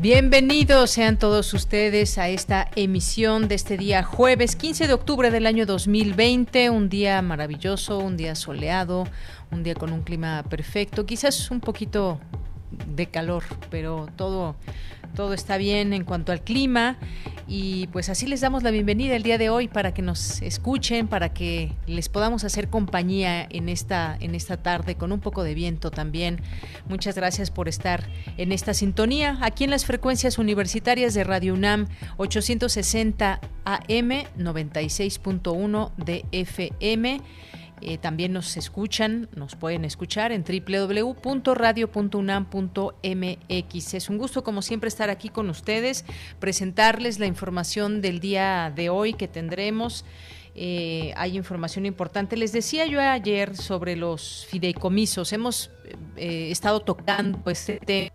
Bienvenidos sean todos ustedes a esta emisión de este día jueves 15 de octubre del año 2020, un día maravilloso, un día soleado, un día con un clima perfecto, quizás un poquito de calor, pero todo todo está bien en cuanto al clima. Y pues así les damos la bienvenida el día de hoy para que nos escuchen, para que les podamos hacer compañía en esta en esta tarde con un poco de viento también. Muchas gracias por estar en esta sintonía. Aquí en las frecuencias universitarias de Radio UNAM 860 AM 96.1 de FM eh, también nos escuchan, nos pueden escuchar en www.radio.unam.mx. Es un gusto, como siempre, estar aquí con ustedes, presentarles la información del día de hoy que tendremos. Eh, hay información importante. Les decía yo ayer sobre los fideicomisos. Hemos eh, estado tocando este tema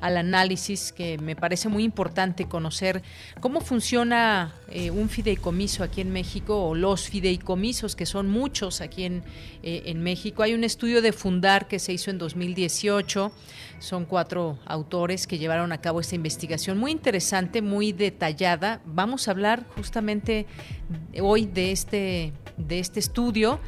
al análisis que me parece muy importante conocer cómo funciona eh, un fideicomiso aquí en México o los fideicomisos que son muchos aquí en, eh, en México. Hay un estudio de Fundar que se hizo en 2018. Son cuatro autores que llevaron a cabo esta investigación muy interesante, muy detallada. Vamos a hablar justamente hoy de este, de este estudio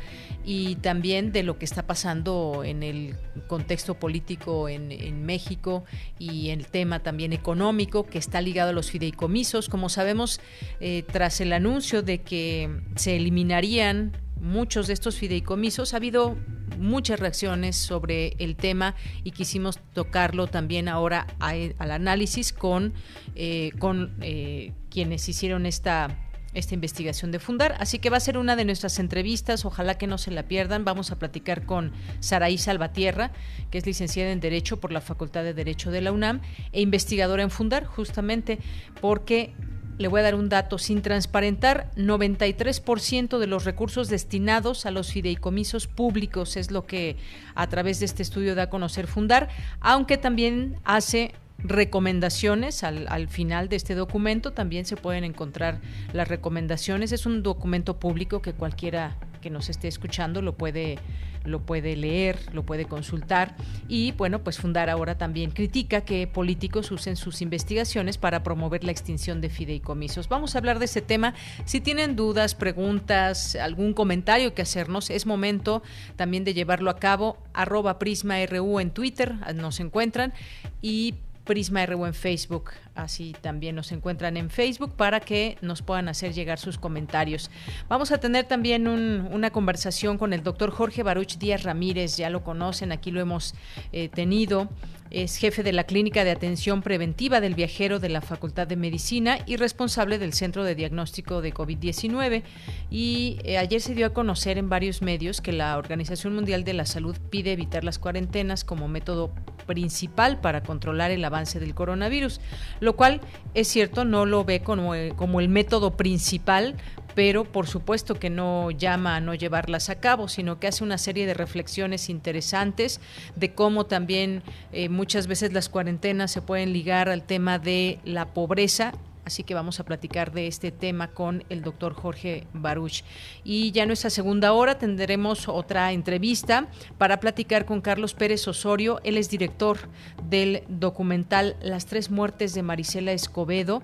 y también de lo que está pasando en el contexto político en, México y el tema también económico que está ligado a los fideicomisos. Como sabemos, eh, tras el anuncio de que se eliminarían muchos de estos fideicomisos, ha habido muchas reacciones sobre el tema y quisimos tocarlo también ahora al análisis con, eh, con eh, quienes hicieron esta esta investigación de Fundar. Así que va a ser una de nuestras entrevistas, ojalá que no se la pierdan. Vamos a platicar con Saraí Salvatierra, que es licenciada en Derecho por la Facultad de Derecho de la UNAM e investigadora en Fundar, justamente porque le voy a dar un dato sin transparentar, 93% de los recursos destinados a los fideicomisos públicos es lo que a través de este estudio da a conocer Fundar, aunque también hace recomendaciones al, al, final de este documento. También se pueden encontrar las recomendaciones. Es un documento público que cualquiera que nos esté escuchando lo puede lo puede leer, lo puede consultar y bueno, pues Fundar ahora también critica que políticos usen sus investigaciones para promover la extinción de fideicomisos. Vamos a hablar de ese tema. Si tienen dudas, preguntas, algún comentario que hacernos, es momento también de llevarlo a cabo. Arroba Prisma RU en Twitter, nos encuentran y Prisma RU en Facebook. Así también nos encuentran en Facebook para que nos puedan hacer llegar sus comentarios. Vamos a tener también una conversación con el doctor Jorge Baruch Díaz Ramírez. Ya lo conocen, aquí lo hemos eh, tenido es jefe de la Clínica de Atención Preventiva del Viajero de la Facultad de Medicina y responsable del Centro de Diagnóstico de COVID-19. Y eh, ayer se dio a conocer en varios medios que la Organización Mundial de la Salud pide evitar las cuarentenas como método principal para controlar el avance del coronavirus, lo cual es cierto, no lo ve como, como el método principal pero por supuesto que no llama a no llevarlas a cabo, sino que hace una serie de reflexiones interesantes de cómo también eh, muchas veces las cuarentenas se pueden ligar al tema de la pobreza Así que vamos a platicar de este tema con el doctor Jorge Baruch. Y ya en nuestra segunda hora tendremos otra entrevista para platicar con Carlos Pérez Osorio. Él es director del documental Las tres muertes de Marisela Escobedo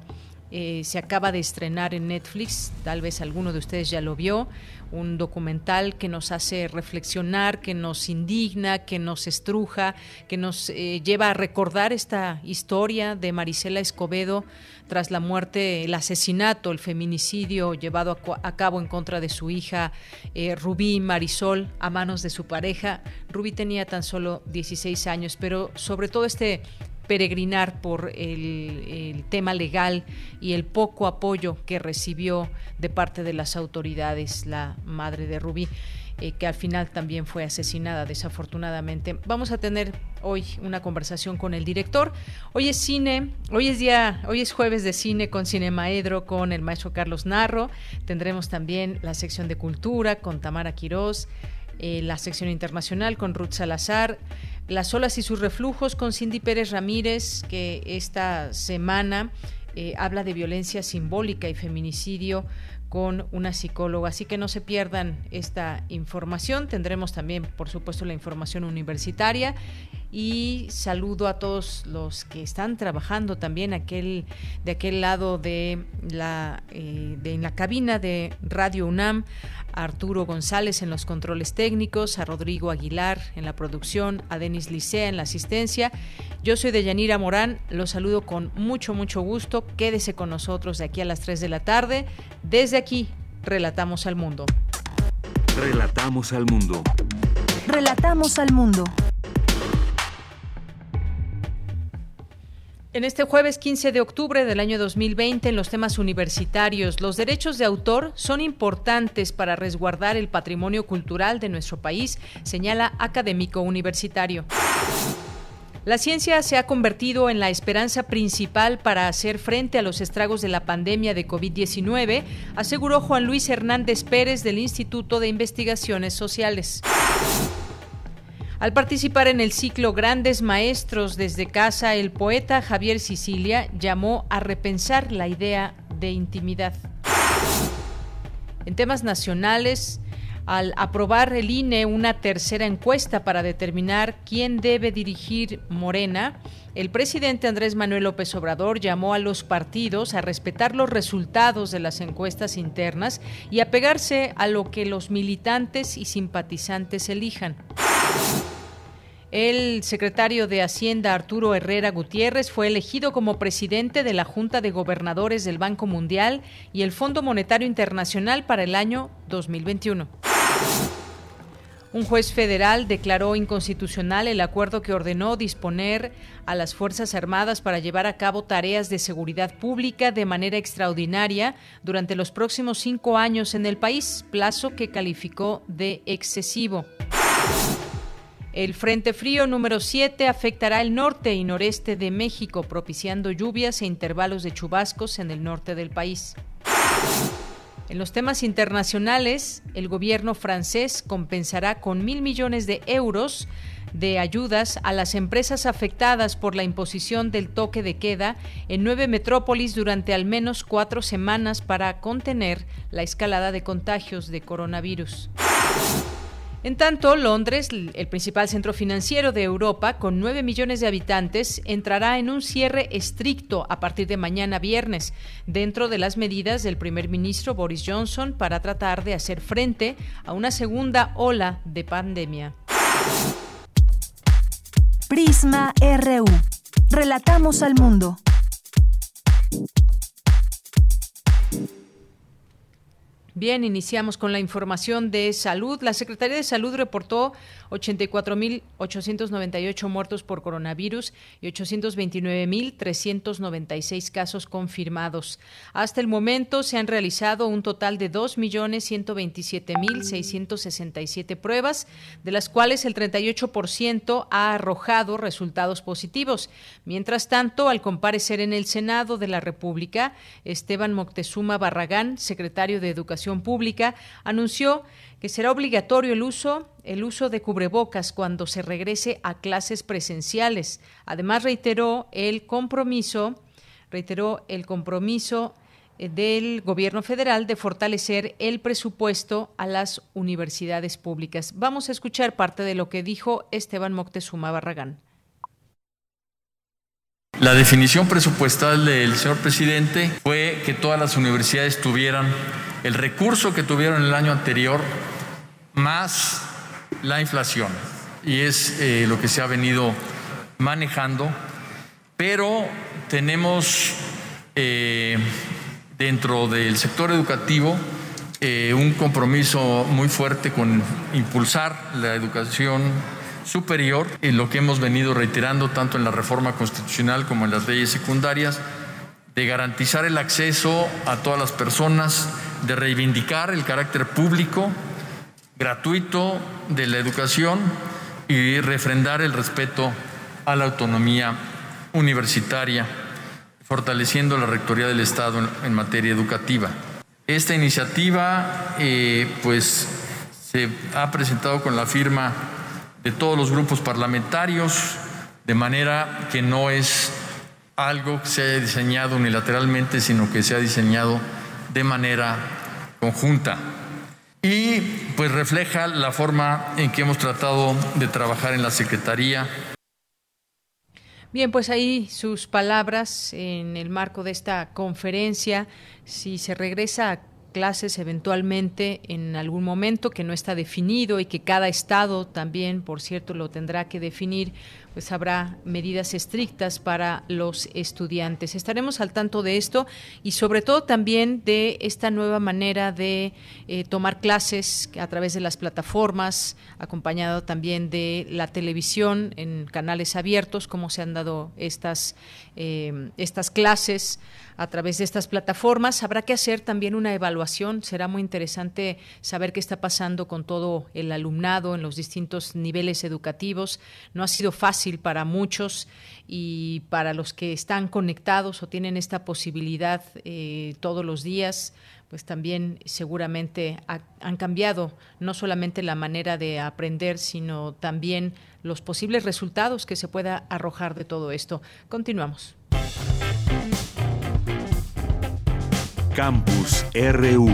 eh, se acaba de estrenar en Netflix, tal vez alguno de ustedes ya lo vio, un documental que nos hace reflexionar, que nos indigna, que nos estruja, que nos eh, lleva a recordar esta historia de Marisela Escobedo tras la muerte, el asesinato, el feminicidio llevado a, cabo en contra de su hija eh, Rubí Marisol a manos de su pareja. Rubí tenía tan solo 16 años, pero sobre todo este peregrinar por el, tema legal y el poco apoyo que recibió de parte de las autoridades la madre de Rubí. Eh, que al final también fue asesinada desafortunadamente. Vamos a tener hoy una conversación con el director. Hoy es cine, hoy es día, hoy es jueves de cine con Cinemaedro con el maestro Carlos Narro. Tendremos también la sección de cultura con Tamara Quirós, eh, la sección internacional con Ruth Salazar, las olas y sus reflujos con Cindy Pérez Ramírez, que esta semana eh, habla de violencia simbólica y feminicidio con una psicóloga. Así que no se pierdan esta información. Tendremos también, por supuesto, la información universitaria. Y saludo a todos los que están trabajando también aquel, de aquel lado de la, eh, de, en la cabina de Radio UNAM, a Arturo González en los controles técnicos, a Rodrigo Aguilar en la producción, a Denis Licea en la asistencia. Yo soy de Yanira Morán, los saludo con mucho, mucho gusto. Quédese con nosotros de aquí a las 3 de la tarde. Desde aquí, Relatamos al Mundo. Relatamos al Mundo. Relatamos al Mundo. En este jueves 15 de octubre del año 2020, en los temas universitarios, los derechos de autor son importantes para resguardar el patrimonio cultural de nuestro país, señala académico universitario. La ciencia se ha convertido en la esperanza principal para hacer frente a los estragos de la pandemia de COVID-19, aseguró Juan Luis Hernández Pérez del Instituto de Investigaciones Sociales. Al participar en el ciclo Grandes Maestros desde casa, el poeta Javier Sicilia llamó a repensar la idea de intimidad. En temas nacionales, al aprobar el INE una tercera encuesta para determinar quién debe dirigir Morena, el presidente Andrés Manuel López Obrador llamó a los partidos a respetar los resultados de las encuestas internas y a pegarse a lo que los militantes y simpatizantes elijan. El secretario de Hacienda Arturo Herrera Gutiérrez fue elegido como presidente de la Junta de Gobernadores del Banco Mundial y el Fondo Monetario Internacional para el año 2021. Un juez federal declaró inconstitucional el acuerdo que ordenó disponer a las Fuerzas Armadas para llevar a cabo tareas de seguridad pública de manera extraordinaria durante los próximos cinco años en el país, plazo que calificó de excesivo. El Frente Frío número 7 afectará el norte y noreste de México, propiciando lluvias e intervalos de chubascos en el norte del país. En los temas internacionales, el gobierno francés compensará con mil millones de euros de ayudas a las empresas afectadas por la imposición del toque de queda en nueve metrópolis durante al menos cuatro semanas para contener la escalada de contagios de coronavirus. En tanto, Londres, el principal centro financiero de Europa, con 9 millones de habitantes, entrará en un cierre estricto a partir de mañana viernes, dentro de las medidas del primer ministro Boris Johnson para tratar de hacer frente a una segunda ola de pandemia. Prisma RU. Relatamos al mundo. Bien, iniciamos con la información de salud. La Secretaría de Salud reportó 84.898 muertos por coronavirus y 829.396 casos confirmados. Hasta el momento se han realizado un total de 2.127.667 pruebas, de las cuales el 38% ha arrojado resultados positivos. Mientras tanto, al comparecer en el Senado de la República, Esteban Moctezuma Barragán, secretario de Educación Pública anunció que será obligatorio el uso el uso de cubrebocas cuando se regrese a clases presenciales. Además reiteró el compromiso reiteró el compromiso eh, del gobierno federal de fortalecer el presupuesto a las universidades públicas. Vamos a escuchar parte de lo que dijo Esteban Moctezuma Barragán. La definición presupuestal del señor presidente fue que todas las universidades tuvieran el recurso que tuvieron el año anterior más la inflación. Y es eh, lo que se ha venido manejando. Pero tenemos eh, dentro del sector educativo eh, un compromiso muy fuerte con impulsar la educación superior, y lo que hemos venido reiterando tanto en la reforma constitucional como en las leyes secundarias, de garantizar el acceso a todas las personas, de reivindicar el carácter público, gratuito de la educación y refrendar el respeto a la autonomía universitaria, fortaleciendo la Rectoría del Estado en, materia educativa. Esta iniciativa eh, pues, se ha presentado con la firma de todos los grupos parlamentarios, de manera que no es algo que se haya diseñado unilateralmente, sino que se ha diseñado de manera conjunta. Y pues refleja la forma en que hemos tratado de trabajar en la Secretaría. Bien, pues ahí sus palabras en el marco de esta conferencia. Si se regresa a clases eventualmente en algún momento que no está definido y que cada estado también, por cierto, lo tendrá que definir, pues habrá medidas estrictas para los estudiantes. Estaremos al tanto de esto y sobre todo también de esta nueva manera de eh, tomar clases a través de las plataformas, acompañado también de la televisión en canales abiertos, cómo se han dado estas, eh, estas clases a través de estas plataformas. Habrá que hacer también una evaluación. Será muy interesante saber qué está pasando con todo el alumnado en los distintos niveles educativos. No ha sido fácil para muchos y para los que están conectados o tienen esta posibilidad eh, todos los días pues también seguramente han cambiado no solamente la manera de aprender, sino también los posibles resultados que se pueda arrojar de todo esto. Continuamos. Campus RU.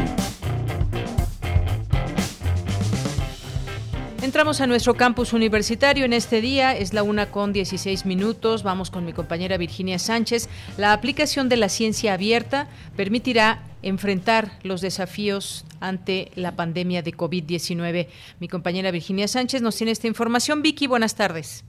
Entramos a nuestro campus universitario en este día, es la una con 16 minutos, vamos con mi compañera Virginia Sánchez. La aplicación de la ciencia abierta permitirá enfrentar los desafíos ante la pandemia de COVID-19. Mi compañera Virginia Sánchez nos tiene esta información. Vicky, buenas tardes.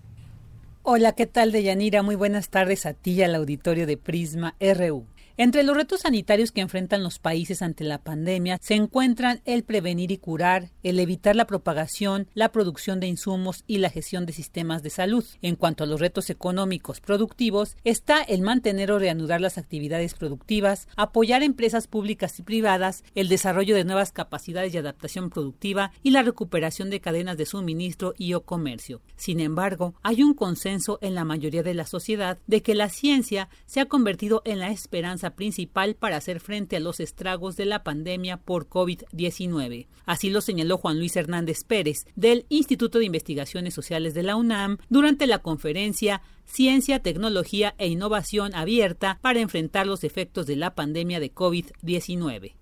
Hola, ¿qué tal, Deyanira? Muy buenas tardes a ti y al auditorio de Prisma RU. Entre los retos sanitarios que enfrentan los países ante la pandemia se encuentran el prevenir y curar, el evitar la propagación, la producción de insumos y la gestión de sistemas de salud. En cuanto a los retos económicos productivos, está el mantener o reanudar las actividades productivas, apoyar empresas públicas y privadas, el desarrollo de nuevas capacidades de adaptación productiva y la recuperación de cadenas de suministro y o comercio. Sin embargo, hay un consenso en la mayoría de la sociedad de que la ciencia se ha convertido en la esperanza principal para hacer frente a los estragos de la pandemia por COVID-19. Así lo señaló Juan Luis Hernández Pérez del Instituto de Investigaciones Sociales de la UNAM durante la conferencia Ciencia, Tecnología e Innovación Abierta para enfrentar los efectos de la pandemia de COVID-19.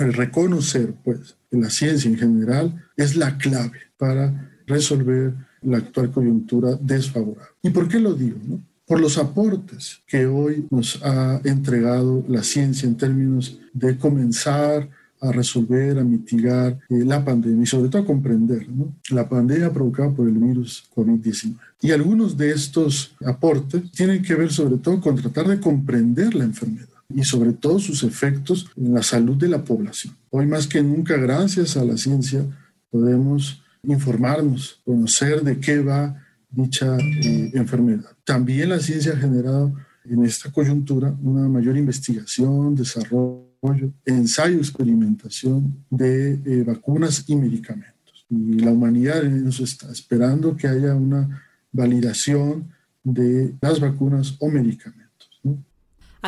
El reconocer, pues, la ciencia en general es la clave para resolver la actual coyuntura desfavorable. ¿Y por qué lo digo? No? Por los aportes que hoy nos ha entregado la ciencia en términos de comenzar a resolver, a mitigar eh, la pandemia y sobre todo a comprender la pandemia provocada por el virus COVID-19. Y algunos de estos aportes tienen que ver sobre todo con tratar de comprender la enfermedad y sobre todo sus efectos en la salud de la población. Hoy más que nunca, gracias a la ciencia, podemos informarnos, conocer de qué va dicha eh, enfermedad. También la ciencia ha generado en esta coyuntura una mayor investigación, desarrollo, ensayo, experimentación de eh, vacunas y medicamentos. Y la humanidad eso está esperando que haya una validación de las vacunas o medicamentos.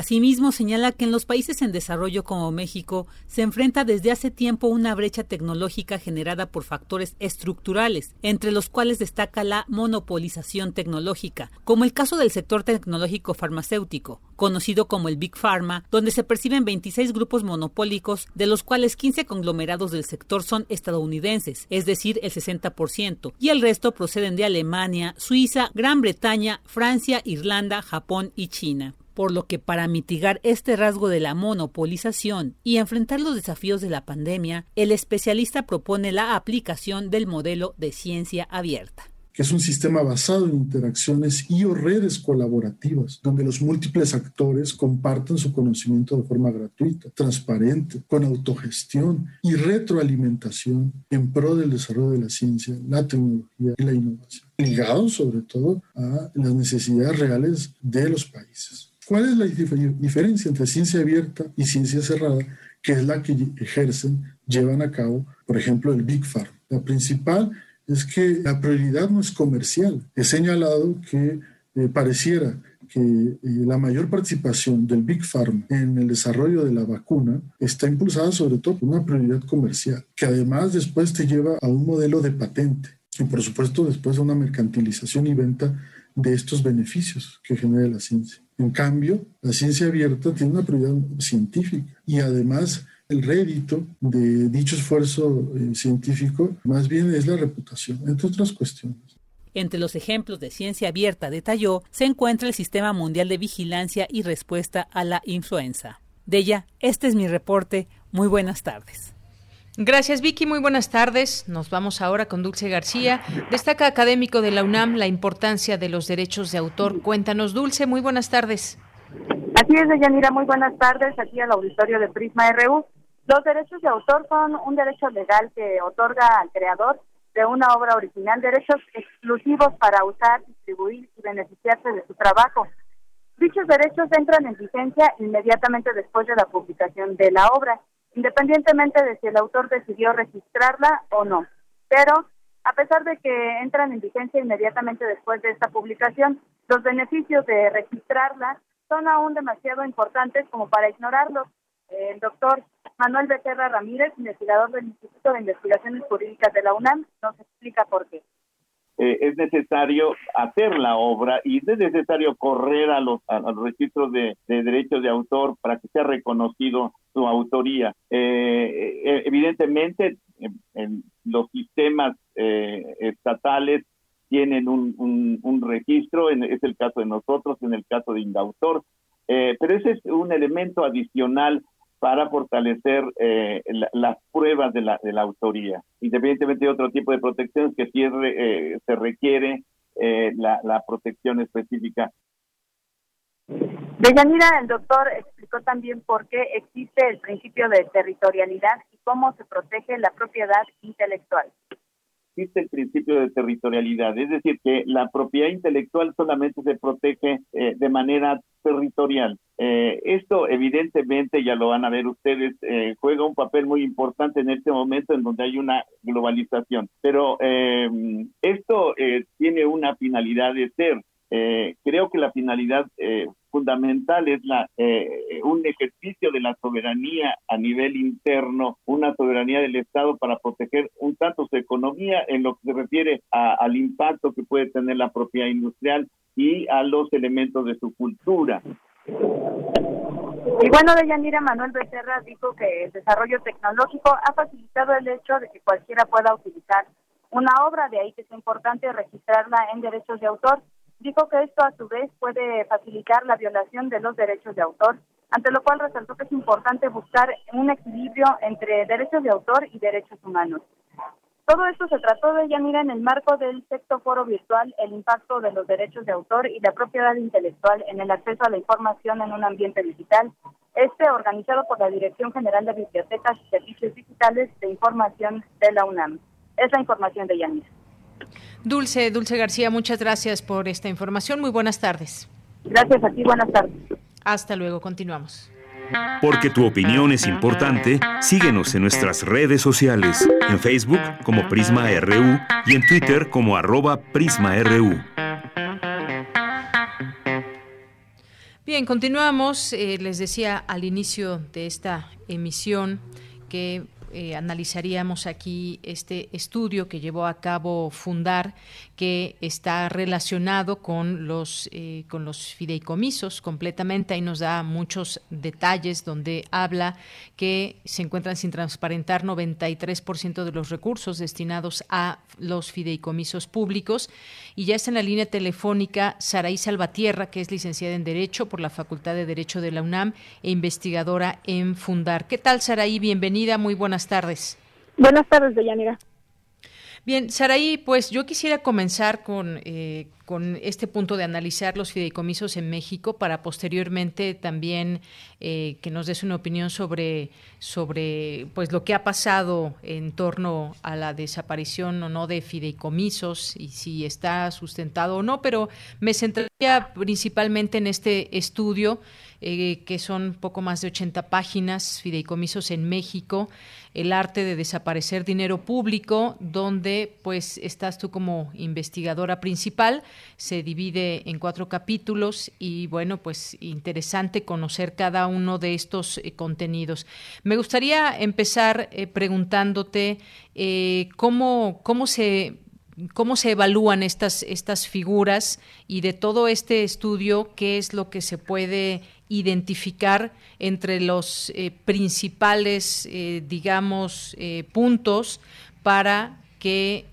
Asimismo, señala que en los países en desarrollo como México se enfrenta desde hace tiempo una brecha tecnológica generada por factores estructurales, entre los cuales destaca la monopolización tecnológica, como el caso del sector tecnológico farmacéutico, conocido como el Big Pharma, donde se perciben 26 grupos monopólicos, de los cuales 15 conglomerados del sector son estadounidenses, es decir, el 60%, y el resto proceden de Alemania, Suiza, Gran Bretaña, Francia, Irlanda, Japón y China por lo que para mitigar este rasgo de la monopolización y enfrentar los desafíos de la pandemia, el especialista propone la aplicación del modelo de ciencia abierta. que es un sistema basado en interacciones y o redes colaborativas, donde los múltiples actores comparten su conocimiento de forma gratuita, transparente, con autogestión y retroalimentación en pro del desarrollo de la ciencia, la tecnología y la innovación, ligados sobre todo a las necesidades reales de los países. ¿Cuál es la diferencia entre ciencia abierta y ciencia cerrada? Que es la que ejercen, llevan a cabo, por ejemplo, el Big Pharma. La principal es que la prioridad no es comercial. He señalado que eh, pareciera que eh, la mayor participación del Big Pharma en el desarrollo de la vacuna está impulsada sobre todo por una prioridad comercial, que además después te lleva a un modelo de patente y por supuesto después a una mercantilización y venta de estos beneficios que genera la ciencia. En cambio, la ciencia abierta tiene una prioridad científica y además el rédito de dicho esfuerzo eh, científico más bien es la reputación, entre otras cuestiones. Entre los ejemplos de ciencia abierta, detalló, se encuentra el Sistema Mundial de Vigilancia y Respuesta a la Influenza. De ella, este es mi reporte. Muy buenas tardes. Gracias Vicky, muy buenas tardes. Nos vamos ahora con Dulce García. Destaca académico de la UNAM la importancia de los derechos de autor. Cuéntanos Dulce, muy buenas tardes. Así es, Deyanira, muy buenas tardes aquí al auditorio de Prisma RU. Los derechos de autor son un derecho legal que otorga al creador de una obra original derechos exclusivos para usar, distribuir y beneficiarse de su trabajo. Dichos derechos entran en vigencia inmediatamente después de la publicación de la obra, independientemente de si el autor decidió registrarla o no. Pero, a pesar de que entran en vigencia inmediatamente después de esta publicación, los beneficios de registrarla son aún demasiado importantes como para ignorarlos. El doctor Manuel Becerra Ramírez, investigador del Instituto de Investigaciones Jurídicas de la UNAM, nos explica por qué. Eh, es necesario hacer la obra y es necesario correr a los, a, los registros de, derechos de autor para que sea reconocido su autoría. Eh, eh, evidentemente, en, los sistemas estatales tienen un, un, registro, es el caso de nosotros, en el caso de Indautor, pero ese es un elemento adicional para fortalecer eh, las pruebas de la, de la autoría, independientemente de otro tipo de protección que eh, se requiere eh, la, la, protección específica. Deyanira, el doctor explicó también por qué existe el principio de territorialidad y cómo se protege la propiedad intelectual existe el principio de territorialidad, es decir, que la propiedad intelectual solamente se protege eh, de manera territorial. Eh, esto evidentemente, ya lo van a ver ustedes, eh, juega un papel muy importante en este momento en donde hay una globalización, pero esto tiene una finalidad de ser. Creo que la finalidad fundamental es la, eh, un ejercicio de la soberanía a nivel interno, una soberanía del Estado para proteger un tanto su economía en lo que se refiere al impacto que puede tener la propiedad industrial y a los elementos de su cultura. Y bueno, Deyanira Manuel Becerra dijo que el desarrollo tecnológico ha facilitado el hecho de que cualquiera pueda utilizar una obra, de ahí que es importante registrarla en derechos de autor Dijo que esto a su vez puede facilitar la violación de los derechos de autor, ante lo cual resaltó que es importante buscar un equilibrio entre derechos de autor y derechos humanos. Todo esto se trató de mira en el marco del sexto foro virtual El impacto de los derechos de autor y la propiedad intelectual en el acceso a la información en un ambiente digital, este organizado por la Dirección General de Bibliotecas y Servicios Digitales de Información de la UNAM. Es la información de Yanira. Dulce, Dulce García, muchas gracias por esta información. Muy buenas tardes. Gracias a ti, buenas tardes. Hasta luego, continuamos. Porque tu opinión es importante, síguenos en nuestras redes sociales, en Facebook como Prisma RU y en Twitter como arroba PrismaRU. Bien, continuamos. Eh, les decía al inicio de esta emisión que eh, analizaríamos aquí este estudio que llevó a cabo Fundar, que está relacionado con los, eh, con los fideicomisos completamente. Ahí nos da muchos detalles donde habla que se encuentran sin transparentar 93% de los recursos destinados a los fideicomisos públicos. Y ya está en la línea telefónica Saraí Salvatierra, que es licenciada en Derecho por la Facultad de Derecho de la UNAM e investigadora en Fundar. ¿Qué tal, Saraí? Bienvenida, muy buenas tardes. Buenas tardes, Deyanira. Bien, Saraí, pues yo quisiera comenzar con, eh, con este punto de analizar los fideicomisos en México para posteriormente también eh, que nos des una opinión sobre, sobre pues lo que ha pasado en torno a la desaparición o no de fideicomisos y si está sustentado o no, pero me centraría principalmente en este estudio eh, que son poco más de 80 páginas, fideicomisos en México, el arte de desaparecer dinero público, donde pues estás tú como investigadora principal, se divide en cuatro capítulos y bueno, pues interesante conocer cada uno de estos eh, contenidos. Me gustaría empezar eh, preguntándote cómo, cómo se cómo se evalúan estas, estas figuras y de todo este estudio, qué es lo que se puede identificar entre los eh, principales, eh, digamos, eh, puntos para que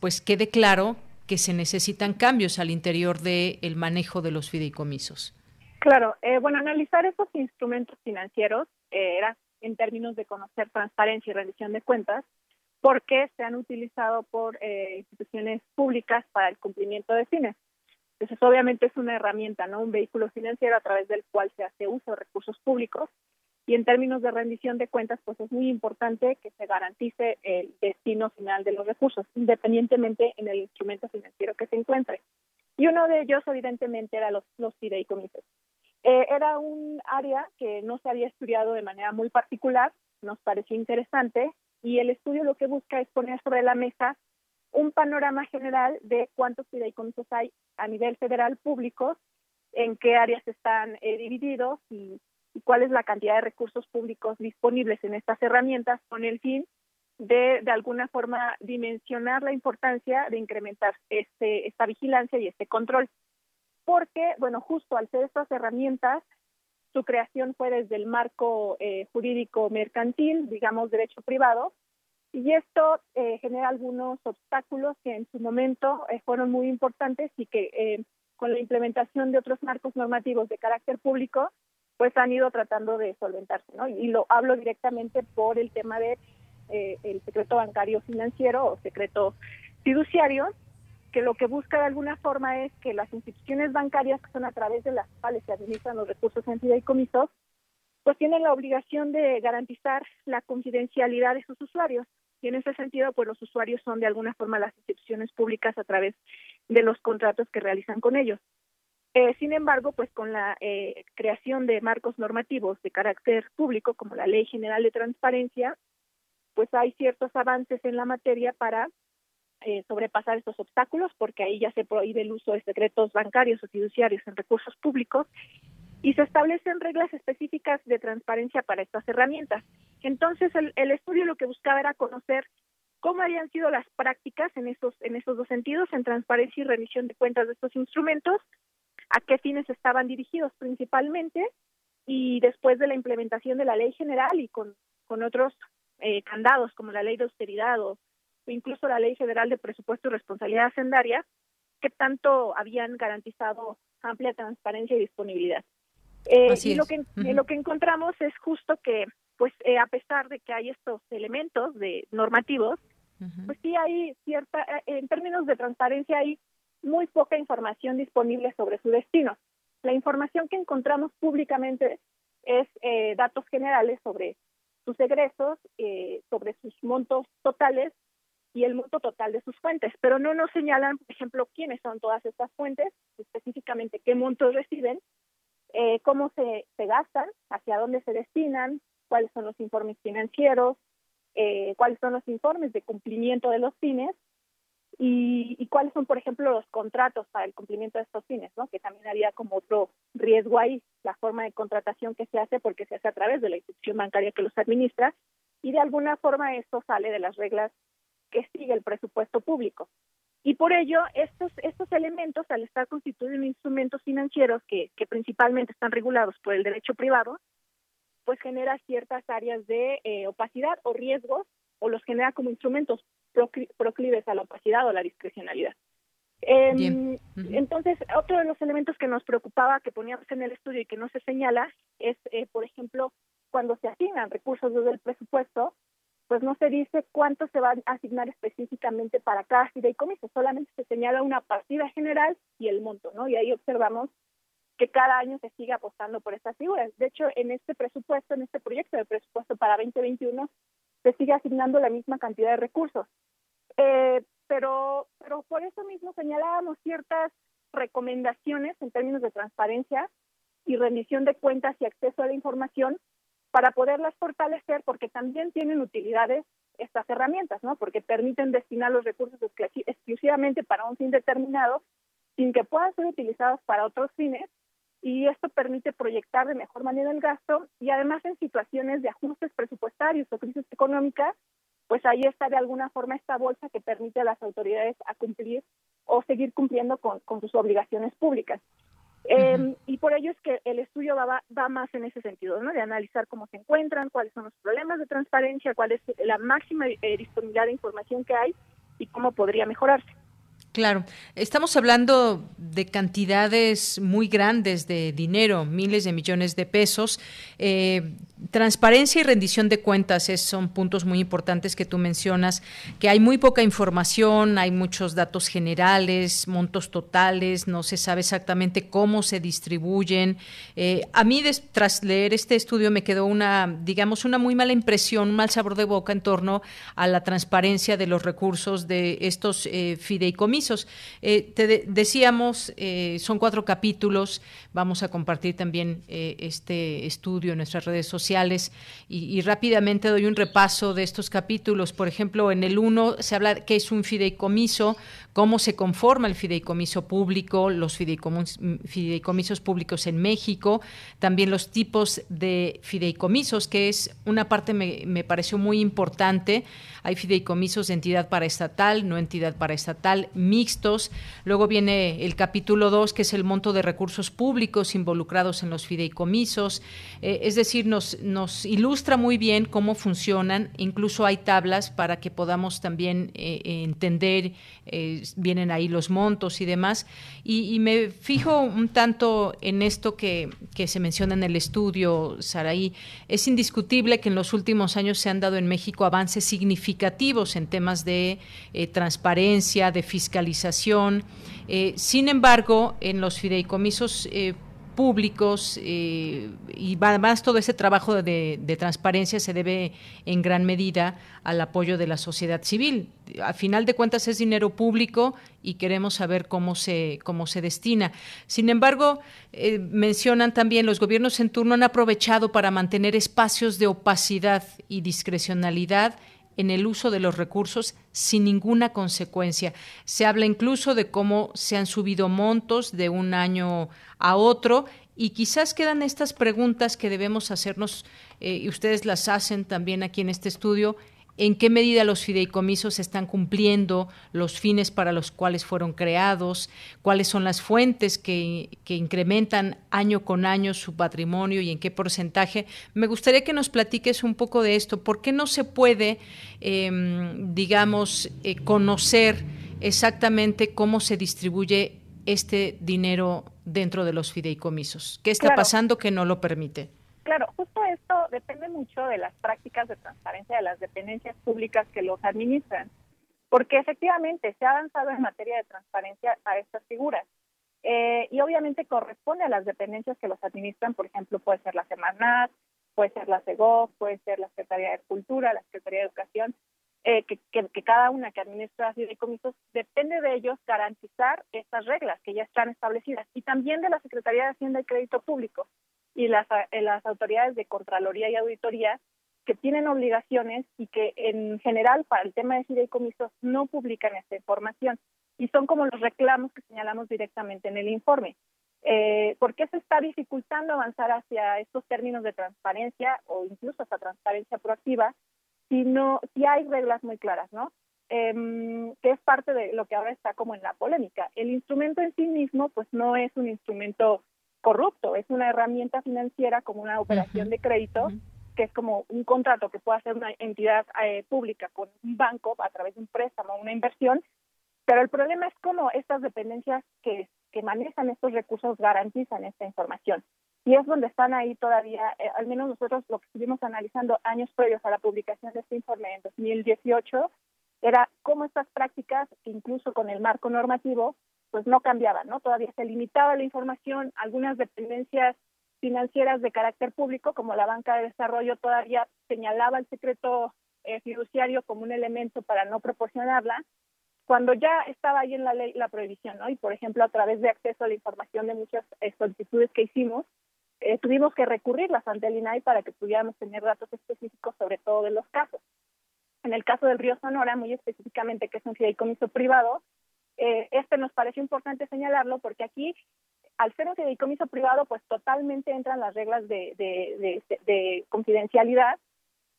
pues quede claro que se necesitan cambios al interior del manejo de los fideicomisos. Claro, bueno, analizar esos instrumentos financieros era en términos de conocer transparencia y rendición de cuentas, porque se han utilizado por instituciones públicas para el cumplimiento de fines. Entonces, obviamente es una herramienta, ¿no? Un vehículo financiero a través del cual se hace uso de recursos públicos. Y en términos de rendición de cuentas, pues es muy importante que se garantice el destino final de los recursos, independientemente en el instrumento financiero que se encuentre. Y uno de ellos, evidentemente, era los, los fideicomisos. Eh, era un área que no se había estudiado de manera muy particular, nos pareció interesante, y el estudio lo que busca es poner sobre la mesa un panorama general de cuántos fideicomisos hay a nivel federal públicos, en qué áreas están eh, divididos y, cuál es la cantidad de recursos públicos disponibles en estas herramientas con el fin de, de alguna forma, dimensionar la importancia de incrementar este, esta vigilancia y este control. Porque, bueno, justo al ser estas herramientas, su creación fue desde el marco eh, jurídico mercantil, digamos, derecho privado, y esto eh, genera algunos obstáculos que en su momento eh, fueron muy importantes y que eh, con la implementación de otros marcos normativos de carácter público, pues han ido tratando de solventarse, ¿no? Y lo hablo directamente por el tema de el secreto bancario financiero o secreto fiduciario, que lo que busca de alguna forma es que las instituciones bancarias, que son a través de las cuales se administran los recursos en fideicomisos, pues tienen la obligación de garantizar la confidencialidad de sus usuarios. Y en ese sentido, pues los usuarios son de alguna forma las instituciones públicas a través de los contratos que realizan con ellos. Eh, sin embargo, pues con la eh, creación de marcos normativos de carácter público, como la Ley General de Transparencia, pues hay ciertos avances en la materia para eh, sobrepasar estos obstáculos, porque ahí ya se prohíbe el uso de secretos bancarios o fiduciarios en recursos públicos y se establecen reglas específicas de transparencia para estas herramientas. Entonces, el, estudio lo que buscaba era conocer cómo habían sido las prácticas en esos, en esos dos sentidos, en transparencia y remisión de cuentas de estos instrumentos, a qué fines estaban dirigidos principalmente, y después de la implementación de la ley general y con, con otros eh, candados como la ley de austeridad o, incluso la ley federal de presupuesto y responsabilidad hacendaria, qué tanto habían garantizado amplia transparencia y disponibilidad. Eh, y lo que, lo que encontramos es justo que, pues, eh, a pesar de que hay estos elementos de normativos, pues sí hay cierta, eh, en términos de transparencia hay muy poca información disponible sobre su destino. La información que encontramos públicamente es datos generales sobre sus egresos, sobre sus montos totales y el monto total de sus fuentes, pero no nos señalan, por ejemplo, quiénes son todas estas fuentes, específicamente qué montos reciben eh, cómo se, gastan, hacia dónde se destinan, cuáles son los informes financieros, eh, cuáles son los informes de cumplimiento de los fines y, y, cuáles son, por ejemplo, los contratos para el cumplimiento de estos fines, ¿no? que también había como otro riesgo ahí, la forma de contratación que se hace porque se hace a través de la institución bancaria que los administra y de alguna forma esto sale de las reglas que sigue el presupuesto público. Y por ello, estos, estos elementos, al estar constituidos en instrumentos financieros que, que principalmente están regulados por el derecho privado, pues genera ciertas áreas de eh, opacidad o riesgos, o los genera como instrumentos proclives a la opacidad o la discrecionalidad. Em, entonces, otro de los elementos que nos preocupaba, que poníamos en el estudio y que no se señala, es, eh, por ejemplo, cuando se asignan recursos desde el presupuesto, pues no se dice cuánto se va a asignar específicamente para cada fideicomiso, solamente se señala una partida general y el monto, ¿no? Y ahí observamos que cada año se sigue apostando por estas figuras. De hecho, en este presupuesto, en este proyecto de presupuesto para 2021, se sigue asignando la misma cantidad de recursos. Eh, pero, pero por eso mismo señalábamos ciertas recomendaciones en términos de transparencia y rendición de cuentas y acceso a la información para poderlas fortalecer, porque también tienen utilidades estas herramientas, ¿no? Porque permiten destinar los recursos exclusivamente para un fin determinado, sin que puedan ser utilizados para otros fines, y esto permite proyectar de mejor manera el gasto, y además en situaciones de ajustes presupuestarios o crisis económica, pues ahí está de alguna forma esta bolsa que permite a las autoridades a cumplir o seguir cumpliendo con sus obligaciones públicas. Eh, y por ello es que el estudio va, va, más en ese sentido, ¿no? De analizar cómo se encuentran, cuáles son los problemas de transparencia, cuál es la máxima eh, disponibilidad de información que hay y cómo podría mejorarse. Claro, estamos hablando de cantidades muy grandes de dinero, miles de millones de pesos. Eh, transparencia y rendición de cuentas son puntos muy importantes que tú mencionas, que hay muy poca información, hay muchos datos generales, montos totales, no se sabe exactamente cómo se distribuyen. Eh, a mí, tras leer este estudio, me quedó una, digamos, una muy mala impresión, un mal sabor de boca en torno a la transparencia de los recursos de estos eh, fideicomisos eh, te decíamos, eh, son cuatro capítulos, vamos a compartir también eh, este estudio en nuestras redes sociales y, rápidamente doy un repaso de estos capítulos. Por ejemplo, en el uno se habla qué es un fideicomiso, cómo se conforma el fideicomiso público, los fideicomisos públicos en México, también los tipos de fideicomisos, que es una parte me, me pareció muy importante. Hay fideicomisos de entidad paraestatal, no entidad paraestatal, mixtos. Luego viene el capítulo 2, que es el monto de recursos públicos involucrados en los fideicomisos. Eh, es decir, nos, ilustra muy bien cómo funcionan. Incluso hay tablas para que podamos también eh, entender, eh, vienen ahí los montos y demás. Y, me fijo un tanto en esto que, que se menciona en el estudio, Saraí. Es indiscutible que en los últimos años se han dado en México avances significativos en temas de transparencia, de fiscalización. sin embargo, en los fideicomisos públicos eh, y además todo ese trabajo de, transparencia se debe en gran medida al apoyo de la sociedad civil. A final de cuentas es dinero público y queremos saber cómo se, cómo se destina. Sin embargo, eh, mencionan también los gobiernos en turno han aprovechado para mantener espacios de opacidad y discrecionalidad en el uso de los recursos sin ninguna consecuencia. Se habla incluso de cómo se han subido montos de un año a otro y quizás quedan estas preguntas que debemos hacernos eh, y ustedes las hacen también aquí en este estudio en qué medida los fideicomisos están cumpliendo los fines para los cuales fueron creados, cuáles son las fuentes que, incrementan año con año su patrimonio y en qué porcentaje. Me gustaría que nos platiques un poco de esto. ¿Por qué no se puede, em, digamos, eh, conocer exactamente cómo se distribuye este dinero dentro de los fideicomisos? ¿Qué está pasando que no lo permite? Claro, justo esto depende mucho de las prácticas de transparencia de las dependencias públicas que los administran, porque efectivamente se ha avanzado en materia de transparencia a estas figuras. Eh, y obviamente corresponde a las dependencias que los administran, por ejemplo, puede ser la Semarnat, puede ser la CEGOF, puede ser la Secretaría de Cultura, la Secretaría de Educación, eh, que, que, cada una que administra fideicomisos depende de ellos garantizar estas reglas que ya están establecidas y también de la Secretaría de Hacienda y Crédito Público y las, eh, las autoridades de Contraloría y Auditoría que tienen obligaciones y que en general para el tema de fideicomisos no publican esta información y son como los reclamos que señalamos directamente en el informe. Eh, ¿Por qué se está dificultando avanzar hacia estos términos de transparencia o incluso hasta transparencia proactiva si no si hay reglas muy claras, ¿no? Eh, que es parte de lo que ahora está como en la polémica. El instrumento en sí mismo, pues no es un instrumento corrupto, es una herramienta financiera como una operación de crédito, que es como un contrato que puede hacer una entidad eh, pública con un banco a través de un préstamo, una inversión, pero el problema es cómo estas dependencias que, que manejan estos recursos garantizan esta información. y es donde están ahí todavía, eh, al menos nosotros lo que estuvimos analizando años previos a la publicación de este informe en 2018, era cómo estas prácticas, incluso con el marco normativo, pues no cambiaban, ¿no? Todavía se limitaba la información, algunas dependencias financieras de carácter público, como la banca de desarrollo, todavía señalaba el secreto eh, fiduciario como un elemento para no proporcionarla, cuando ya estaba ahí en la ley la prohibición, ¿no? Y por ejemplo, a través de acceso a la información de muchas eh, solicitudes que hicimos, eh, tuvimos que recurrirlas ante el INAI para que pudiéramos tener datos específicos sobre todo de los casos. En el caso del río Sonora, muy específicamente, que es un fideicomiso privado, eh, este nos parece importante señalarlo porque aquí, al ser un fideicomiso privado, pues totalmente entran las reglas de, de, confidencialidad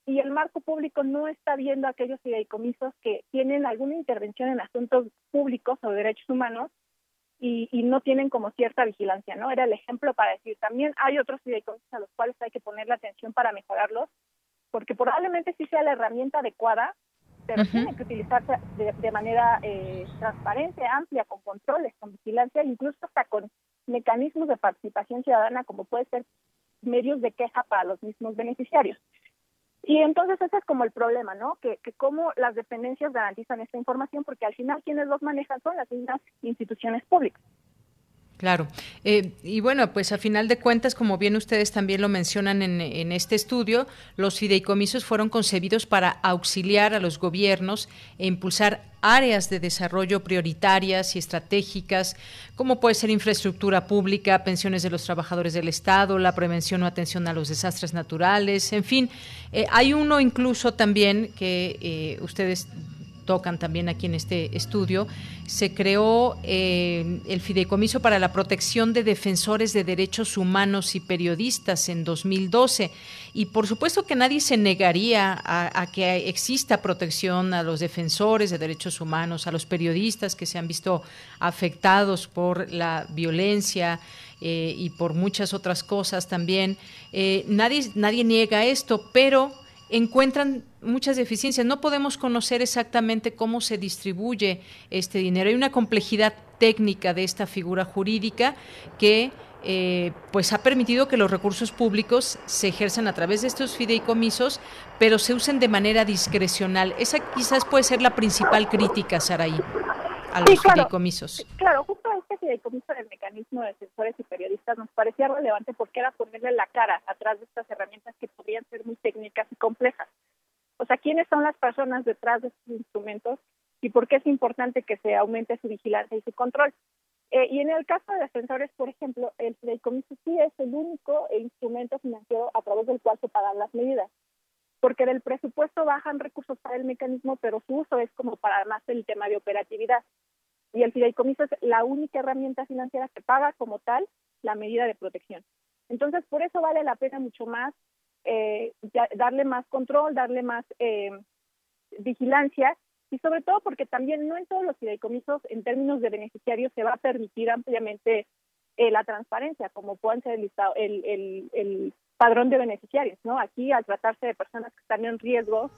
y el marco público no está viendo aquellos fideicomisos que tienen alguna intervención en asuntos públicos o derechos humanos y, y, no tienen como cierta vigilancia, ¿no? Era el ejemplo para decir, también hay otros fideicomisos a los cuales hay que ponerle atención para mejorarlos, porque probablemente sí sea la herramienta adecuada, pero tiene que utilizarse de, manera eh, transparente, amplia, con controles, con vigilancia, incluso hasta con mecanismos de participación ciudadana, como puede ser medios de queja para los mismos beneficiarios. Y entonces ese es como el problema, ¿no? Que, que cómo las dependencias garantizan esta información, porque al final quienes los manejan son las mismas instituciones públicas. Claro. Eh, y bueno, pues a final de cuentas, como bien ustedes también lo mencionan en, en, este estudio, los fideicomisos fueron concebidos para auxiliar a los gobiernos e impulsar áreas de desarrollo prioritarias y estratégicas, como puede ser infraestructura pública, pensiones de los trabajadores del Estado, la prevención o atención a los desastres naturales, en fin. Eh, hay uno incluso también que eh, ustedes tocan también aquí en este estudio, se creó eh, el Fideicomiso para la Protección de Defensores de Derechos Humanos y Periodistas en 2012. Y por supuesto que nadie se negaría a, que exista protección a los defensores de derechos humanos, a los periodistas que se han visto afectados por la violencia. Eh, y por muchas otras cosas también. Eh, nadie, nadie niega esto, pero encuentran muchas deficiencias. No podemos conocer exactamente cómo se distribuye este dinero. Hay una complejidad técnica de esta figura jurídica que eh, pues ha permitido que los recursos públicos se ejerzan a través de estos fideicomisos, pero se usen de manera discrecional. Esa quizás puede ser la principal crítica, Saraí, a los fideicomisos. Claro, justo este fideicomiso del mecanismo de asesores y periodistas nos parecía relevante porque era ponerle la cara atrás de estas herramientas que podrían ser muy técnicas y complejas. O sea, ¿quiénes son las personas detrás de estos instrumentos y por qué es importante que se aumente su vigilancia y su control? Eh, y en el caso de defensores, por ejemplo, el fideicomiso sí es el único instrumento financiero a través del cual se pagan las medidas, porque del presupuesto bajan recursos para el mecanismo, pero su uso es como para más el tema de operatividad. Y el fideicomiso es la única herramienta financiera que paga como tal la medida de protección. Entonces, por eso vale la pena mucho más eh, darle más control, darle más eh, vigilancia y sobre todo porque también no en todos los fideicomisos en términos de beneficiarios se va a permitir ampliamente eh, la transparencia, como pueden ser el, el, el, el padrón de beneficiarios, ¿no? Aquí al tratarse de personas que están en riesgo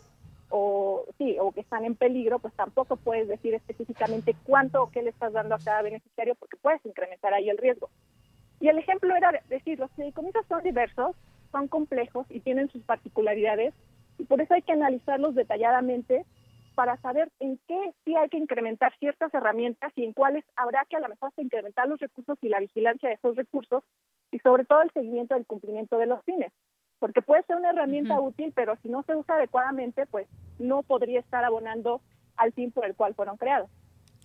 o sí o que están en peligro, pues tampoco puedes decir específicamente cuánto o qué le estás dando a cada beneficiario porque puedes incrementar ahí el riesgo. Y el ejemplo era decir, los fideicomisos son diversos, son complejos y tienen sus particularidades y por eso hay que analizarlos detalladamente para saber en qué sí hay que incrementar ciertas herramientas y en cuáles habrá que a lo mejor incrementar los recursos y la vigilancia de esos recursos y sobre todo el seguimiento del cumplimiento de los fines. Porque puede ser una herramienta útil, pero si no se usa adecuadamente, pues no podría estar abonando al fin por el cual fueron creados.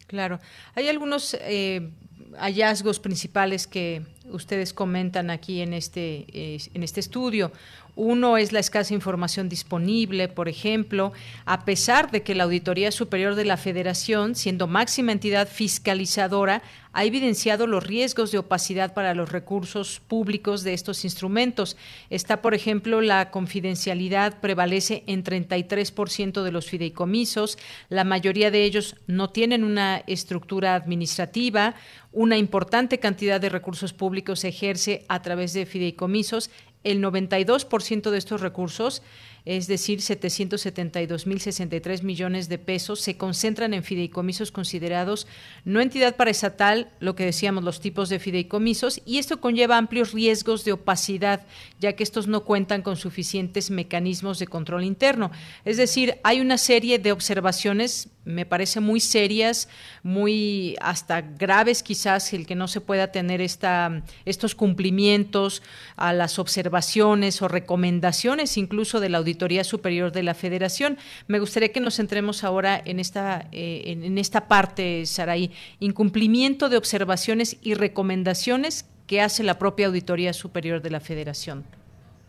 Claro. Hay algunos eh, hallazgos principales que ustedes comentan aquí en este, en este estudio. Uno es la escasa información disponible, por ejemplo, a pesar de que la Auditoría Superior de la Federación, siendo máxima entidad fiscalizadora, ha evidenciado los riesgos de opacidad para los recursos públicos de estos instrumentos. Está, por ejemplo, la confidencialidad prevalece en 33% de los fideicomisos, la mayoría de ellos no tienen una estructura administrativa, una importante cantidad de recursos públicos se ejerce a través de fideicomisos el 92% de estos recursos es decir, 772.063 millones de pesos, se concentran en fideicomisos considerados no entidad paraestatal, lo que decíamos, los tipos de fideicomisos, y esto conlleva amplios riesgos de opacidad, ya que estos no cuentan con suficientes mecanismos de control interno. Es decir, hay una serie de observaciones me parece muy serias, muy hasta graves quizás el que no se pueda tener esta, estos cumplimientos a las observaciones o recomendaciones incluso de la Auditoría Superior de la Federación. Me gustaría que nos centremos ahora en esta, eh, en, esta parte, Saraí, incumplimiento de observaciones y recomendaciones que hace la propia Auditoría Superior de la Federación.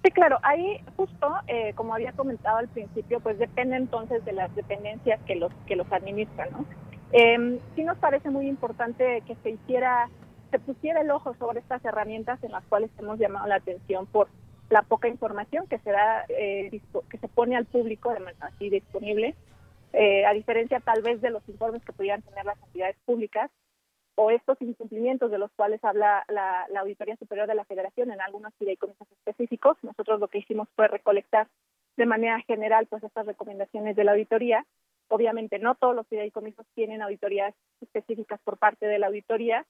Sí, claro, ahí justo, eh, como había comentado al principio, pues depende entonces de las dependencias que los, que los administran, ¿no? Eh, sí nos parece muy importante que se hiciera, se pusiera el ojo sobre estas herramientas en las cuales hemos llamado la atención por la poca información que se da, eh, que se pone al público de manera así disponible, eh, a diferencia tal vez de los informes que pudieran tener las entidades públicas, o estos incumplimientos de los cuales habla la, Auditoría Superior de la Federación en algunos fideicomisos específicos. Nosotros lo que hicimos fue recolectar de manera general pues estas recomendaciones de la auditoría. Obviamente no todos los fideicomisos tienen auditorías específicas por parte de la auditoría.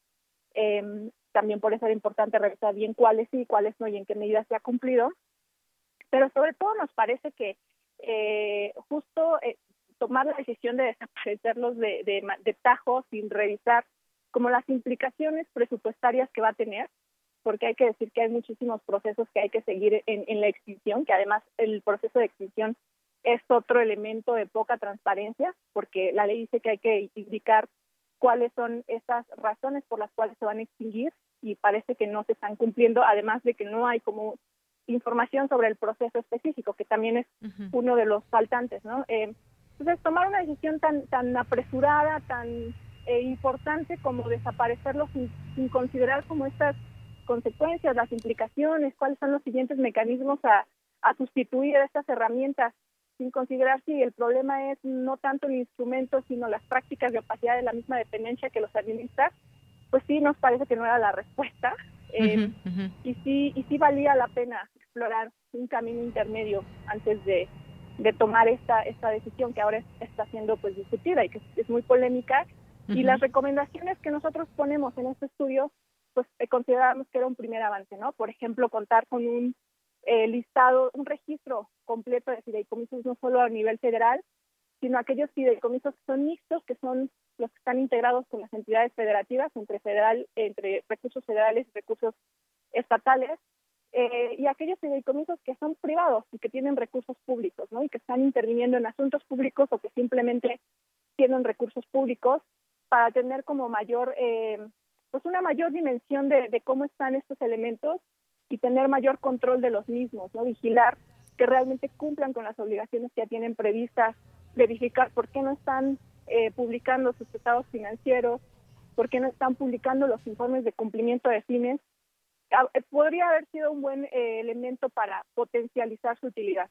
Em, también por eso era importante revisar bien cuáles sí cuáles no y en qué medida se ha cumplido. Pero sobre todo nos parece que eh, justo eh, tomar la decisión de desaparecerlos de, de, de tajo sin revisar como las implicaciones presupuestarias que va a tener, porque hay que decir que hay muchísimos procesos que hay que seguir en, la extinción, que además el proceso de extinción es otro elemento de poca transparencia, porque la ley dice que hay que indicar cuáles son esas razones por las cuales se van a extinguir y parece que no se están cumpliendo, además de que no hay como información sobre el proceso específico, que también es uno de los faltantes, ¿no? Eh, entonces, tomar una decisión tan, tan apresurada, tan e importante como desaparecerlo sin, considerar como estas consecuencias, las implicaciones, cuáles son los siguientes mecanismos a, sustituir estas herramientas, sin considerar si el problema es no tanto el instrumento, sino las prácticas de opacidad de la misma dependencia que los administra, pues sí nos parece que no era la respuesta. Eh, y sí y sí valía la pena explorar un camino intermedio antes de, tomar esta esta decisión que ahora está siendo pues discutida y que es muy polémica y las recomendaciones que nosotros ponemos en este estudio, pues eh, consideramos que era un primer avance, ¿no? Por ejemplo, contar con un eh, listado, un registro completo de fideicomisos, no solo a nivel federal, sino aquellos fideicomisos que son mixtos, que son los que están integrados con las entidades federativas, entre, federal, entre recursos federales y recursos estatales, eh, y aquellos fideicomisos que son privados y que tienen recursos públicos, ¿no? Y que están interviniendo en asuntos públicos o que simplemente tienen recursos públicos para tener como mayor, eh, pues una mayor dimensión de, cómo están estos elementos y tener mayor control de los mismos, ¿no? Vigilar que realmente cumplan con las obligaciones que ya tienen previstas, verificar por qué no están eh, publicando sus estados financieros, por qué no están publicando los informes de cumplimiento de fines, ah, eh, podría haber sido un buen elemento para potencializar su utilidad.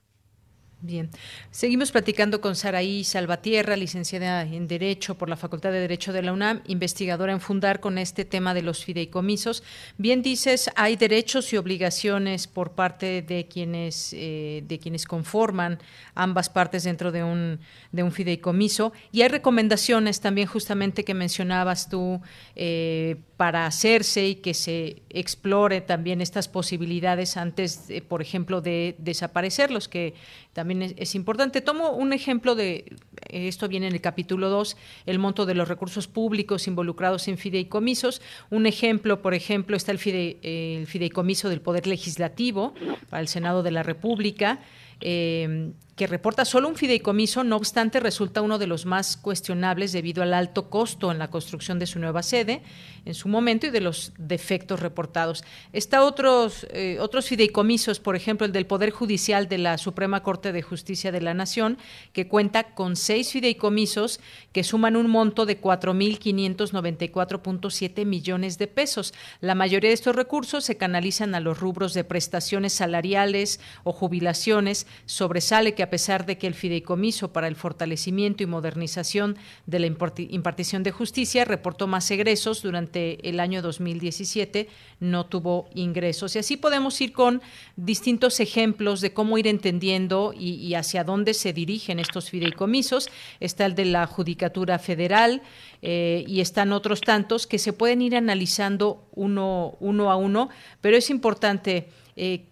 Bien, seguimos platicando con Saraí Salvatierra, licenciada en Derecho por la Facultad de Derecho de la UNAM, investigadora en Fundar con este tema de los fideicomisos. Bien dices, hay derechos y obligaciones por parte de quienes eh, de quienes conforman ambas partes dentro de un de un fideicomiso. Y hay recomendaciones también justamente que mencionabas tú eh, para hacerse y que se explore también estas posibilidades antes, por ejemplo, de desaparecerlos, que también es, importante. Tomo un ejemplo de, esto viene en el capítulo 2, el monto de los recursos públicos involucrados en fideicomisos. Un ejemplo, por ejemplo, está el, el fideicomiso del Poder Legislativo para el Senado de la República. Eh, que reporta solo un fideicomiso, no obstante resulta uno de los más cuestionables debido al alto costo en la construcción de su nueva sede en su momento y de los defectos reportados. Está otros, eh, otros fideicomisos, por ejemplo, el del Poder Judicial de la Suprema Corte de Justicia de la Nación, que cuenta con seis fideicomisos que suman un monto de 4.594.7 millones de pesos. La mayoría de estos recursos se canalizan a los rubros de prestaciones salariales o jubilaciones. Sobresale que a pesar de que el fideicomiso para el fortalecimiento y modernización de la impartición de justicia reportó más egresos durante el año 2017, no tuvo ingresos. Y así podemos ir con distintos ejemplos de cómo ir entendiendo y, hacia dónde se dirigen estos fideicomisos. Está el de la Judicatura Federal eh, y están otros tantos que se pueden ir analizando uno, a uno, pero es importante eh,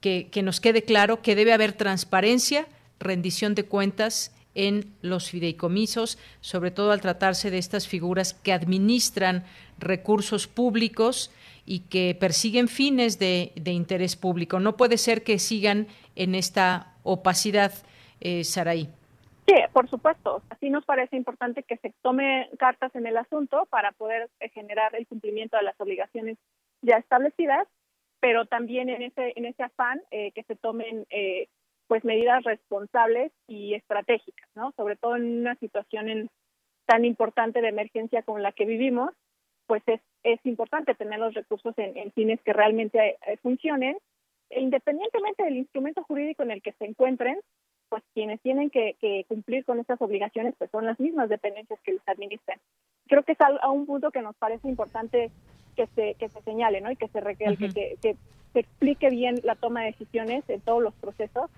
que nos quede claro que debe haber transparencia, rendición de cuentas en los fideicomisos, sobre todo al tratarse de estas figuras que administran recursos públicos y que persiguen fines de, interés público. No puede ser que sigan en esta opacidad, eh, Saraí. Sí, por supuesto. Así nos parece importante que se tome cartas en el asunto para poder eh, generar el cumplimiento de las obligaciones ya establecidas, pero también en ese en ese afán eh, que se tomen eh, pues medidas responsables y estratégicas, ¿no? Sobre todo en una situación tan importante de emergencia como la que vivimos, pues es, es importante tener los recursos en, fines que realmente eh, funcionen, e independientemente del instrumento jurídico en el que se encuentren, pues quienes tienen que, cumplir con estas obligaciones pues son las mismas dependencias que los administran. Creo que es a, un punto que nos parece importante que se, que se señale, ¿no? Y que se requiere que, que se explique bien la toma de decisiones en todos los procesos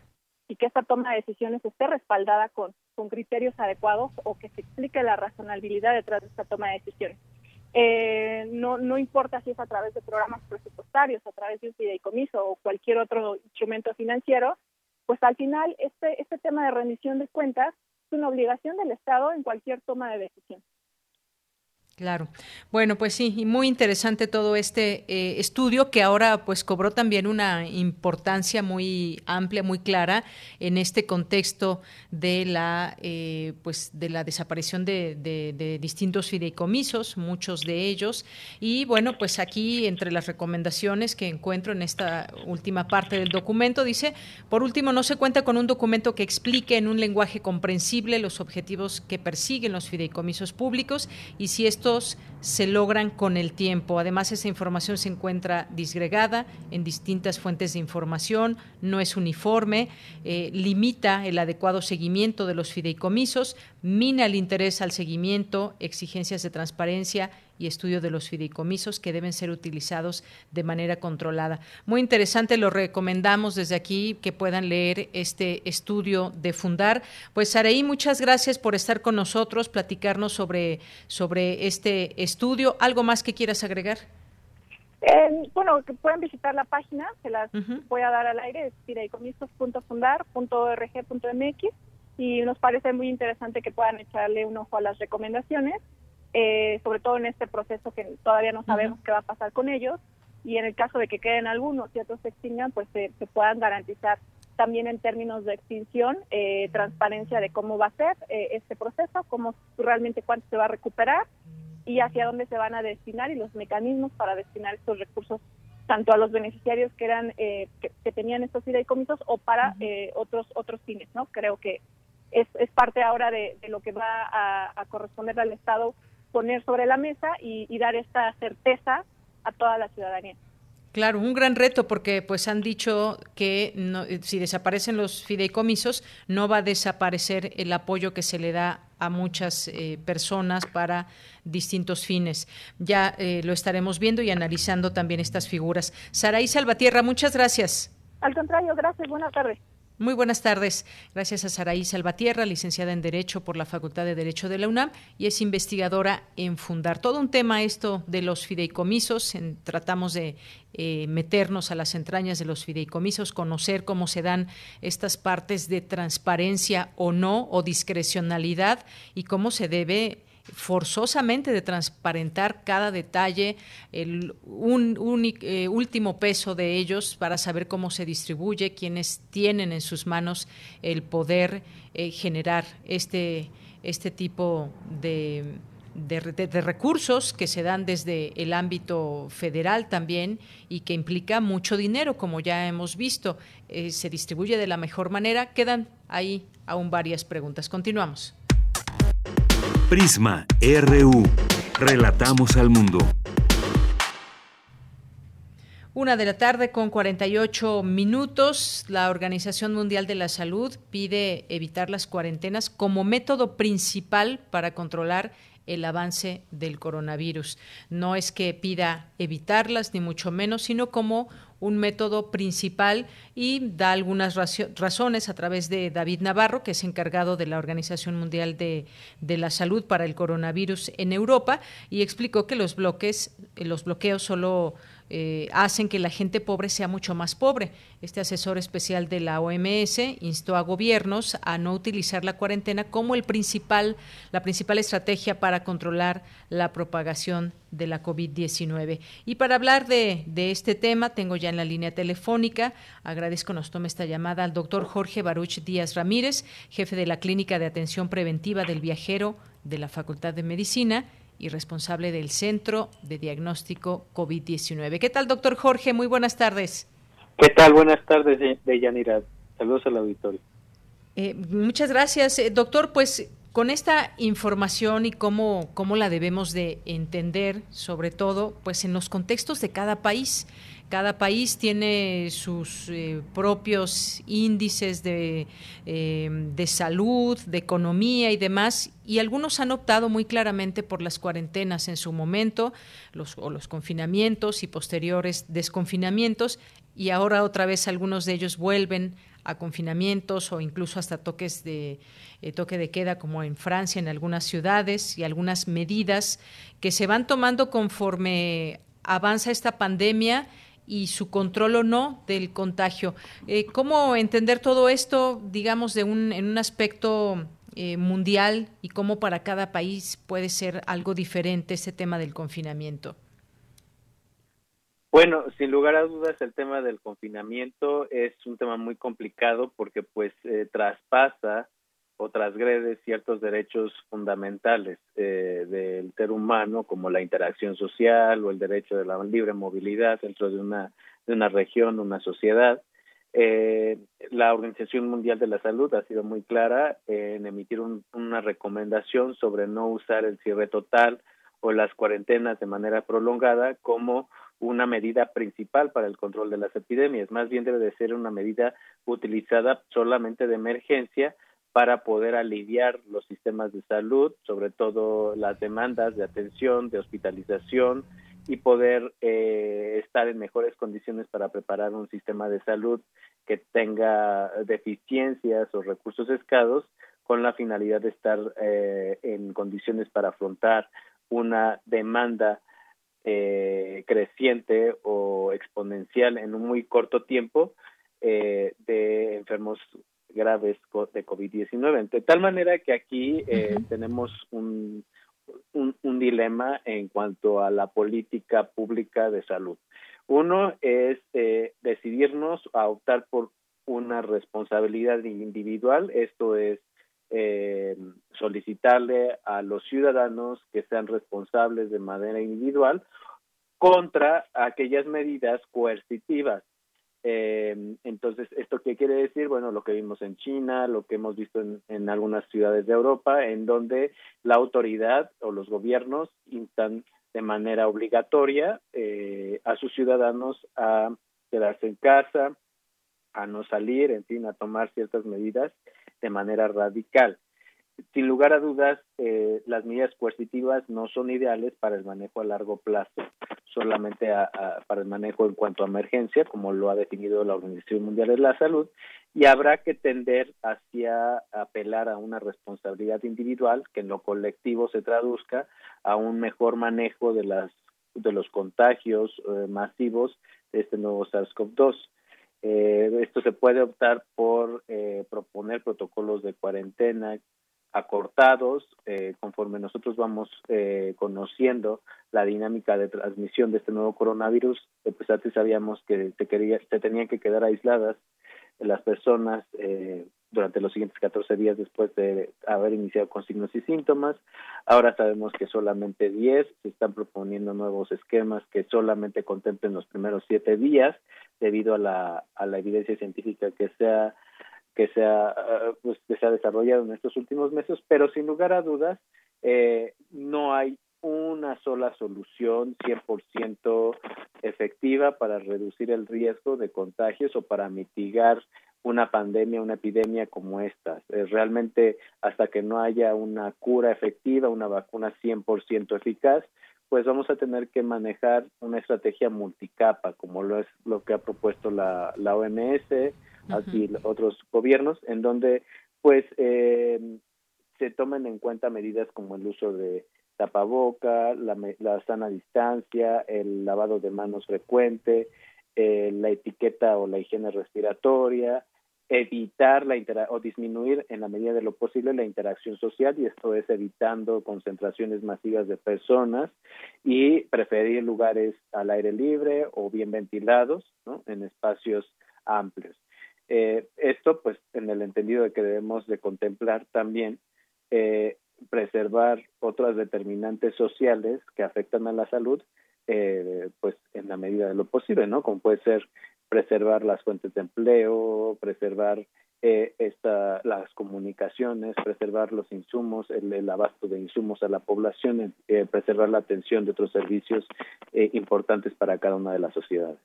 y que esta toma de decisiones esté respaldada con, con criterios adecuados o que se explique la razonabilidad detrás de esta toma de decisiones. Eh, no, no importa si es a través de programas presupuestarios, a través de un fideicomiso o cualquier otro instrumento financiero, pues al final este, este tema de rendición de cuentas es una obligación del Estado en cualquier toma de decisión. Claro. Bueno, pues sí, y muy interesante todo este eh, estudio que ahora pues cobró también una importancia muy amplia, muy clara en este contexto de la eh, pues de la desaparición de, de, distintos fideicomisos, muchos de ellos. Y bueno, pues aquí entre las recomendaciones que encuentro en esta última parte del documento dice, por último, no se cuenta con un documento que explique en un lenguaje comprensible los objetivos que persiguen los fideicomisos públicos y si esto se logran con el tiempo. Además, esa información se encuentra disgregada en distintas fuentes de información, no es uniforme, eh, limita el adecuado seguimiento de los fideicomisos, mina el interés al seguimiento, exigencias de transparencia y estudio de los fideicomisos que deben ser utilizados de manera controlada. Muy interesante, lo recomendamos desde aquí que puedan leer este estudio de Fundar. Pues Saraí, muchas gracias por estar con nosotros, platicarnos sobre, sobre este estudio. ¿Algo más que quieras agregar? Eh, bueno, que pueden visitar la página, se las voy a dar al aire, es fideicomisos.fundar.org.mx y nos parece muy interesante que puedan echarle un ojo a las recomendaciones eh, sobre todo en este proceso que todavía no sabemos qué va a pasar con ellos, y en el caso de que queden algunos y otros se extingan, pues se, puedan garantizar también en términos de extinción, eh, transparencia de cómo va a ser eh, este proceso, cómo realmente cuánto se va a recuperar y hacia dónde se van a destinar y los mecanismos para destinar estos recursos tanto a los beneficiarios que eran que, tenían estos fideicomisos o para otros otros fines, ¿no? Creo que es, es parte ahora de, lo que va a, a corresponder al Estado poner sobre la mesa y, dar esta certeza a toda la ciudadanía. Claro, un gran reto porque pues han dicho que si desaparecen los fideicomisos no va a desaparecer el apoyo que se le da a muchas eh, personas para distintos fines. Ya eh, lo estaremos viendo y analizando también estas figuras. Saraí Salvatierra, muchas gracias. Al contrario, gracias. Buenas tardes. Muy buenas tardes. Gracias a Saraí Salvatierra, licenciada en Derecho por la Facultad de Derecho de la UNAM y es investigadora en Fundar. Todo un tema esto de los fideicomisos. tratamos de eh, meternos a las entrañas de los fideicomisos, conocer cómo se dan estas partes de transparencia o no, o discrecionalidad y cómo se debe forzosamente de transparentar cada detalle, el un, eh, último peso de ellos para saber cómo se distribuye, quienes tienen en sus manos el poder eh, generar este, este tipo de, de, recursos que se dan desde el ámbito federal también y que implica mucho dinero, como ya hemos visto. Eh, se distribuye de la mejor manera. Quedan ahí aún varias preguntas. Continuamos. Prisma RU. Relatamos al mundo. Una de la tarde con 48 minutos, la Organización Mundial de la Salud pide evitar las cuarentenas como método principal para controlar el avance del coronavirus. No es que pida evitarlas, ni mucho menos, sino como un método principal y da algunas razones a través de David Navarro, que es encargado de la Organización Mundial de, la Salud para el coronavirus en Europa, y explicó que los bloques, los bloqueos solo eh, hacen que la gente pobre sea mucho más pobre. Este asesor especial de la OMS instó a gobiernos a no utilizar la cuarentena como el principal, la principal estrategia para controlar la propagación de la COVID-19. Y para hablar de, de, este tema, tengo ya en la línea telefónica, agradezco nos tome esta llamada al doctor Jorge Baruch Díaz Ramírez, jefe de la Clínica de Atención Preventiva del Viajero de la Facultad de Medicina y responsable del Centro de Diagnóstico COVID-19. ¿Qué tal, doctor Jorge? Muy buenas tardes. ¿Qué tal? Buenas tardes, Deyanira. Saludos al auditorio. Eh, muchas gracias, eh, doctor. Pues con esta información y cómo, cómo la debemos de entender, sobre todo, pues en los contextos de cada país. Cada país tiene sus eh, propios índices de, eh, de, salud, de economía y demás, y algunos han optado muy claramente por las cuarentenas en su momento, los, o los confinamientos y posteriores desconfinamientos, y ahora otra vez algunos de ellos vuelven a confinamientos o incluso hasta toques de eh, toque de queda como en Francia en algunas ciudades y algunas medidas que se van tomando conforme avanza esta pandemia y su control o no del contagio. Eh, ¿Cómo entender todo esto, digamos, de un, en un aspecto eh, mundial y cómo para cada país puede ser algo diferente ese tema del confinamiento? Bueno, sin lugar a dudas el tema del confinamiento es un tema muy complicado porque pues eh, traspasa o transgrede ciertos derechos fundamentales eh, del ser humano, como la interacción social o el derecho de la libre movilidad dentro de una, de una región, una sociedad. Eh, la Organización Mundial de la Salud ha sido muy clara en emitir una recomendación sobre no usar el cierre total o las cuarentenas de manera prolongada como una medida principal para el control de las epidemias. Más bien debe de ser una medida utilizada solamente de emergencia para poder aliviar los sistemas de salud, sobre todo las demandas de atención, de hospitalización y poder eh, estar en mejores condiciones para preparar un sistema de salud que tenga deficiencias o recursos escasos con la finalidad de estar eh, en condiciones para afrontar una demanda eh, creciente o exponencial en un muy corto tiempo de enfermos graves de COVID-19. De tal manera que aquí eh, tenemos un, un, dilema en cuanto a la política pública de salud. Uno es eh, decidirnos a optar por una responsabilidad individual, esto es eh, solicitarle a los ciudadanos que sean responsables de manera individual contra aquellas medidas coercitivas eh, entonces, ¿esto qué quiere decir? Bueno, lo que vimos en China, lo que hemos visto en, algunas ciudades de Europa, en donde la autoridad o los gobiernos instan de manera obligatoria eh, a sus ciudadanos a quedarse en casa, a no salir, en fin, a tomar ciertas medidas de manera radical sin lugar a dudas, eh, las medidas coercitivas no son ideales para el manejo a largo plazo, solamente para el manejo en cuanto a emergencia, como lo ha definido la Organización Mundial de la Salud, y habrá que tender hacia apelar a una responsabilidad individual que en lo colectivo se traduzca a un mejor manejo de las de los contagios eh, masivos de este nuevo SARS-CoV-2. Eh, esto se puede optar por proponer protocolos de cuarentena acortados eh, conforme nosotros vamos eh, conociendo la dinámica de transmisión de este nuevo coronavirus eh, pues antes sabíamos que se, quería, se tenían que quedar aisladas las personas durante los siguientes 14 días después de haber iniciado con signos y síntomas. Ahora sabemos que solamente 10, se están proponiendo nuevos esquemas que solamente contemplen los primeros 7 días debido a la, a la evidencia científica que se ha que se ha, ah, pues, que se ha desarrollado en estos últimos meses, pero sin lugar a dudas eh, no hay una sola solución 100% efectiva para reducir el riesgo de contagios o para mitigar una pandemia, una epidemia como esta. realmente hasta que no haya una cura efectiva, una vacuna 100% eficaz, pues vamos a tener que manejar una estrategia multicapa, como lo es lo que ha propuesto la, la OMS, y otros gobiernos, en donde pues eh, se tomen en cuenta medidas como el uso de tapaboca, la, la sana distancia, el lavado de manos frecuente, eh, la etiqueta o la higiene respiratoria, evitar la o disminuir en la medida de lo posible la interacción social y esto es evitando concentraciones masivas de personas y preferir lugares al aire libre o bien ventilados ¿no? en espacios amplios. Eh, esto pues en el entendido de que debemos de contemplar también eh, preservar otras determinantes sociales que afectan a la salud, eh, pues en la medida de lo posible, ¿no? Como puede ser preservar las fuentes de empleo, preservar eh, esta, las comunicaciones, preservar los insumos, el, abasto de insumos a la población, eh, preservar la atención de otros servicios eh, importantes para cada una de las sociedades.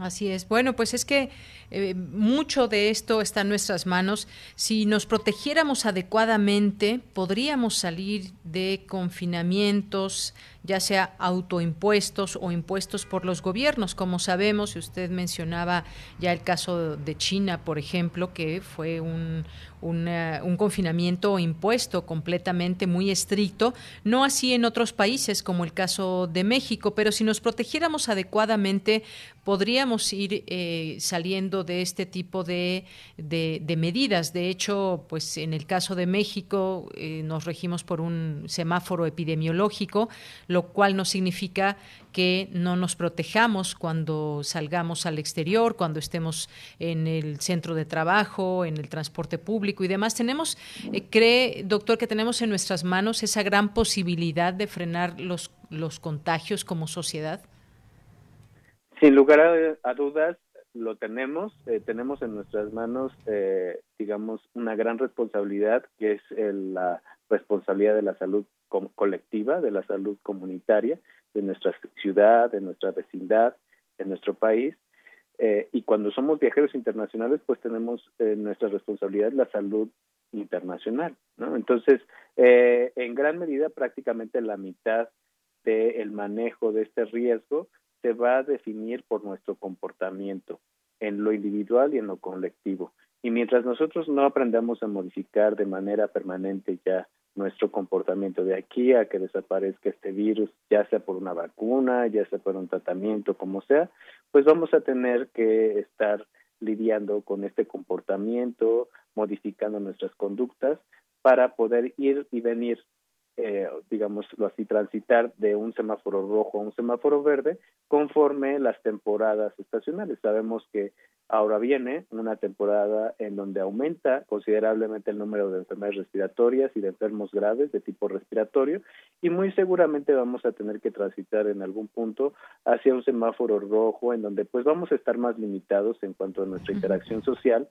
Así es. Bueno, pues es que eh, mucho de esto está en nuestras manos. Si nos protegiéramos adecuadamente, podríamos salir de confinamientos, ya sea autoimpuestos o impuestos por los gobiernos. Como sabemos, usted mencionaba ya el caso de China, por ejemplo, que fue un, un confinamiento impuesto completamente muy estricto, no así en otros países como el caso de México, pero si nos protegiéramos adecuadamente, podríamos ir eh, saliendo de este tipo de, de, medidas. De hecho, pues en el caso de México eh, nos regimos por un semáforo epidemiológico, lo cual no significa que no nos protejamos cuando salgamos al exterior, cuando estemos en el centro de trabajo, en el transporte público y demás. Tenemos, eh, cree, doctor, que tenemos en nuestras manos esa gran posibilidad de frenar los, los contagios como sociedad. Sin lugar a, dudas, lo tenemos, eh, tenemos en nuestras manos, eh, digamos, una gran responsabilidad que es la responsabilidad de la salud colectiva, de la salud comunitaria, de nuestra ciudad, de nuestra vecindad, de nuestro país. Eh, y cuando somos viajeros internacionales, pues tenemos eh, nuestra responsabilidad la salud internacional. Entonces, eh, en gran medida, prácticamente la mitad del manejo de este riesgo se va a definir por nuestro comportamiento en lo individual y en lo colectivo. Y mientras nosotros no aprendamos a modificar de manera permanente ya nuestro comportamiento de aquí a que desaparezca este virus, ya sea por una vacuna, ya sea por un tratamiento, como sea, pues vamos a tener que estar lidiando con este comportamiento, modificando nuestras conductas para poder ir y venir eh, digámoslo así, transitar de un semáforo rojo a un semáforo verde conforme las temporadas estacionales. Sabemos que ahora viene una temporada en donde aumenta considerablemente el número de enfermedades respiratorias y de enfermos graves de tipo respiratorio y muy seguramente vamos a tener que transitar en algún punto hacia un semáforo rojo en donde pues vamos a estar más limitados en cuanto a nuestra interacción social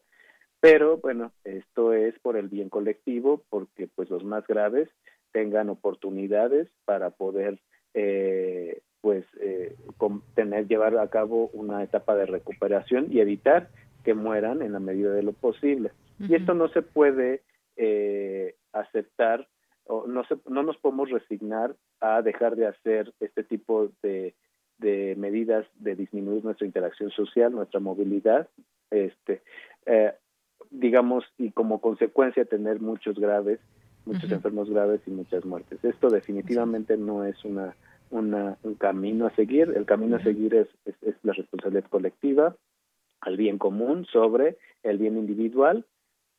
pero bueno, esto es por el bien colectivo, porque pues los más graves tengan oportunidades para poder eh, pues eh, tener llevar a cabo una etapa de recuperación y evitar que mueran en la medida de lo posible. Y esto no se puede eh, aceptar o no se, no nos podemos resignar a dejar de hacer este tipo de, de medidas de disminuir nuestra interacción social nuestra movilidad este eh, digamos y como consecuencia tener muchos graves muchos enfermos graves y muchas muertes. Esto definitivamente no es una, una, un camino a seguir. El camino a seguir es, es, la responsabilidad colectiva, al bien común sobre el bien individual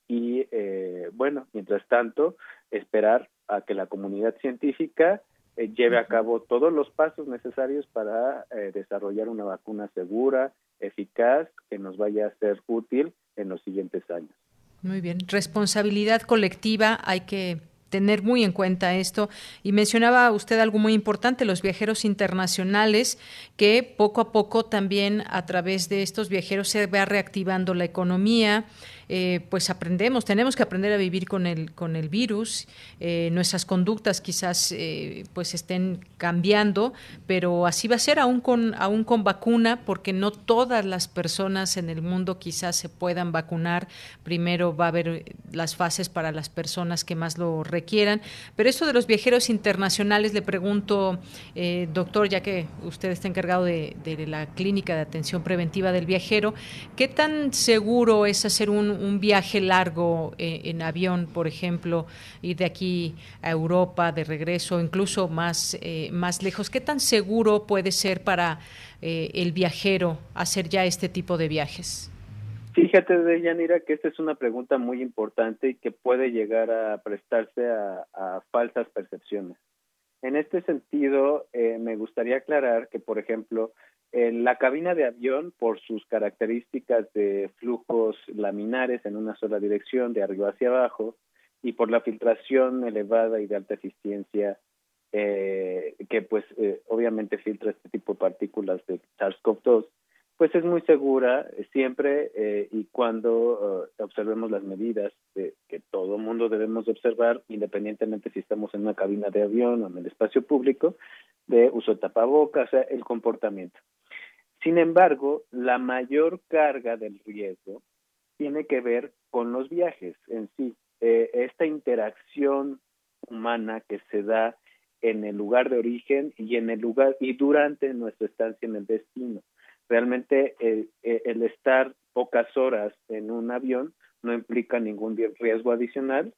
y, eh, bueno, mientras tanto, esperar a que la comunidad científica eh, lleve a cabo todos los pasos necesarios para eh, desarrollar una vacuna segura, eficaz, que nos vaya a ser útil en los siguientes años. Muy bien, responsabilidad colectiva, hay que tener muy en cuenta esto. Y mencionaba usted algo muy importante, los viajeros internacionales, que poco a poco también a través de estos viajeros se va reactivando la economía, eh, pues aprendemos, tenemos que aprender a vivir con el, con el virus, eh, nuestras conductas quizás pues estén cambiando, pero así va a ser aún con, aún con vacuna, porque no todas las personas en el mundo quizás se puedan vacunar. Primero va a haber las fases para las personas que más lo requieran. Pero esto de los viajeros internacionales, le pregunto, eh, doctor, ya que usted está encargado de, la clínica de atención preventiva del viajero, ¿qué tan seguro es hacer un, viaje largo eh, en avión, por ejemplo, ir de aquí a Europa de regreso, incluso más, eh, más lejos? ¿Qué tan seguro puede ser para el viajero hacer ya este tipo de viajes? Fíjate, Deyanira, que esta es una pregunta muy importante y que puede llegar a prestarse a, falsas percepciones. En este sentido, eh, me gustaría aclarar que, por ejemplo, en la cabina de avión, por sus características de flujos laminares en una sola dirección, de arriba hacia abajo, y por la filtración elevada y de alta eficiencia, eh, que pues eh, obviamente filtra este tipo de partículas de SARS-CoV-2, pues es muy segura eh, siempre eh, y cuando eh, observemos las medidas que todo mundo debemos observar, independientemente si estamos en una cabina de avión o en el espacio público, de uso de tapabocas, el comportamiento. Sin embargo, la mayor carga del riesgo tiene que ver con los viajes en sí, esta interacción humana que se da en el lugar de origen y en el lugar y durante nuestra estancia en el destino realmente eh, eh, el, estar pocas horas en un avión no implica ningún riesgo adicional.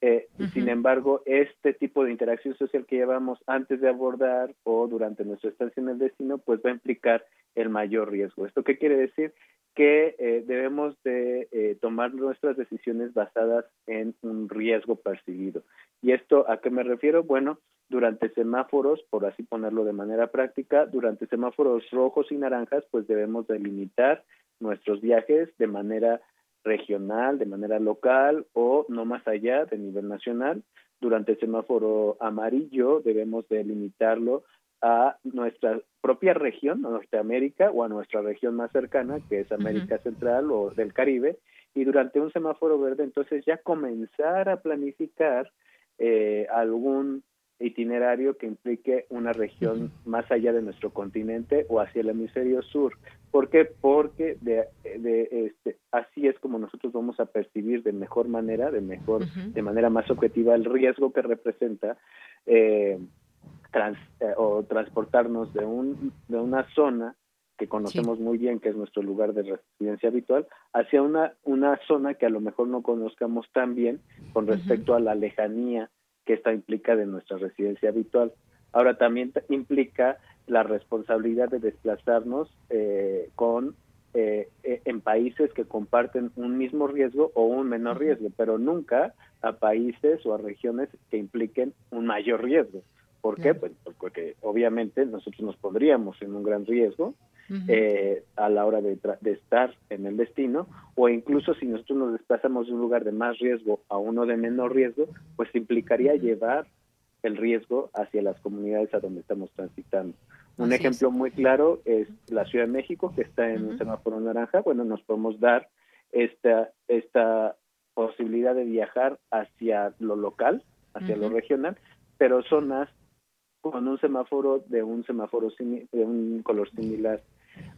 Eh, sin embargo, este tipo de interacción social que llevamos antes de abordar o durante nuestra estancia en el destino, pues va a implicar el mayor riesgo. ¿Esto qué quiere decir? Que debemos de tomar nuestras decisiones basadas en un riesgo percibido. ¿Y esto a qué me refiero? Bueno, durante semáforos, por así ponerlo de manera práctica, durante semáforos rojos y naranjas, pues debemos delimitar nuestros viajes de manera regional, de manera local o no más allá de nivel nacional. Durante el semáforo amarillo debemos delimitarlo a nuestra propia región, a Norteamérica o a nuestra región más cercana, que es América Central o del Caribe, y durante un semáforo verde entonces ya comenzar a planificar eh, algún itinerario que implique una región más allá de nuestro continente o hacia el hemisferio sur. ¿Por qué? Porque de, este, así es como nosotros vamos a percibir de mejor manera, de mejor, de manera más objetiva el riesgo que representa eh, eh, o transportarnos de un de una zona que conocemos muy bien, que es nuestro lugar de residencia habitual, hacia una, una zona que a lo mejor no conozcamos tan bien con respecto a la lejanía que esta implica de nuestra residencia habitual. Ahora también implica la responsabilidad de desplazarnos eh, con eh, eh, en países que comparten un mismo riesgo o un menor riesgo, pero nunca a países o a regiones que impliquen un mayor riesgo. ¿Por qué? Pues porque obviamente nosotros nos pondríamos en un gran riesgo a la hora de, de, estar en el destino, o incluso si nosotros nos desplazamos de un lugar de más riesgo a uno de menor riesgo, pues implicaría llevar el riesgo hacia las comunidades a donde estamos transitando. Un ejemplo muy claro es la Ciudad de México, que está en un semáforo naranja. Bueno, nos podemos dar esta, esta posibilidad de viajar hacia lo local, hacia lo regional, pero zonas con un semáforo de un semáforo de un color similar.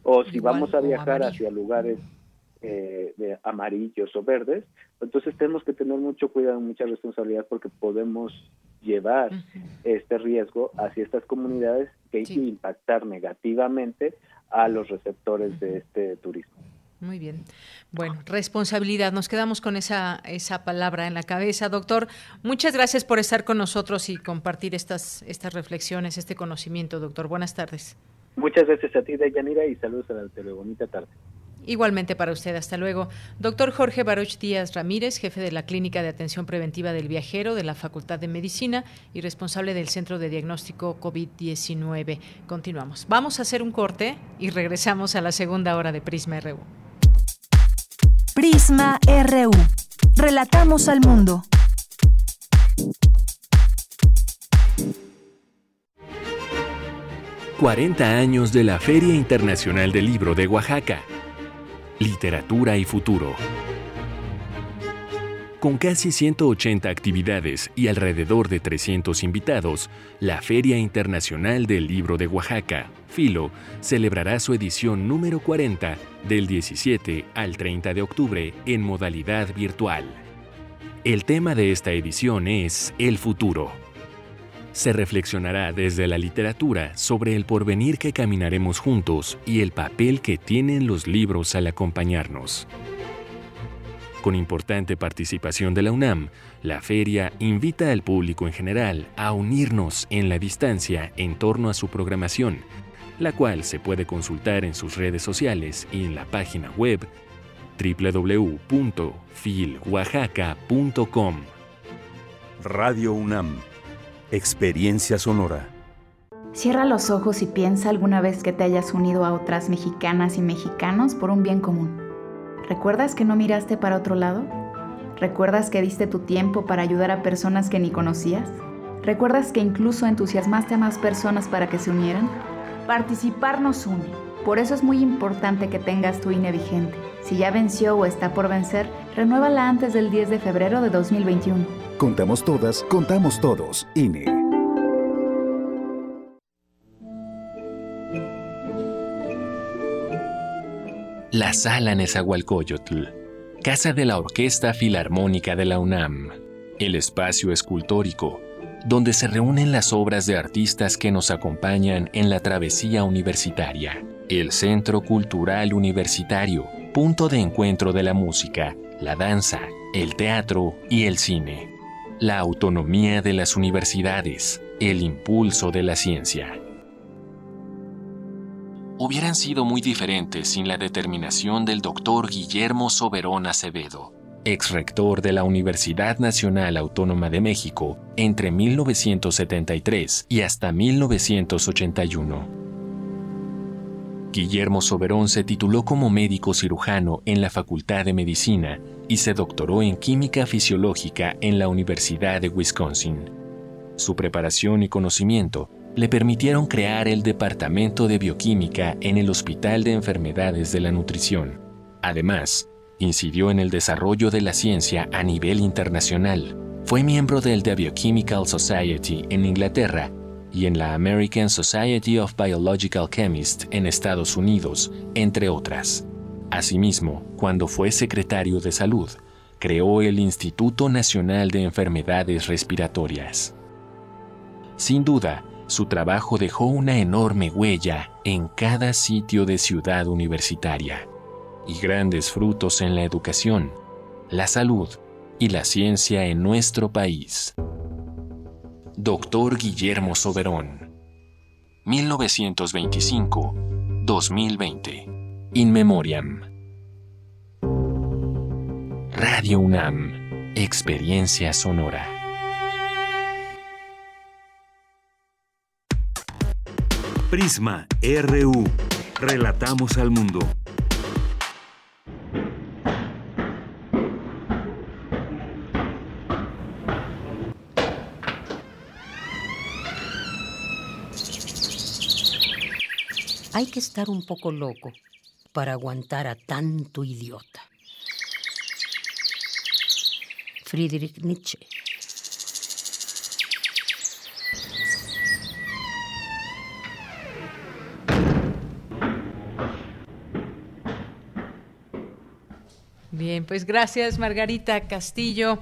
O si vamos a viajar hacia lugares eh, de amarillos o verdes, entonces tenemos que tener mucho cuidado, mucha responsabilidad porque podemos llevar este riesgo hacia estas comunidades que hay que impactar negativamente a los receptores de este turismo. Muy bien. Bueno, responsabilidad. Nos quedamos con esa, esa palabra en la cabeza. Doctor, muchas gracias por estar con nosotros y compartir estas, estas reflexiones, este conocimiento, doctor. Buenas tardes. Muchas gracias a ti, Deyanira, y saludos a la tele. Bonita tarde. Igualmente para usted, hasta luego. Doctor Jorge Baruch Díaz Ramírez, jefe de la Clínica de Atención Preventiva del Viajero de la Facultad de Medicina y responsable del Centro de Diagnóstico COVID-19. Continuamos. Vamos a hacer un corte y regresamos a la segunda hora de Prisma RU. Prisma RU. Relatamos al mundo. ...40 años de la Feria Internacional del Libro de Oaxaca literatura y futuro. Con casi 180 actividades y alrededor de 300 invitados, la Feria Internacional del Libro de Oaxaca, Filo, celebrará su edición número 40 del 17 al 30 de octubre en modalidad virtual. El tema de esta edición es el futuro. Se reflexionará desde la literatura sobre el porvenir que caminaremos juntos y el papel que tienen los libros al acompañarnos. Con importante participación de la UNAM, la feria invita al público en general a unirnos en la distancia en torno a su programación, la cual se puede consultar en sus redes sociales y en la página web www.filoaxaca.com. Radio UNAM, Experiencia Sonora. Cierra los ojos y piensa alguna vez que te hayas unido a otras mexicanas y mexicanos por un bien común. ¿Recuerdas que no miraste para otro lado? ¿Recuerdas que diste tu tiempo para ayudar a personas que ni conocías? ¿Recuerdas que incluso entusiasmaste a más personas para que se unieran? Participar nos une. Por eso es muy importante que tengas tu INE vigente. Si ya venció o está por vencer, renuévala antes del 10 de febrero de 2021. Contamos todas, contamos todos. INE. La Sala Nezahualcóyotl, Casa de la Orquesta Filarmónica de la UNAM, el espacio escultórico, donde se reúnen las obras de artistas que nos acompañan en la travesía universitaria, el Centro Cultural Universitario, punto de encuentro de la música, la danza, el teatro y el cine, la autonomía de las universidades, el impulso de la ciencia hubieran sido muy diferentes sin la determinación del doctor Guillermo Soberón Acevedo, ex rector de la Universidad Nacional Autónoma de México entre 1973 y hasta 1981. Guillermo Soberón se tituló como médico cirujano en la Facultad de Medicina y se doctoró en Química Fisiológica en la Universidad de Wisconsin. Su preparación y conocimiento le permitieron crear el Departamento de Bioquímica en el Hospital de Enfermedades de la Nutrición. Además, incidió en el desarrollo de la ciencia a nivel internacional. Fue miembro del The Biochemical Society en Inglaterra y en la American Society of Biological Chemists en Estados Unidos, entre otras. Asimismo, cuando fue secretario de Salud, creó el Instituto Nacional de Enfermedades Respiratorias. Sin duda, su trabajo dejó una enorme huella en cada sitio de ciudad universitaria y grandes frutos en la educación, la salud y la ciencia en nuestro país. Doctor Guillermo Soberón, 1925-2020, In Memoriam. Radio UNAM, Experiencia Sonora. Prisma RU. Relatamos al mundo. Hay que estar un poco loco para aguantar a tanto idiota. Friedrich Nietzsche. Bien, pues gracias Margarita Castillo.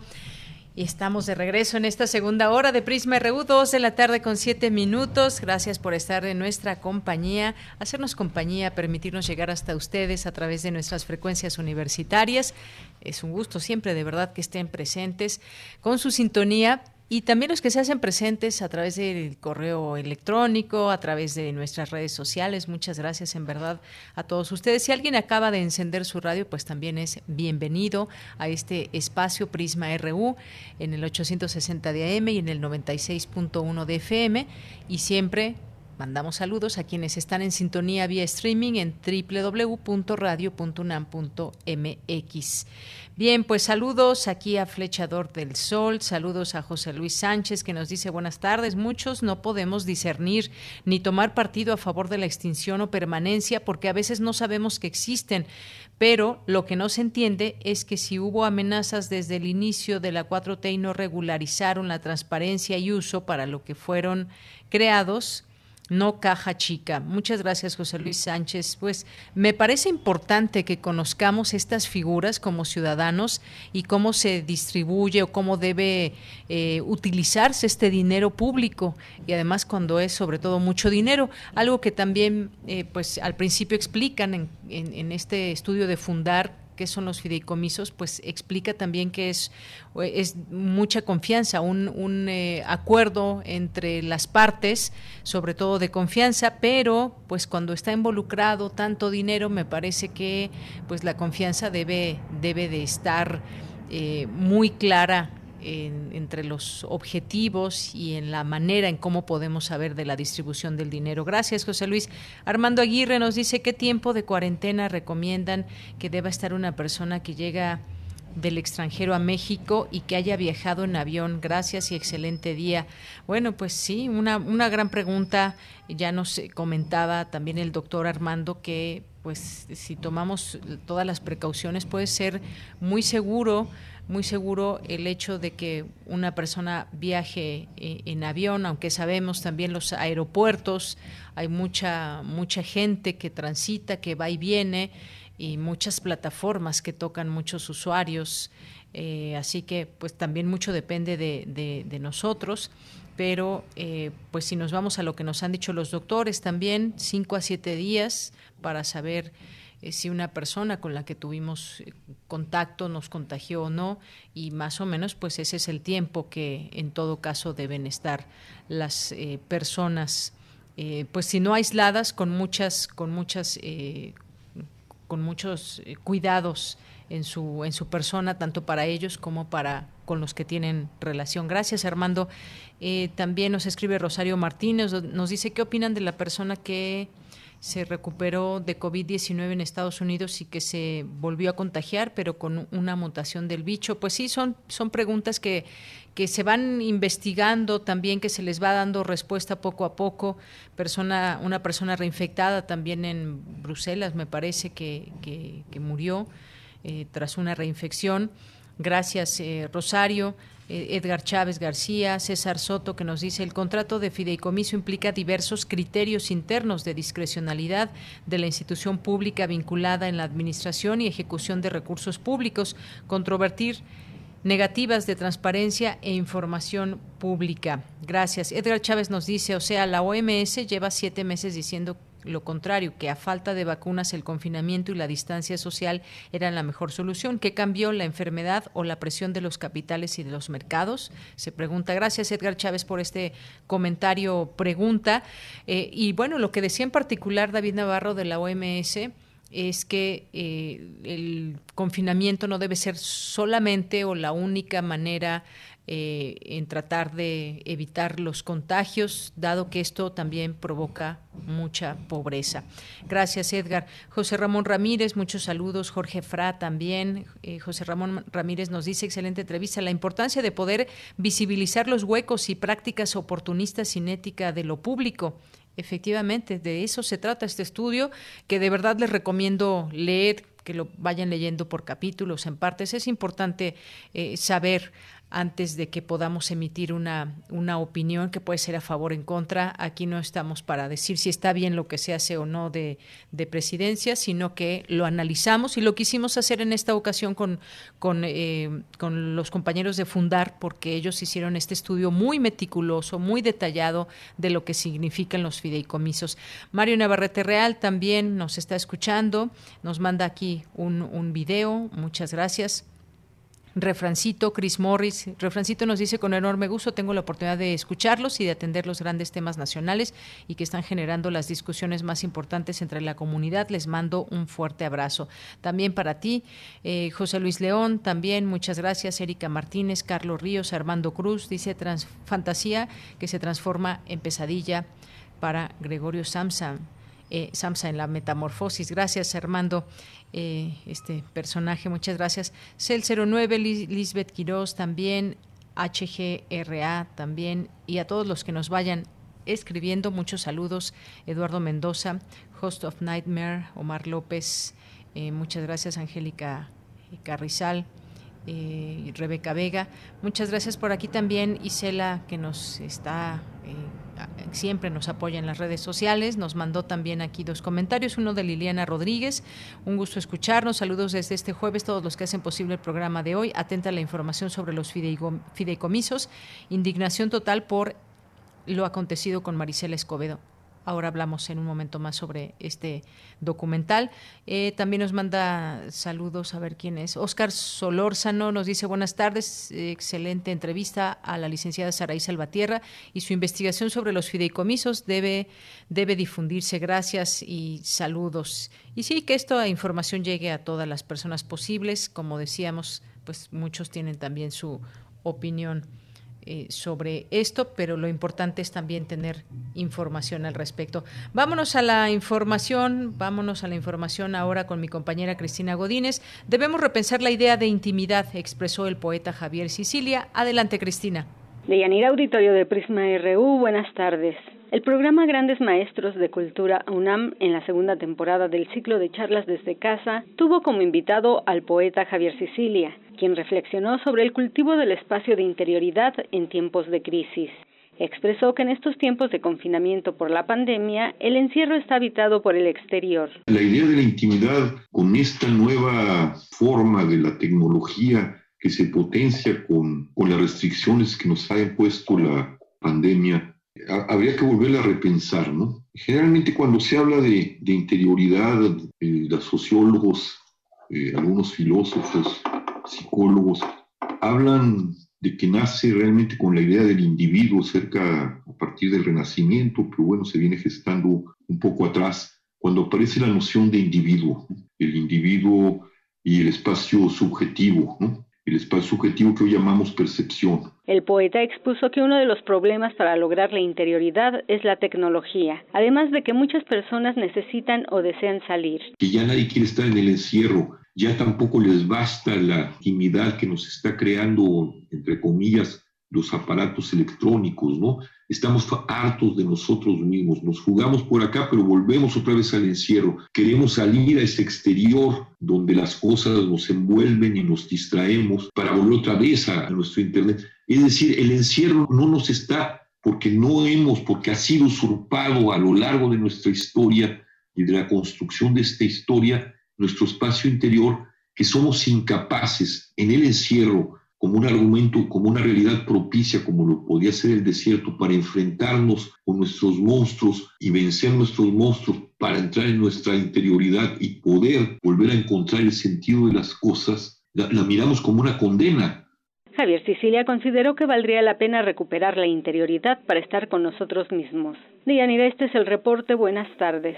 Estamos de regreso en esta segunda hora de Prisma RU, 2 de la tarde con 7 minutos. Gracias por estar en nuestra compañía, hacernos compañía, permitirnos llegar hasta ustedes a través de nuestras frecuencias universitarias. Es un gusto siempre, de verdad, que estén presentes con su sintonía y también los que se hacen presentes a través del correo electrónico, a través de nuestras redes sociales. Muchas gracias en verdad a todos ustedes. Si alguien acaba de encender su radio, pues también es bienvenido a este espacio Prisma RU en el 860 de AM y en el 96.1 de FM. Y siempre mandamos saludos a quienes están en sintonía vía streaming en www.radio.unam.mx. Bien, pues saludos aquí a Flechador del Sol, saludos a José Luis Sánchez que nos dice buenas tardes. Muchos no podemos discernir ni tomar partido a favor de la extinción o permanencia porque a veces no sabemos que existen, pero lo que no se entiende es que si hubo amenazas desde el inicio de la 4T y no regularizaron la transparencia y uso para lo que fueron creados, no caja chica. Muchas gracias, José Luis Sánchez. Pues me parece importante que conozcamos estas figuras como ciudadanos y cómo se distribuye o cómo debe eh, utilizarse este dinero público y además cuando es sobre todo mucho dinero, algo que también eh, pues al principio explican en, en este estudio de Fundar qué son los fideicomisos, pues explica también que es, es mucha confianza, un, un eh, acuerdo entre las partes, sobre todo de confianza, pero pues cuando está involucrado tanto dinero, me parece que pues la confianza debe, debe de estar eh, muy clara entre los objetivos y en la manera en cómo podemos saber de la distribución del dinero. Gracias, José Luis. Armando Aguirre nos dice qué tiempo de cuarentena recomiendan que deba estar una persona que llega del extranjero a México y que haya viajado en avión. Gracias y excelente día. Bueno, pues sí, una, una gran pregunta. Ya nos comentaba también el doctor Armando que pues si tomamos todas las precauciones puede ser muy seguro muy seguro el hecho de que una persona viaje eh, en avión, aunque sabemos también los aeropuertos, hay mucha, mucha gente que transita, que va y viene, y muchas plataformas que tocan muchos usuarios, eh, así que pues también mucho depende de, nosotros. Pero eh, pues si nos vamos a lo que nos han dicho los doctores también, cinco a siete días para saber eh, si una persona con la que tuvimos eh, contacto nos contagió o no y más o menos pues ese es el tiempo que en todo caso deben estar las eh, personas pues si no aisladas con muchas con muchas con muchos cuidados en su en su persona tanto para ellos como para con los que tienen relación. Gracias Armando. También nos escribe Rosario Martínez nos dice qué opinan de la persona que se recuperó de COVID-19 en Estados Unidos y que se volvió a contagiar, pero con una mutación del bicho. Pues sí, son, son preguntas que, que se van investigando también, que se les va dando respuesta poco a poco. Persona, una persona reinfectada también en Bruselas, me parece que, que, murió eh, tras una reinfección. Gracias, eh, Rosario. Eh, Edgar Chávez García, César Soto, que nos dice el contrato de fideicomiso implica diversos criterios internos de discrecionalidad de la institución pública vinculada en la administración y ejecución de recursos públicos, controvertir negativas de transparencia e información pública. Gracias. Edgar Chávez nos dice, o sea, la OMS lleva siete meses diciendo lo contrario, que a falta de vacunas el confinamiento y la distancia social eran la mejor solución. ¿Qué cambió la enfermedad o la presión de los capitales y de los mercados? Se pregunta. Gracias, Edgar Chávez, por este comentario, pregunta. Eh, y bueno, lo que decía en particular David Navarro de la OMS es que eh, el confinamiento no debe ser solamente o la única manera eh, en tratar de evitar los contagios, dado que esto también provoca mucha pobreza. Gracias, Edgar. José Ramón Ramírez, muchos saludos. Jorge Fra también. Eh, José Ramón Ramírez nos dice, excelente entrevista, la importancia de poder visibilizar los huecos y prácticas oportunistas sin ética de lo público. Efectivamente, de eso se trata este estudio, que de verdad les recomiendo leer, que lo vayan leyendo por capítulos, en partes. Es importante eh, saber antes de que podamos emitir una, una opinión que puede ser a favor o en contra. Aquí no estamos para decir si está bien lo que se hace o no de, presidencia, sino que lo analizamos y lo quisimos hacer en esta ocasión con, con, eh, con los compañeros de Fundar, porque ellos hicieron este estudio muy meticuloso, muy detallado de lo que significan los fideicomisos. Mario Navarrete Real también nos está escuchando, nos manda aquí un, un video, muchas gracias. Refrancito, Chris Morris. Refrancito nos dice con enorme gusto, tengo la oportunidad de escucharlos y de atender los grandes temas nacionales y que están generando las discusiones más importantes entre la comunidad. Les mando un fuerte abrazo. También para ti, eh, José Luis León, también muchas gracias. Erika Martínez, Carlos Ríos, Armando Cruz, dice fantasía que se transforma en pesadilla para Gregorio Samsa. Eh, Samsa en la metamorfosis. Gracias, Armando. Eh, este personaje. Muchas gracias. Cel 09, Lisbeth Quiroz también, HGRA también, y a todos los que nos vayan escribiendo. Muchos saludos. Eduardo Mendoza, Host of Nightmare, Omar López, eh, muchas gracias, Angélica Carrizal. Rebeca Vega. Muchas gracias por aquí también, Isela, que nos está siempre nos apoya en las redes sociales. Nos mandó también aquí dos comentarios, uno de Liliana Rodríguez. Un gusto escucharnos. Saludos desde este jueves, todos los que hacen posible el programa de hoy. Atenta a la información sobre los fideicomisos. Indignación total por lo acontecido con Marisela Escobedo. Ahora hablamos en un momento más sobre este documental. Eh, también nos manda saludos, a ver quién es. Oscar Solórzano nos dice buenas tardes, excelente entrevista a la licenciada Saraí Salvatierra y su investigación sobre los fideicomisos debe, debe difundirse. Gracias y saludos. Y sí, que esta información llegue a todas las personas posibles. Como decíamos, pues muchos tienen también su opinión eh, sobre esto, pero lo importante es también tener información al respecto. Vámonos a la información, vámonos a la información ahora con mi compañera Cristina Godínez. Debemos repensar la idea de intimidad, expresó el poeta Javier Sicilia. Adelante, Cristina. Deyanira Auditorio de Prisma RU, buenas tardes. El programa Grandes Maestros de Cultura UNAM en la segunda temporada del ciclo de charlas desde casa tuvo como invitado al poeta Javier Sicilia, quien reflexionó sobre el cultivo del espacio de interioridad en tiempos de crisis. Expresó que en estos tiempos de confinamiento por la pandemia, el encierro está habitado por el exterior. La idea de la intimidad con esta nueva forma de la tecnología que se potencia con, con las restricciones que nos ha impuesto la pandemia, habría que volverla a repensar, ¿no? Generalmente cuando se habla de, interioridad, los sociólogos, eh, algunos filósofos, psicólogos, hablan de que nace realmente con la idea del individuo cerca a partir del Renacimiento, pero bueno, se viene gestando un poco atrás, cuando aparece la noción de individuo, el individuo y el espacio subjetivo, ¿no? El espacio subjetivo que hoy llamamos percepción. El poeta expuso que uno de los problemas para lograr la interioridad es la tecnología, además de que muchas personas necesitan o desean salir. Que ya nadie quiere estar en el encierro, ya tampoco les basta la intimidad que nos está creando, entre comillas, los aparatos electrónicos, ¿no? Estamos hartos de nosotros mismos, nos jugamos por acá, pero volvemos otra vez al encierro. Queremos salir a ese exterior donde las cosas nos envuelven y nos distraemos para volver otra vez a, nuestro Internet. Es decir, el encierro no nos está porque no hemos, porque ha sido usurpado a lo largo de nuestra historia y de la construcción de esta historia nuestro espacio interior, que somos incapaces en el encierro, como un argumento, como una realidad propicia, como lo podía ser el desierto, para enfrentarnos con nuestros monstruos y vencer nuestros monstruos, para entrar en nuestra interioridad y poder volver a encontrar el sentido de las cosas, la, miramos como una condena. Javier Sicilia consideró que valdría la pena recuperar la interioridad para estar con nosotros mismos. Dianira, este es el reporte. Buenas tardes.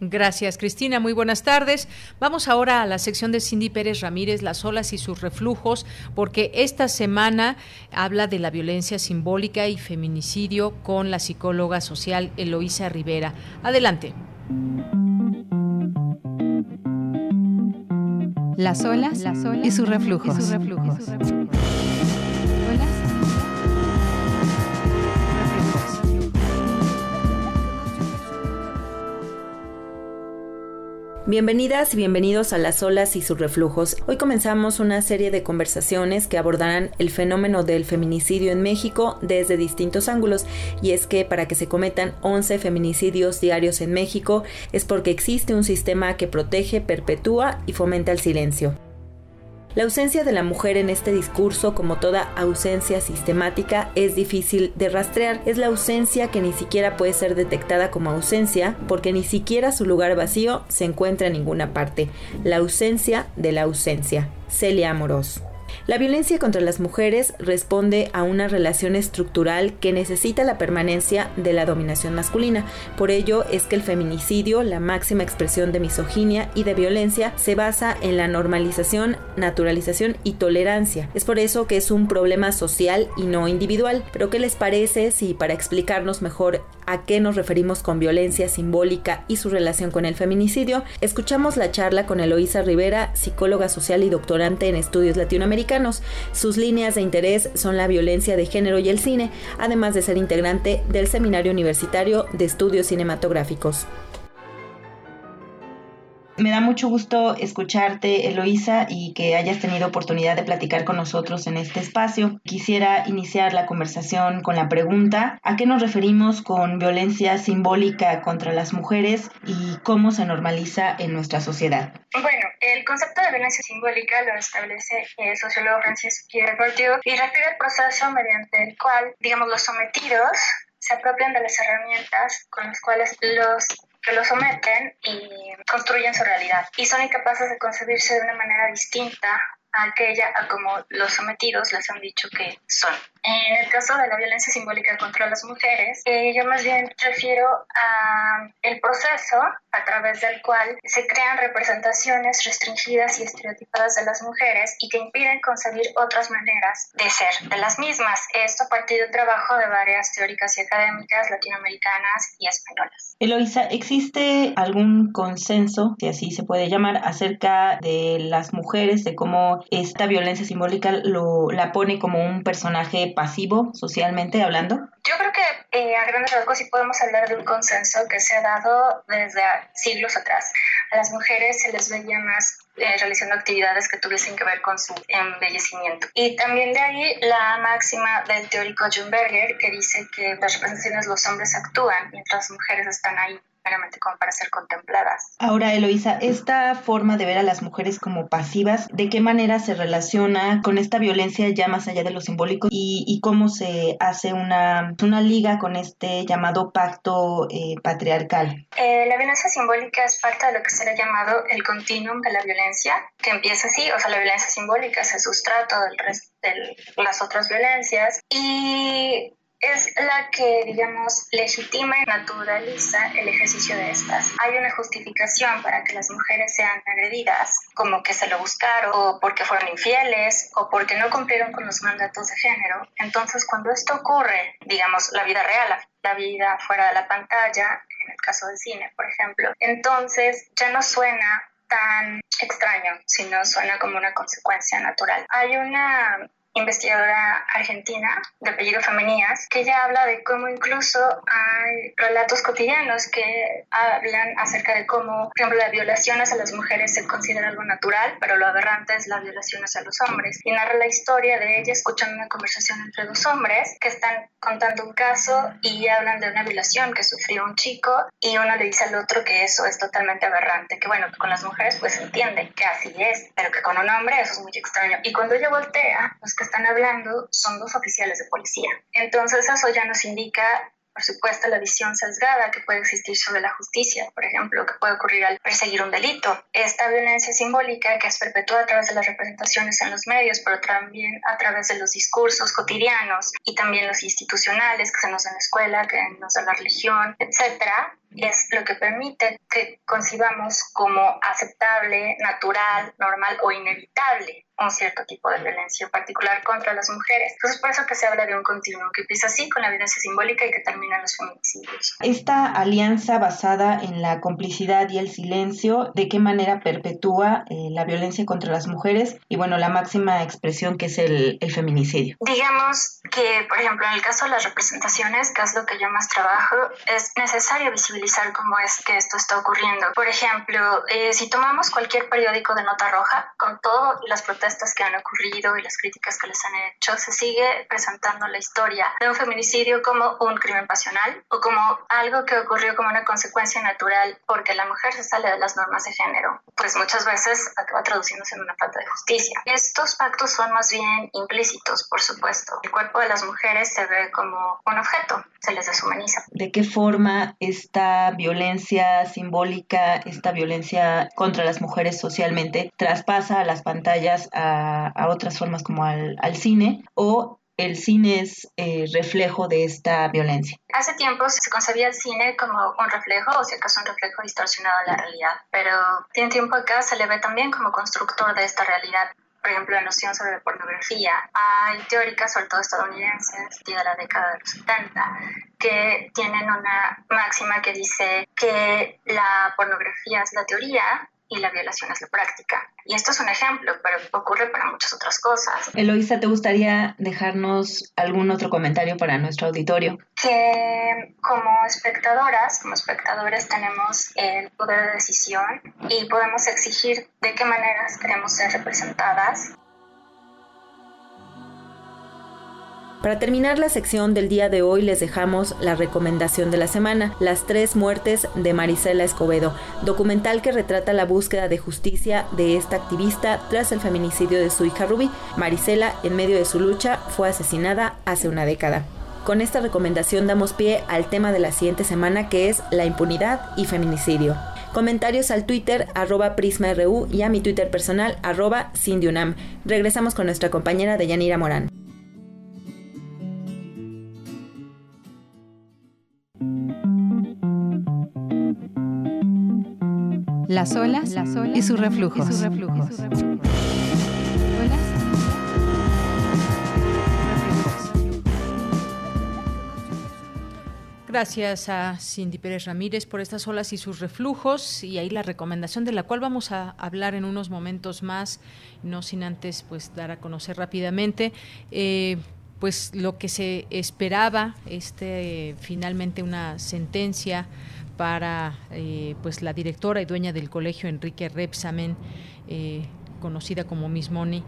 Gracias, Cristina. Muy buenas tardes. Vamos ahora a la sección de Cindy Pérez Ramírez, las olas y sus reflujos, porque esta semana habla de la violencia simbólica y feminicidio con la psicóloga social Eloísa Rivera. Adelante. Las olas, y sus reflujos. Y sus reflujos. Bienvenidas y bienvenidos a Las olas y sus reflujos. Hoy comenzamos una serie de conversaciones que abordarán el fenómeno del feminicidio en México desde distintos ángulos y es que para que se cometan 11 feminicidios diarios en México es porque existe un sistema que protege, perpetúa y fomenta el silencio. La ausencia de la mujer en este discurso, como toda ausencia sistemática, es difícil de rastrear. Es la ausencia que ni siquiera puede ser detectada como ausencia, porque ni siquiera su lugar vacío se encuentra en ninguna parte. La ausencia de la ausencia. Celia Amorós. La violencia contra las mujeres responde a una relación estructural que necesita la permanencia de la dominación masculina. Por ello es que el feminicidio, la máxima expresión de misoginia y de violencia, se basa en la normalización, naturalización y tolerancia. Es por eso que es un problema social y no individual. Pero ¿qué les parece si para explicarnos mejor a qué nos referimos con violencia simbólica y su relación con el feminicidio, escuchamos la charla con Eloísa Rivera, psicóloga social y doctorante en estudios latinoamericanos. Sus líneas de interés son la violencia de género y el cine, además de ser integrante del Seminario Universitario de Estudios Cinematográficos. Me da mucho gusto escucharte, Eloísa, y que hayas tenido oportunidad de platicar con nosotros en este espacio. Quisiera iniciar la conversación con la pregunta, ¿a qué nos referimos con violencia simbólica contra las mujeres y cómo se normaliza en nuestra sociedad? Bueno, el concepto de violencia simbólica lo establece el sociólogo Francis Pierre Bourdieu y refiere al proceso mediante el cual, digamos, los sometidos se apropian de las herramientas con las cuales los que lo someten y construyen su realidad. Y son incapaces de concebirse de una manera distinta a aquella a como los sometidos les han dicho que son. En el caso de la violencia simbólica contra las mujeres, eh, yo más bien refiero a el proceso a través del cual se crean representaciones restringidas y estereotipadas de las mujeres y que impiden concebir otras maneras de ser de las mismas. Esto a partir del trabajo de varias teóricas y académicas latinoamericanas y españolas. Eloisa, ¿existe algún consenso, si así se puede llamar, acerca de las mujeres, de cómo esta violencia simbólica lo, la pone como un personaje pasivo socialmente hablando? Yo creo que eh, a grandes rasgos sí podemos hablar de un consenso que se ha dado desde siglos atrás. A las mujeres se les veía más eh, realizando actividades que tuviesen que ver con su embellecimiento. Y también de ahí la máxima del teórico John Berger que dice que las representaciones los hombres actúan mientras las mujeres están ahí como para ser contempladas. Ahora, Eloisa, esta forma de ver a las mujeres como pasivas, ¿de qué manera se relaciona con esta violencia ya más allá de lo simbólico y, cómo se hace una, una, liga con este llamado pacto eh, patriarcal? Eh, la violencia simbólica es parte de lo que se ha llamado el continuum de la violencia, que empieza así, o sea, la violencia simbólica es el sustrato del resto de las otras violencias y es la que, digamos, legitima y naturaliza el ejercicio de estas. Hay una justificación para que las mujeres sean agredidas, como que se lo buscaron, o porque fueron infieles, o porque no cumplieron con los mandatos de género. Entonces, cuando esto ocurre, digamos, la vida real, la vida fuera de la pantalla, en el caso del cine, por ejemplo, entonces ya no suena tan extraño, sino suena como una consecuencia natural. Hay una investigadora argentina de apellido Femenías, que ella habla de cómo incluso hay relatos cotidianos que hablan acerca de cómo, por ejemplo, la violación hacia las mujeres se considera algo natural, pero lo aberrante es la violación hacia los hombres. Y narra la historia de ella escuchando una conversación entre dos hombres que están contando un caso y hablan de una violación que sufrió un chico y uno le dice al otro que eso es totalmente aberrante, que bueno, con las mujeres pues entiende que así es, pero que con un hombre eso es muy extraño. Y cuando ella voltea, los que están hablando son dos oficiales de policía. Entonces eso ya nos indica por supuesto, la visión sesgada que puede existir sobre la justicia, por ejemplo, que puede ocurrir al perseguir un delito. Esta violencia simbólica que es perpetuada a través de las representaciones en los medios, pero también a través de los discursos cotidianos y también los institucionales que se nos da en la escuela, que nos da la religión, etcétera, es lo que permite que concibamos como aceptable, natural, normal o inevitable un cierto tipo de violencia, en particular contra las mujeres. Entonces, por eso que se habla de un continuo que empieza así con la violencia simbólica y que termina en los feminicidios. Esta alianza basada en la complicidad y el silencio, ¿de qué manera perpetúa eh, la violencia contra las mujeres? Y bueno, la máxima expresión que es el, el feminicidio. Digamos que, por ejemplo, en el caso de las representaciones, que es lo que yo más trabajo, es necesario visibilizar cómo es que esto está ocurriendo. Por ejemplo, eh, si tomamos cualquier periódico de nota roja, con todas las protestas que han ocurrido y las críticas que les han hecho, se sigue presentando la historia de un feminicidio como un crimen pasional o como algo que ocurrió como una consecuencia natural porque la mujer se sale de las normas de género. Pues muchas veces acaba traduciéndose en una falta de justicia. Estos pactos son más bien implícitos, por supuesto. El cuerpo de las mujeres se ve como un objeto, se les deshumaniza. ¿De qué forma está violencia simbólica, esta violencia contra las mujeres socialmente, traspasa a las pantallas a, otras formas como al, cine o el cine es eh, reflejo de esta violencia. Hace tiempo se concebía el cine como un reflejo, o si acaso un reflejo distorsionado de la realidad, pero tiene tiempo acá se le ve también como constructor de esta realidad por ejemplo, la noción sobre pornografía. Hay teóricas, sobre todo estadounidenses, de la década de los 70, que tienen una máxima que dice que la pornografía es la teoría y la violación es la práctica. Y esto es un ejemplo, pero ocurre para muchas otras cosas. Eloisa, ¿te gustaría dejarnos algún otro comentario para nuestro auditorio? Que como espectadoras, como espectadores tenemos el poder de decisión y podemos exigir de qué maneras queremos ser representadas Para terminar la sección del día de hoy les dejamos la recomendación de la semana, Las tres muertes de Marisela Escobedo, documental que retrata la búsqueda de justicia de esta activista tras el feminicidio de su hija Ruby. Marisela, en medio de su lucha, fue asesinada hace una década. Con esta recomendación damos pie al tema de la siguiente semana que es la impunidad y feminicidio. Comentarios al Twitter arroba PrismaRU y a mi Twitter personal arroba Cindyunam. Regresamos con nuestra compañera Deyanira Morán. Las olas, y sus reflujos. Gracias a Cindy Pérez Ramírez por estas olas y sus reflujos y ahí la recomendación de la cual vamos a hablar en unos momentos más, no sin antes pues dar a conocer rápidamente. Eh, pues lo que se esperaba, este finalmente una sentencia para eh, pues la directora y dueña del colegio Enrique Repsamen, eh, conocida como Miss Money,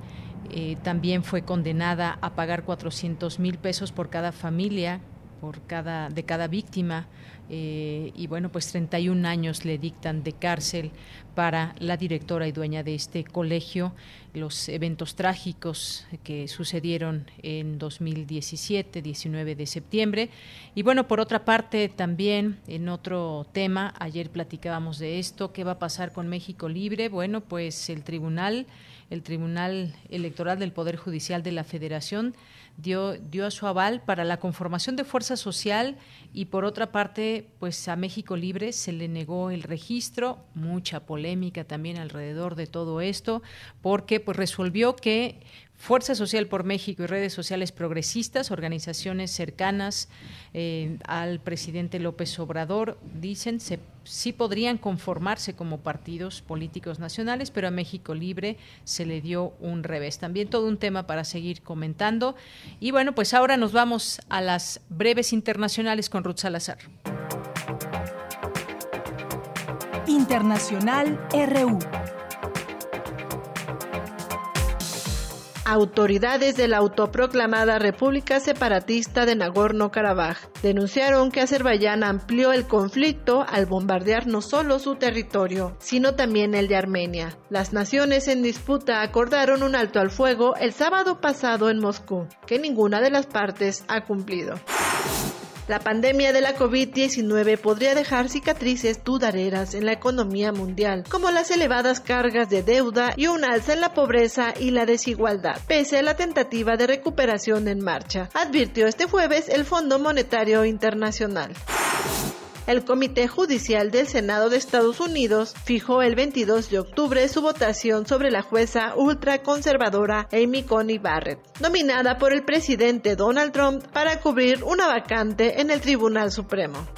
eh, también fue condenada a pagar 400 mil pesos por cada familia, por cada, de cada víctima eh, y bueno, pues 31 años le dictan de cárcel para la directora y dueña de este colegio, los eventos trágicos que sucedieron en 2017, 19 de septiembre. Y bueno, por otra parte, también en otro tema, ayer platicábamos de esto, ¿qué va a pasar con México Libre? Bueno, pues el tribunal, el Tribunal Electoral del Poder Judicial de la Federación, dio, dio su aval para la conformación de fuerza social y por otra parte, pues a México Libre se le negó el registro, mucha polémica también alrededor de todo esto, porque pues resolvió que Fuerza Social por México y redes sociales progresistas, organizaciones cercanas eh, al presidente López Obrador, dicen se, sí podrían conformarse como partidos políticos nacionales, pero a México Libre se le dio un revés. También todo un tema para seguir comentando. Y bueno, pues ahora nos vamos a las breves internacionales con Ruth Salazar. Internacional RU. Autoridades de la autoproclamada República Separatista de Nagorno-Karabaj denunciaron que Azerbaiyán amplió el conflicto al bombardear no solo su territorio, sino también el de Armenia. Las naciones en disputa acordaron un alto al fuego el sábado pasado en Moscú, que ninguna de las partes ha cumplido. La pandemia de la COVID-19 podría dejar cicatrices dudareras en la economía mundial, como las elevadas cargas de deuda y un alza en la pobreza y la desigualdad, pese a la tentativa de recuperación en marcha, advirtió este jueves el Fondo Monetario Internacional. El Comité Judicial del Senado de Estados Unidos fijó el 22 de octubre su votación sobre la jueza ultraconservadora Amy Coney Barrett, nominada por el presidente Donald Trump para cubrir una vacante en el Tribunal Supremo.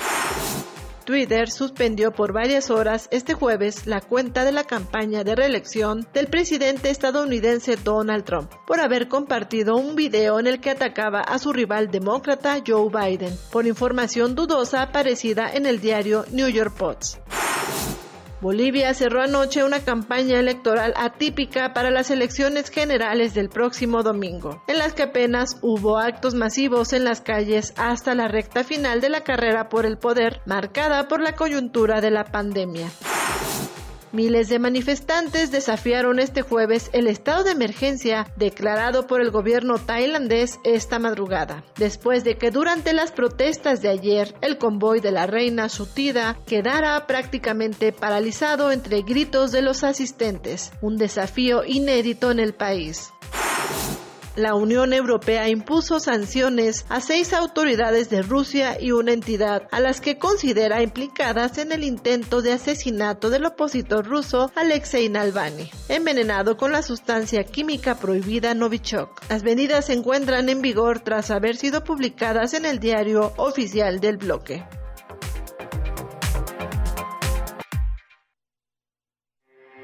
Twitter suspendió por varias horas este jueves la cuenta de la campaña de reelección del presidente estadounidense Donald Trump por haber compartido un video en el que atacaba a su rival demócrata Joe Biden por información dudosa aparecida en el diario New York Post. Bolivia cerró anoche una campaña electoral atípica para las elecciones generales del próximo domingo, en las que apenas hubo actos masivos en las calles hasta la recta final de la carrera por el poder, marcada por la coyuntura de la pandemia. Miles de manifestantes desafiaron este jueves el estado de emergencia declarado por el gobierno tailandés esta madrugada, después de que durante las protestas de ayer el convoy de la reina Sutida quedara prácticamente paralizado entre gritos de los asistentes, un desafío inédito en el país la Unión Europea impuso sanciones a seis autoridades de Rusia y una entidad a las que considera implicadas en el intento de asesinato del opositor ruso Alexei Navalny, envenenado con la sustancia química prohibida Novichok. Las medidas se encuentran en vigor tras haber sido publicadas en el diario oficial del bloque.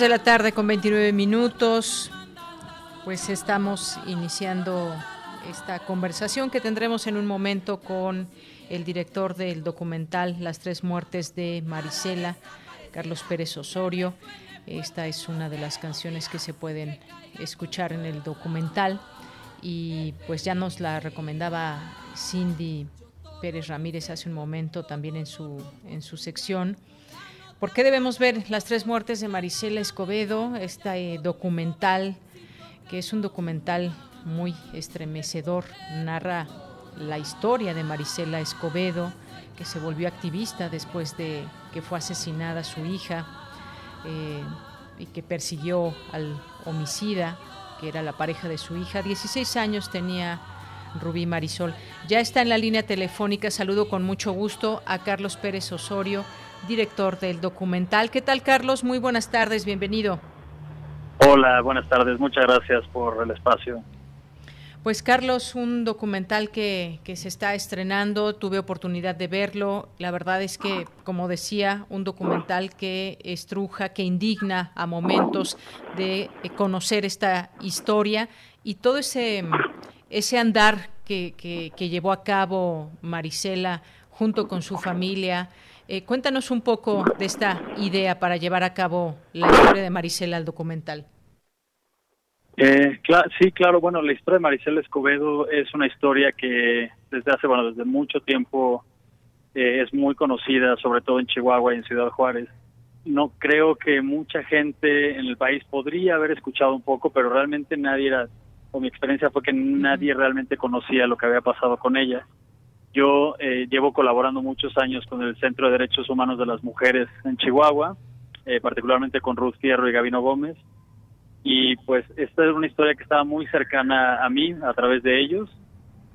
De la tarde con 29 minutos. Pues estamos iniciando esta conversación que tendremos en un momento con el director del documental Las tres muertes de Marisela, Carlos Pérez Osorio. Esta es una de las canciones que se pueden escuchar en el documental y pues ya nos la recomendaba Cindy Pérez Ramírez hace un momento también en su en su sección. ¿Por qué debemos ver las tres muertes de Marisela Escobedo? Este documental, que es un documental muy estremecedor, narra la historia de Marisela Escobedo, que se volvió activista después de que fue asesinada su hija eh, y que persiguió al homicida, que era la pareja de su hija. 16 años tenía Rubí Marisol. Ya está en la línea telefónica. Saludo con mucho gusto a Carlos Pérez Osorio director del documental. ¿Qué tal, Carlos? Muy buenas tardes, bienvenido. Hola, buenas tardes, muchas gracias por el espacio. Pues Carlos, un documental que, que, se está estrenando, tuve oportunidad de verlo. La verdad es que, como decía, un documental que estruja, que indigna a momentos de conocer esta historia y todo ese, ese andar que, que, que llevó a cabo Marisela junto con su familia, eh, cuéntanos un poco de esta idea para llevar a cabo la historia de Marisela al documental. Eh, sí, claro, bueno, la historia de Marisela Escobedo es una historia que desde hace, bueno, desde mucho tiempo eh, es muy conocida, sobre todo en Chihuahua y en Ciudad Juárez. No creo que mucha gente en el país podría haber escuchado un poco, pero realmente nadie era, o mi experiencia fue que nadie realmente conocía lo que había pasado con ella. Yo eh, llevo colaborando muchos años con el Centro de Derechos Humanos de las Mujeres en Chihuahua, eh, particularmente con Ruth Fierro y Gabino Gómez. Y pues esta es una historia que estaba muy cercana a mí a través de ellos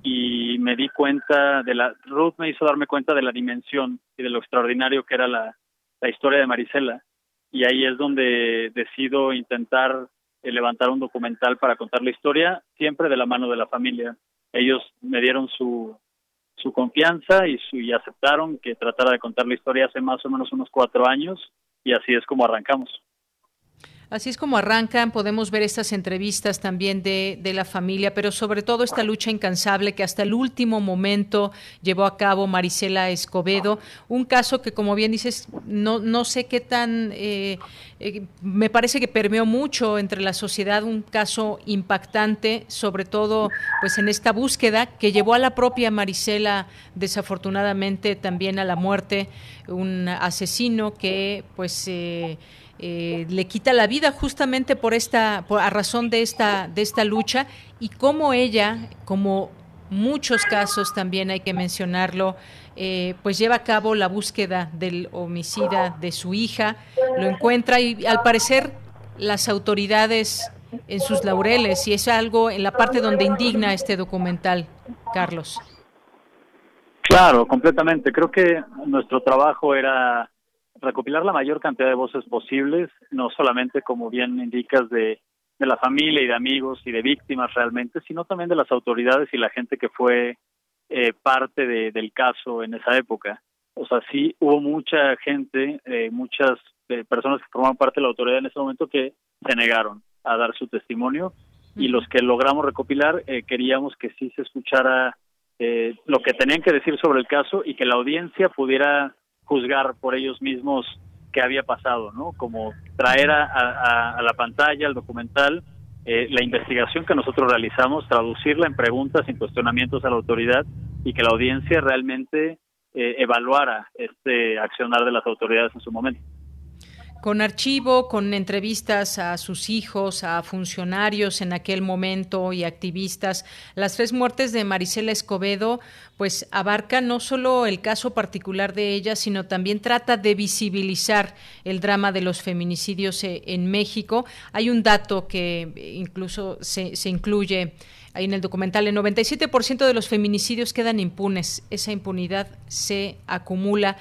y me di cuenta de la Ruth me hizo darme cuenta de la dimensión y de lo extraordinario que era la, la historia de Marisela y ahí es donde decido intentar levantar un documental para contar la historia siempre de la mano de la familia ellos me dieron su su confianza y, su, y aceptaron que tratara de contar la historia hace más o menos unos cuatro años y así es como arrancamos. Así es como arrancan, podemos ver estas entrevistas también de, de, la familia, pero sobre todo esta lucha incansable que hasta el último momento llevó a cabo Marisela Escobedo, un caso que como bien dices, no, no sé qué tan, eh, eh, me parece que permeó mucho entre la sociedad, un caso impactante, sobre todo pues en esta búsqueda que llevó a la propia Marisela desafortunadamente también a la muerte, un asesino que pues... Eh, eh, le quita la vida justamente por esta, por, a razón de esta, de esta lucha y cómo ella, como muchos casos también hay que mencionarlo, eh, pues lleva a cabo la búsqueda del homicida de su hija, lo encuentra y al parecer las autoridades en sus laureles y es algo en la parte donde indigna este documental, Carlos. Claro, completamente. Creo que nuestro trabajo era recopilar la mayor cantidad de voces posibles, no solamente, como bien indicas, de, de la familia y de amigos y de víctimas realmente, sino también de las autoridades y la gente que fue eh, parte de, del caso en esa época. O sea, sí hubo mucha gente, eh, muchas eh, personas que formaban parte de la autoridad en ese momento que se negaron a dar su testimonio y los que logramos recopilar eh, queríamos que sí se escuchara eh, lo que tenían que decir sobre el caso y que la audiencia pudiera juzgar por ellos mismos qué había pasado, ¿no? Como traer a, a, la pantalla, al documental, eh, la investigación que nosotros realizamos, traducirla en preguntas, en cuestionamientos a la autoridad y que la audiencia realmente eh, evaluara este accionar de las autoridades en su momento con archivo, con entrevistas a sus hijos, a funcionarios en aquel momento y activistas. Las tres muertes de Marisela Escobedo pues abarca no solo el caso particular de ella, sino también trata de visibilizar el drama de los feminicidios eh, en México. Hay un dato que incluso se, se incluye ahí en el documental, el 97% de los feminicidios quedan impunes, esa impunidad se acumula.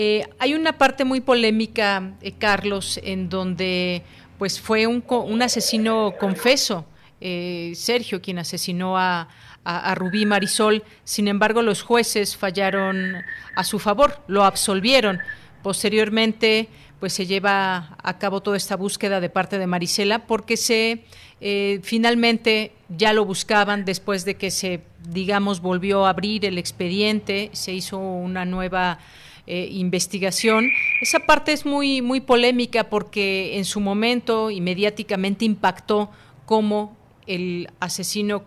Eh, hay una parte muy polémica, eh, Carlos, en donde pues fue un, un asesino confeso, eh, Sergio, quien asesinó a, a, Rubí Marisol. Sin embargo, los jueces fallaron a su favor, lo absolvieron. Posteriormente, pues se lleva a cabo toda esta búsqueda de parte de Marisela porque se finalmente ya lo buscaban después de que se digamos volvió a abrir el expediente se hizo una nueva eh, investigación. Esa parte es muy, muy polémica porque en su momento y mediáticamente impactó como el asesino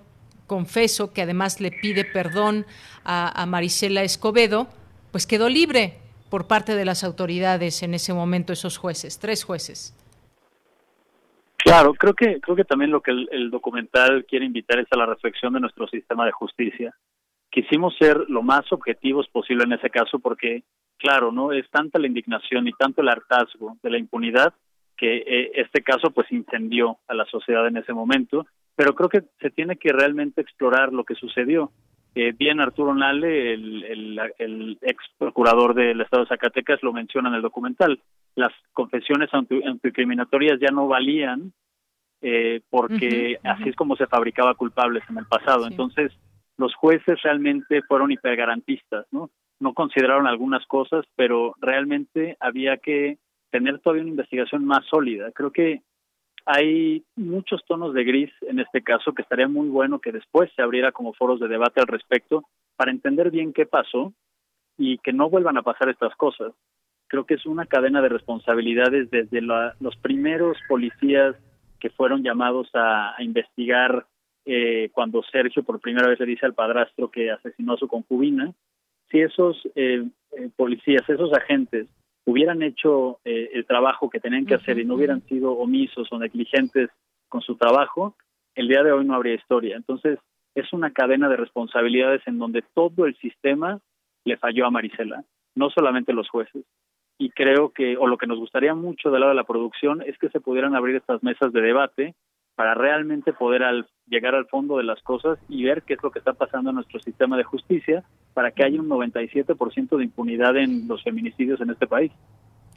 confeso, que además le pide perdón a, a Marisela Escobedo, pues quedó libre por parte de las autoridades en ese momento, esos jueces, tres jueces. Claro, creo que creo que también lo que el, documental quiere invitar es a la reflexión de nuestro sistema de justicia. Quisimos ser lo más objetivos posible en ese caso porque claro, ¿no? Es tanta la indignación y tanto el hartazgo de la impunidad que eh, este caso pues incendió a la sociedad en ese momento, pero creo que se tiene que realmente explorar lo que sucedió. Eh, bien Arturo Nale, el, el, ex procurador del Estado de Zacatecas, lo menciona en el documental. Las confesiones anticriminatorias ya no valían eh, porque así es como se fabricaba culpables en el pasado. Entonces, los jueces realmente fueron hipergarantistas, ¿no? no consideraron algunas cosas, pero realmente había que tener todavía una investigación más sólida. Creo que hay muchos tonos de gris en este caso que estaría muy bueno que después se abriera como foros de debate al respecto para entender bien qué pasó y que no vuelvan a pasar estas cosas. Creo que es una cadena de responsabilidades desde los primeros policías que fueron llamados a, investigar eh, cuando Sergio por primera vez le dice al padrastro que asesinó a su concubina, si esos eh, eh, policías, esos agentes hubieran hecho eh, el trabajo que tenían que hacer y no hubieran sido omisos o negligentes con su trabajo, el día de hoy no habría historia. Entonces, es una cadena de responsabilidades en donde todo el sistema le falló a Marisela, no solamente los jueces. Y creo que, o lo que nos gustaría mucho del lado de la producción, es que se pudieran abrir estas mesas de debate para realmente poder al, llegar al fondo de las cosas y ver qué es lo que está pasando en nuestro sistema de justicia para que haya un 97% de impunidad en los feminicidios en este país.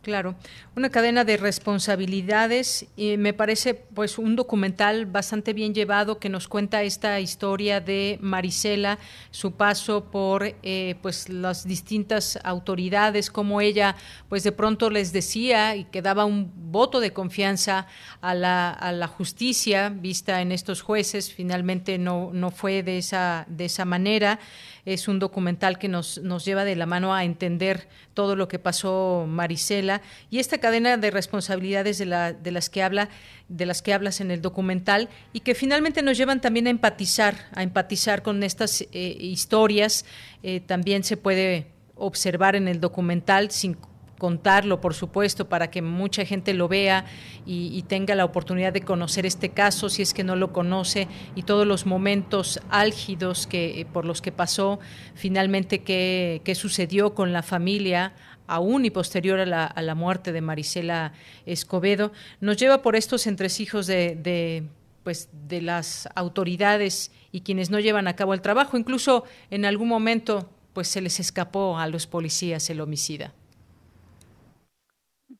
Claro, una cadena de responsabilidades y me parece pues un documental bastante bien llevado que nos cuenta esta historia de Marisela, su paso por eh, pues las distintas autoridades, como ella pues de pronto les decía y que daba un voto de confianza a la, a la justicia vista en estos jueces, finalmente no, no fue de esa, de esa manera. Es un documental que nos, nos lleva de la mano a entender todo lo que pasó Marisela y esta cadena de responsabilidades de, la, de las que habla de las que hablas en el documental y que finalmente nos llevan también a empatizar a empatizar con estas eh, historias. Eh, también se puede observar en el documental sin contarlo, por supuesto, para que mucha gente lo vea y, tenga la oportunidad de conocer este caso, si es que no lo conoce, y todos los momentos álgidos que, eh, por los que pasó, finalmente qué, qué sucedió con la familia aún y posterior a la, a la, muerte de Marisela Escobedo, nos lleva por estos entresijos de, de, pues, de las autoridades y quienes no llevan a cabo el trabajo. Incluso en algún momento pues se les escapó a los policías el homicida.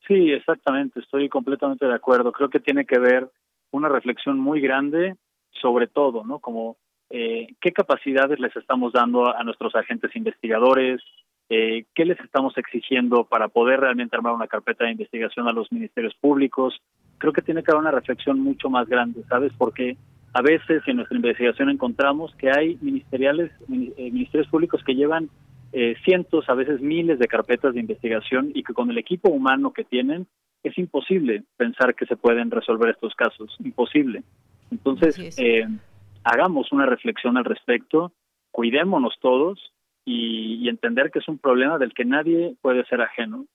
Sí, exactamente, estoy completamente de acuerdo. Creo que tiene que ver una reflexión muy grande sobre todo, ¿no? Como eh, qué capacidades les estamos dando a nuestros agentes investigadores, eh, qué les estamos exigiendo para poder realmente armar una carpeta de investigación a los ministerios públicos. Creo que tiene que haber una reflexión mucho más grande, ¿sabes? Porque a veces en nuestra investigación encontramos que hay ministeriales, eh, ministerios públicos que llevan eh, cientos, a veces miles de carpetas de investigación y que con el equipo humano que tienen es imposible pensar que se pueden resolver estos casos, imposible. Entonces, eh, hagamos una reflexión al respecto, cuidémonos todos y, entender que es un problema del que nadie puede ser ajeno.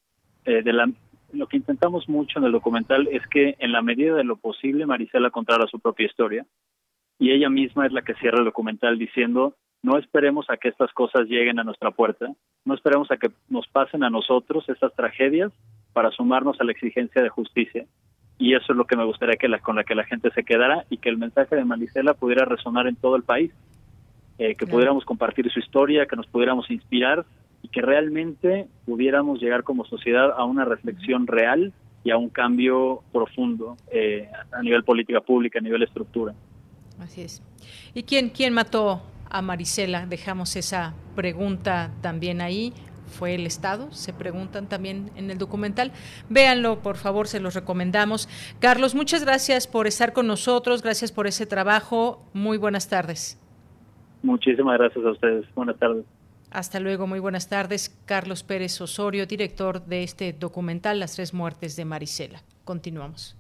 Eh, de la, lo que intentamos mucho en el documental es que en la medida de lo posible Marisela contara su propia historia y ella misma es la que cierra el documental diciendo no esperemos a que estas cosas lleguen a nuestra puerta, no esperemos a que nos pasen a nosotros estas tragedias para sumarnos a la exigencia de justicia. Y eso es lo que me gustaría que la, con la que la gente se quedara y que el mensaje de Marisela pudiera resonar en todo el país, eh, que pudiéramos compartir su historia, que nos pudiéramos inspirar y que realmente pudiéramos llegar como sociedad a una reflexión real y a un cambio profundo eh, a nivel política pública, a nivel estructura. Así es. ¿Y quién, quién mató a Marisela. Dejamos esa pregunta también ahí. ¿Fue el Estado? Se preguntan también en el documental. Véanlo, por favor, se los recomendamos. Carlos, muchas gracias por estar con nosotros, gracias por ese trabajo. Muy buenas tardes. Muchísimas gracias a ustedes. Buenas tardes. Hasta luego, muy buenas tardes. Carlos Pérez Osorio, director de este documental Las tres muertes de Marisela. Continuamos.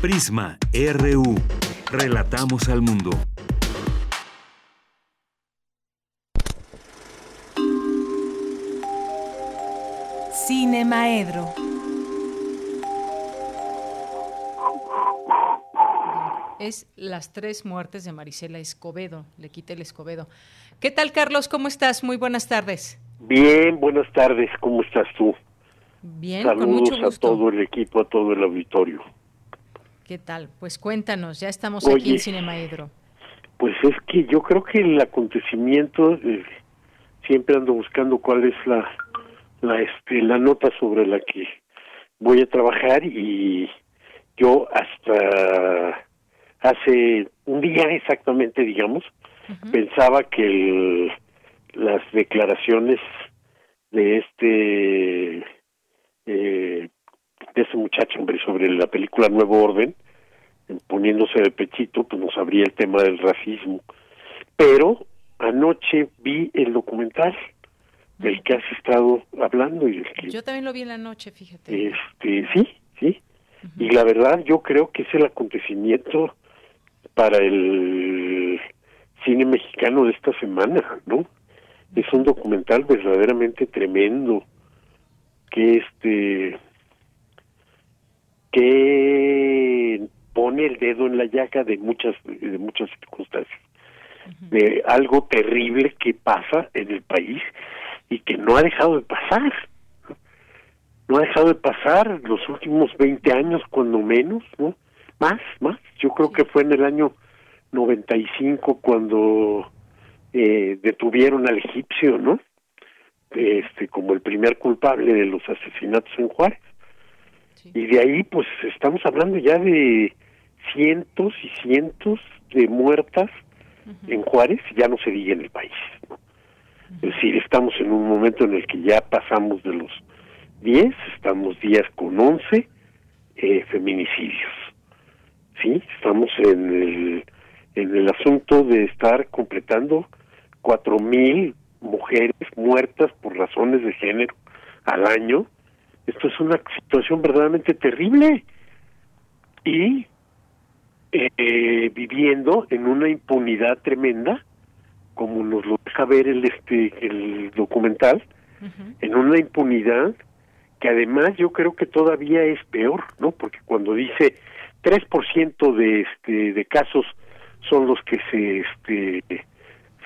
Prisma RU. Relatamos al mundo. Cine Maedro. Es Las tres muertes de Marisela Escobedo. Le quité el Escobedo. ¿Qué tal, Carlos? ¿Cómo estás? Muy buenas tardes. Bien, buenas tardes. ¿Cómo estás tú? Bien, Saludos con mucho gusto. a todo el equipo, a todo el auditorio. ¿Qué tal? Pues cuéntanos, ya estamos aquí en Cine Maedro. Pues es que yo creo que el acontecimiento, eh, siempre ando buscando cuál es la la este la nota sobre la que voy a trabajar y yo hasta hace un día exactamente digamos pensaba que las declaraciones de este eh, de ese muchacho hombre sobre la película Nuevo Orden poniéndose de pechito pues nos abría el tema del racismo. Pero anoche vi el documental del que has estado hablando y yo también lo vi en la noche fíjate. Este sí sí. Y la verdad yo creo que es el acontecimiento para el cine mexicano de esta semana no es un documental verdaderamente tremendo. Que este que pone el dedo en la llaga de muchas de muchas circunstancias. De algo terrible que pasa en el país y que no ha dejado de pasar. No ha dejado de pasar los últimos 20 años, cuando menos, ¿no? Más, más. Yo creo que fue en el año 95 cuando eh, detuvieron al egipcio, ¿no? este como el primer culpable de los asesinatos en Juárez. Y de ahí pues estamos hablando ya de cientos y cientos de muertas en Juárez, ya no se diga en el país. Es decir, estamos en un momento en el que ya pasamos de los 10, estamos días con 11 eh, feminicidios. Sí, estamos en el, en el asunto de estar completando cuatro mil mujeres muertas por razones de género al año. Esto es una situación verdaderamente terrible y eh, viviendo en una impunidad tremenda, como nos lo deja ver el este el documental, en una impunidad que además yo creo que todavía es peor, ¿no? Porque cuando dice 3% de este de casos son los que se este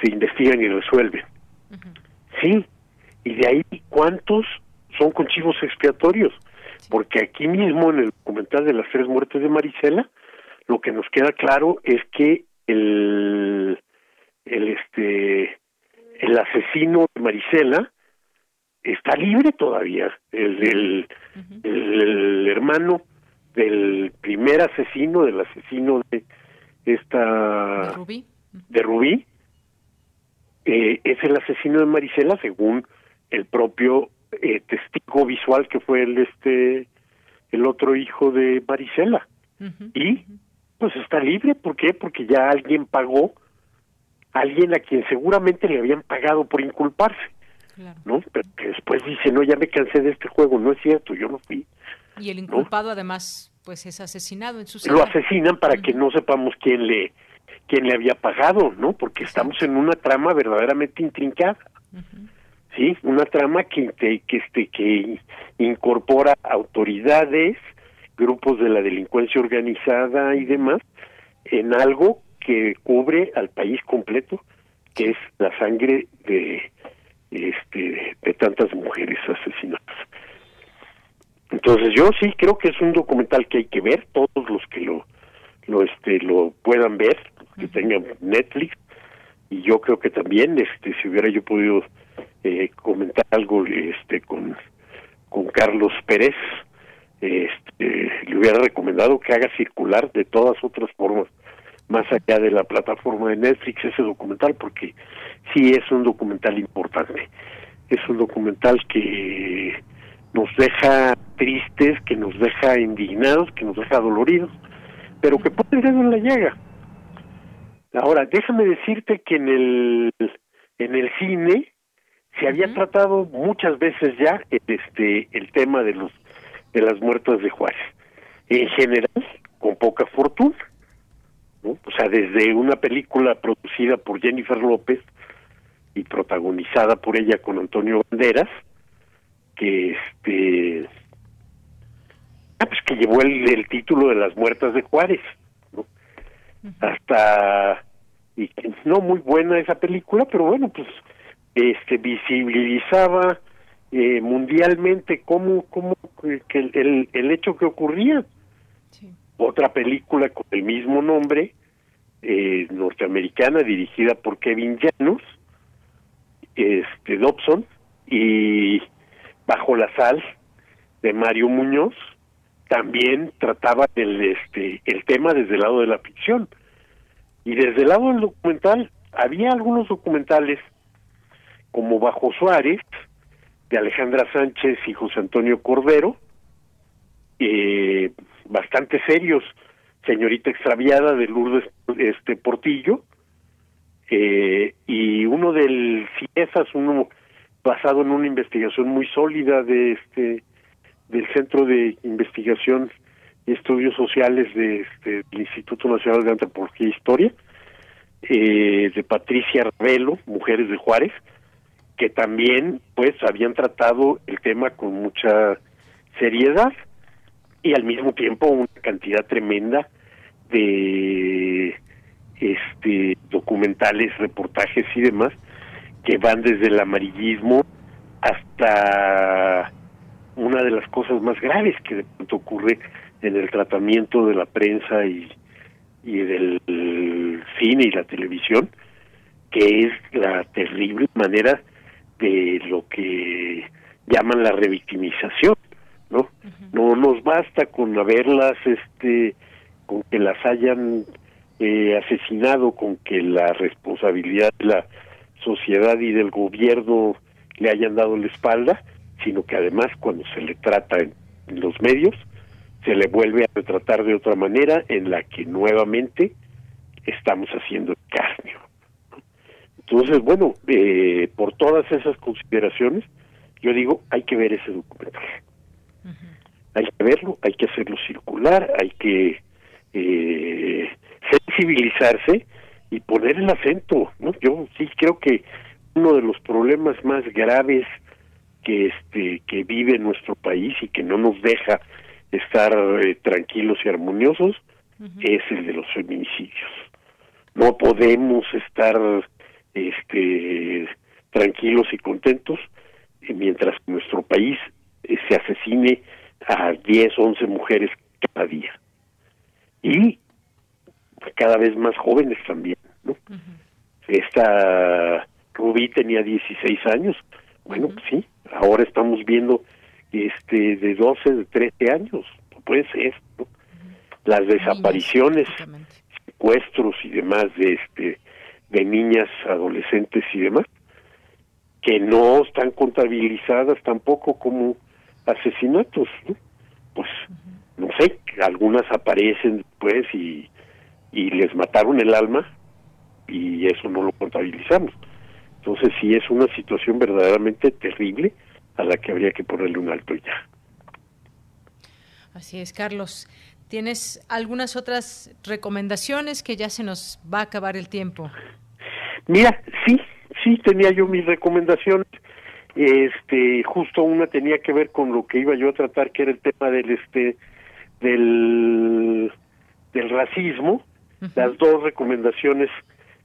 se investigan y resuelven. Sí, y de ahí cuántos son con chivos expiatorios, porque aquí mismo en el documental de las tres muertes de Marisela, lo que nos queda claro es que el el este el asesino de Marisela está libre todavía. El, el, hermano del primer asesino del asesino de esta de Rubí, de Rubí eh, es el asesino de Marisela según el propio eh, testigo visual que fue el este el otro hijo de Marisela. Y pues está libre. ¿por qué? porque ya alguien pagó alguien a quien seguramente le habían pagado por inculparse ¿no? Pero que después dice, no, ya me cansé de este juego, no es cierto, yo no fui. Y el inculpado además, pues es asesinado en su Lo asesinan para que no sepamos quién le quién le había pagado, ¿no? Porque estamos en una trama verdaderamente intrincada. Sí, una trama que que este que incorpora autoridades, grupos de la delincuencia organizada y demás en algo que cubre al país completo, que es la sangre de este, de tantas mujeres asesinadas. Entonces yo sí creo que es un documental que hay que ver, todos los que lo lo este lo puedan ver, que tengan Netflix y yo creo que también este si hubiera yo podido eh, comentar algo este con con Carlos Pérez este le hubiera recomendado que haga circular de todas otras formas más allá de la plataforma de Netflix ese documental porque sí es un documental importante. Es un documental que nos deja tristes, que nos deja indignados, que nos deja doloridos, pero que pone el dedo en la llaga. Ahora, déjame decirte que en el en el cine se había tratado muchas veces ya este el tema de los de las muertas de Juárez. En general, con poca fortuna o sea, desde una película producida por Jennifer López y protagonizada por ella con Antonio Banderas, que este ah, pues que llevó el, título de las muertas de Juárez, ¿no? Hasta y no muy buena esa película, pero bueno, pues este visibilizaba eh, mundialmente cómo cómo que el, el hecho que ocurría otra película con el mismo nombre, eh, norteamericana, dirigida por Kevin Janos, este Dobson, y Bajo la Sal, de Mario Muñoz, también trataba el, este, el tema desde el lado de la ficción. Y desde el lado del documental, había algunos documentales como Bajo Suárez, de Alejandra Sánchez y José Antonio Cordero, eh, bastante serios, Señorita Extraviada de Lourdes este Portillo, eh, y uno del CIESAS, uno basado en una investigación muy sólida de este del Centro de Investigación y Estudios Sociales de este, del Instituto Nacional de Antropología e Historia, eh, de Patricia Ravelo, Mujeres de Juárez, que también pues habían tratado el tema con mucha seriedad y al mismo tiempo una cantidad tremenda de este documentales, reportajes y demás que van desde el amarillismo hasta una de las cosas más graves que de pronto ocurre en el tratamiento de la prensa y, y del cine y la televisión, que es la terrible manera de lo que llaman la revictimización, ¿no? No nos basta con haberlas, este, con que las hayan eh, asesinado, con que la responsabilidad de la sociedad y del gobierno le hayan dado la espalda, sino que además cuando se le trata en, los medios, se le vuelve a retratar de otra manera en la que nuevamente estamos haciendo carne. Entonces, bueno, eh, por todas esas consideraciones, yo digo, hay que ver ese documental. Hay que verlo, hay que hacerlo circular, hay que eh, sensibilizarse y poner el acento. ¿no? Yo sí creo que uno de los problemas más graves que este que vive nuestro país y que no nos deja estar eh, tranquilos y armoniosos es el de los feminicidios. No podemos estar este tranquilos y contentos mientras nuestro país se asesine a 10, 11 mujeres cada día. Y cada vez más jóvenes también, ¿no? Esta Rubí tenía 16 años. Bueno, pues sí, ahora estamos viendo este de 12, de 13 años. puede ser, ¿no? Las desapariciones, secuestros y demás de este de niñas, adolescentes y demás, que no están contabilizadas tampoco como asesinatos, ¿no? Pues no sé, algunas aparecen después y, y les mataron el alma y eso no lo contabilizamos. Entonces sí es una situación verdaderamente terrible a la que habría que ponerle un alto ya. Así es, Carlos. ¿Tienes algunas otras recomendaciones que ya se nos va a acabar el tiempo? Mira, sí, sí tenía yo mis recomendaciones. Este, justo una tenía que ver con lo que iba yo a tratar, que era el tema del este del del racismo. Las dos recomendaciones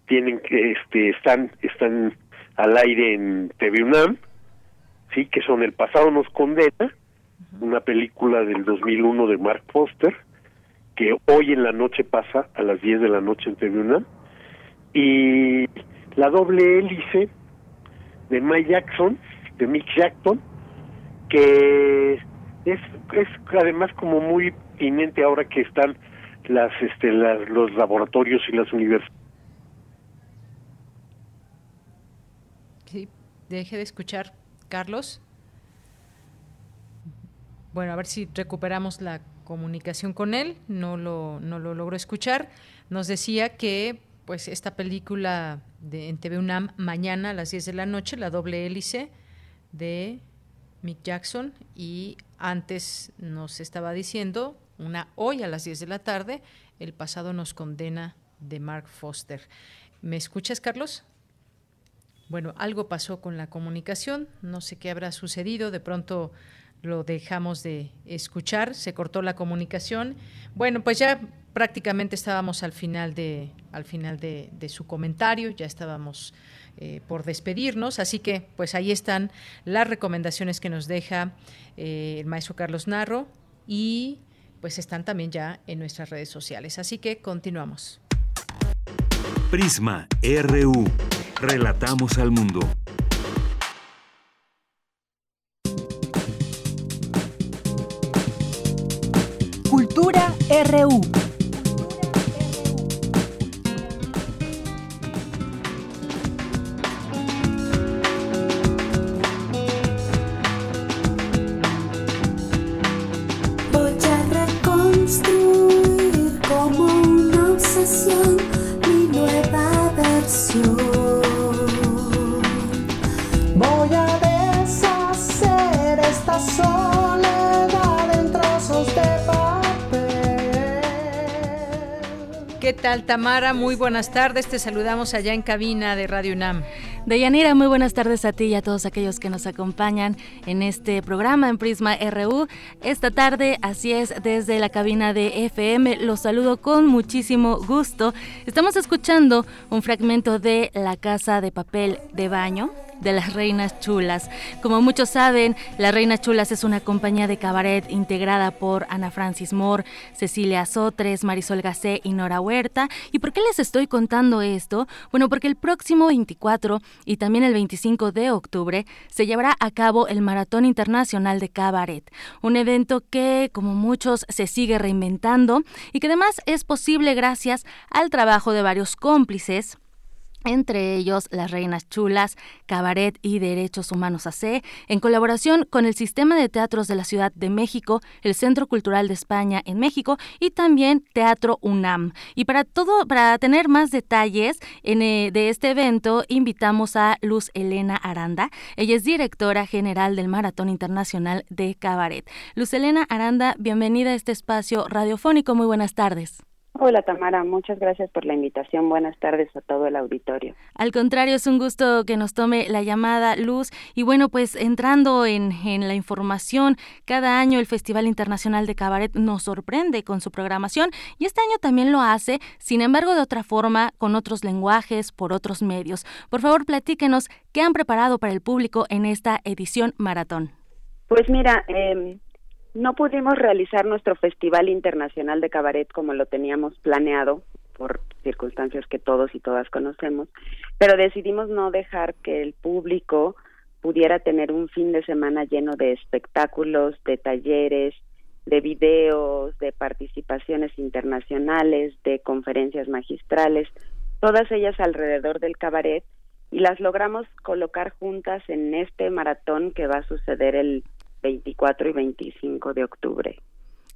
tienen que este están están al aire en TV UNAM, sí, que son El pasado nos condena, una película del 2001 de Mark Foster, que hoy en la noche pasa a las 10 de la noche en TV UNAM, y La doble hélice de Mike Jackson, de Mick Jackson, que es, es además como muy inminente ahora que están las este las, los laboratorios y las universidades deje de escuchar, Carlos. Bueno, a ver si recuperamos la comunicación con él. No lo, no lo logro escuchar. Nos decía que pues esta película de, en TV UNAM mañana a las 10 de la noche, La doble hélice de Mick Jackson y antes nos estaba diciendo una hoy a las 10 de la tarde, El pasado nos condena de Mark Foster. ¿Me escuchas, Carlos? Bueno, algo pasó con la comunicación, no sé qué habrá sucedido, de pronto lo dejamos de escuchar, se cortó la comunicación. Bueno, pues ya prácticamente estábamos al final de, al final de, su comentario, ya estábamos eh, por despedirnos, así que pues ahí están las recomendaciones que nos deja eh, el maestro Carlos Narro y pues están también ya en nuestras redes sociales. Así que continuamos. Prisma RU. Relatamos al mundo. Tamara? Muy buenas tardes. Te saludamos allá en cabina de Radio UNAM. Deyanira, muy buenas tardes a ti y a todos aquellos que nos acompañan en este programa en Prisma RU. Esta tarde, así es, desde la cabina de FM, los saludo con muchísimo gusto. Estamos escuchando un fragmento de La Casa de Papel de Baño, de las Reinas Chulas. Como muchos saben, las Reinas Chulas es una compañía de cabaret integrada por Ana Francis Moore, Cecilia Sotres, Marisol Gacé y Nora Huerta. ¿Y por qué les estoy contando esto? Bueno, porque el próximo 24 y también el 25 de octubre se llevará a cabo el Maratón Internacional de Cabaret, un evento que, como muchos, se sigue reinventando y que además es posible gracias al trabajo de varios cómplices entre ellos las Reinas Chulas, Cabaret y Derechos Humanos AC, en colaboración con el Sistema de Teatros de la Ciudad de México, el Centro Cultural de España en México y también Teatro UNAM. Y para todo, para tener más detalles en, eh, de este evento, invitamos a Luz Elena Aranda. Ella es directora general del Maratón Internacional de Cabaret. Luz Elena Aranda, bienvenida a este espacio radiofónico. Muy buenas tardes. Hola Tamara, muchas gracias por la invitación. Buenas tardes a todo el auditorio. Al contrario, es un gusto que nos tome la llamada Luz. Y bueno, pues entrando en, en, la información, cada año el Festival Internacional de Cabaret nos sorprende con su programación y este año también lo hace, sin embargo de otra forma, con otros lenguajes, por otros medios. Por favor, platíquenos qué han preparado para el público en esta edición maratón. Pues mira, eh, no pudimos realizar nuestro Festival Internacional de Cabaret como lo teníamos planeado por circunstancias que todos y todas conocemos, pero decidimos no dejar que el público pudiera tener un fin de semana lleno de espectáculos, de talleres, de videos, de participaciones internacionales, de conferencias magistrales, todas ellas alrededor del cabaret y las logramos colocar juntas en este maratón que va a suceder el 24 y 25 de octubre.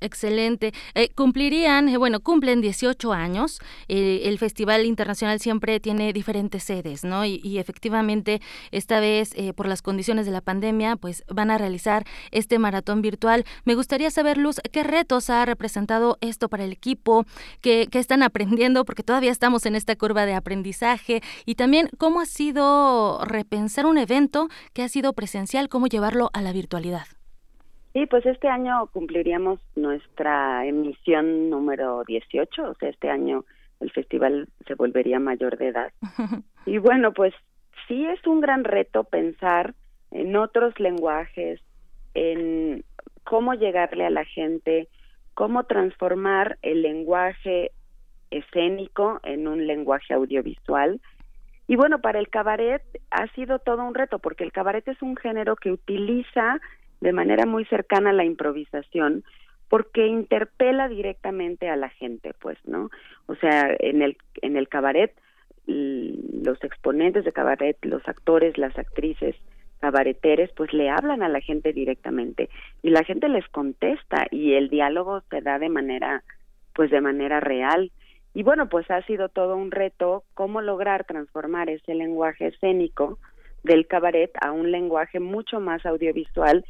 Excelente. Eh, cumplirían, eh, bueno, cumplen 18 años. Eh, el Festival Internacional siempre tiene diferentes sedes, ¿no? Y, efectivamente, esta vez, por las condiciones de la pandemia, pues van a realizar este maratón virtual. Me gustaría saber, Luz, qué retos ha representado esto para el equipo, qué, qué están aprendiendo, porque todavía estamos en esta curva de aprendizaje, y también cómo ha sido repensar un evento que ha sido presencial, cómo llevarlo a la virtualidad. Sí, pues este año cumpliríamos nuestra emisión número 18, o sea, este año el festival se volvería mayor de edad. Y bueno, pues sí es un gran reto pensar en otros lenguajes, en cómo llegarle a la gente, cómo transformar el lenguaje escénico en un lenguaje audiovisual. Y bueno, para el cabaret ha sido todo un reto, porque el cabaret es un género que utiliza de manera muy cercana a la improvisación porque interpela directamente a la gente, pues, ¿no? O sea, en el en el cabaret los exponentes de cabaret, los actores, las actrices, cabareteres, pues le hablan a la gente directamente y la gente les contesta y el diálogo se da de manera pues de manera real. Y bueno, pues ha sido todo un reto cómo lograr transformar ese lenguaje escénico del cabaret a un lenguaje mucho más audiovisual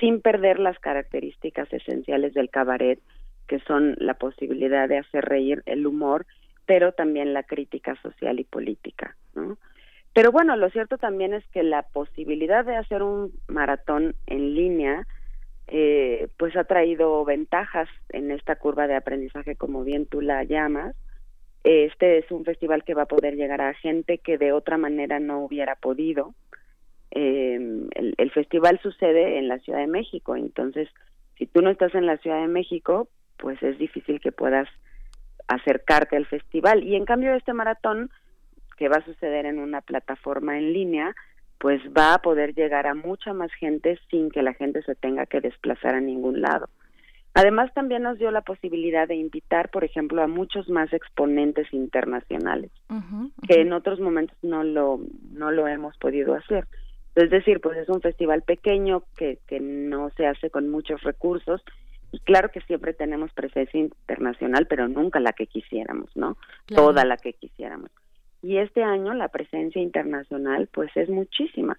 sin perder las características esenciales del cabaret, que son la posibilidad de hacer reír, el humor, pero también la crítica social y política, ¿no? Pero bueno, lo cierto también es que la posibilidad de hacer un maratón en línea, eh, pues ha traído ventajas en esta curva de aprendizaje, como bien tú la llamas. Este es un festival que va a poder llegar a gente que de otra manera no hubiera podido eh, el, festival sucede en la Ciudad de México, entonces si tú no estás en la Ciudad de México, pues es difícil que puedas acercarte al festival. Y en cambio este maratón, que va a suceder en una plataforma en línea, pues va a poder llegar a mucha más gente sin que la gente se tenga que desplazar a ningún lado. Además, también nos dio la posibilidad de invitar, por ejemplo, a muchos más exponentes internacionales, que en otros momentos no lo, no lo hemos podido hacer. Es decir, pues es un festival pequeño que, que no se hace con muchos recursos y claro que siempre tenemos presencia internacional, pero nunca la que quisiéramos, ¿no? Toda la que quisiéramos. Y este año la presencia internacional pues es muchísima.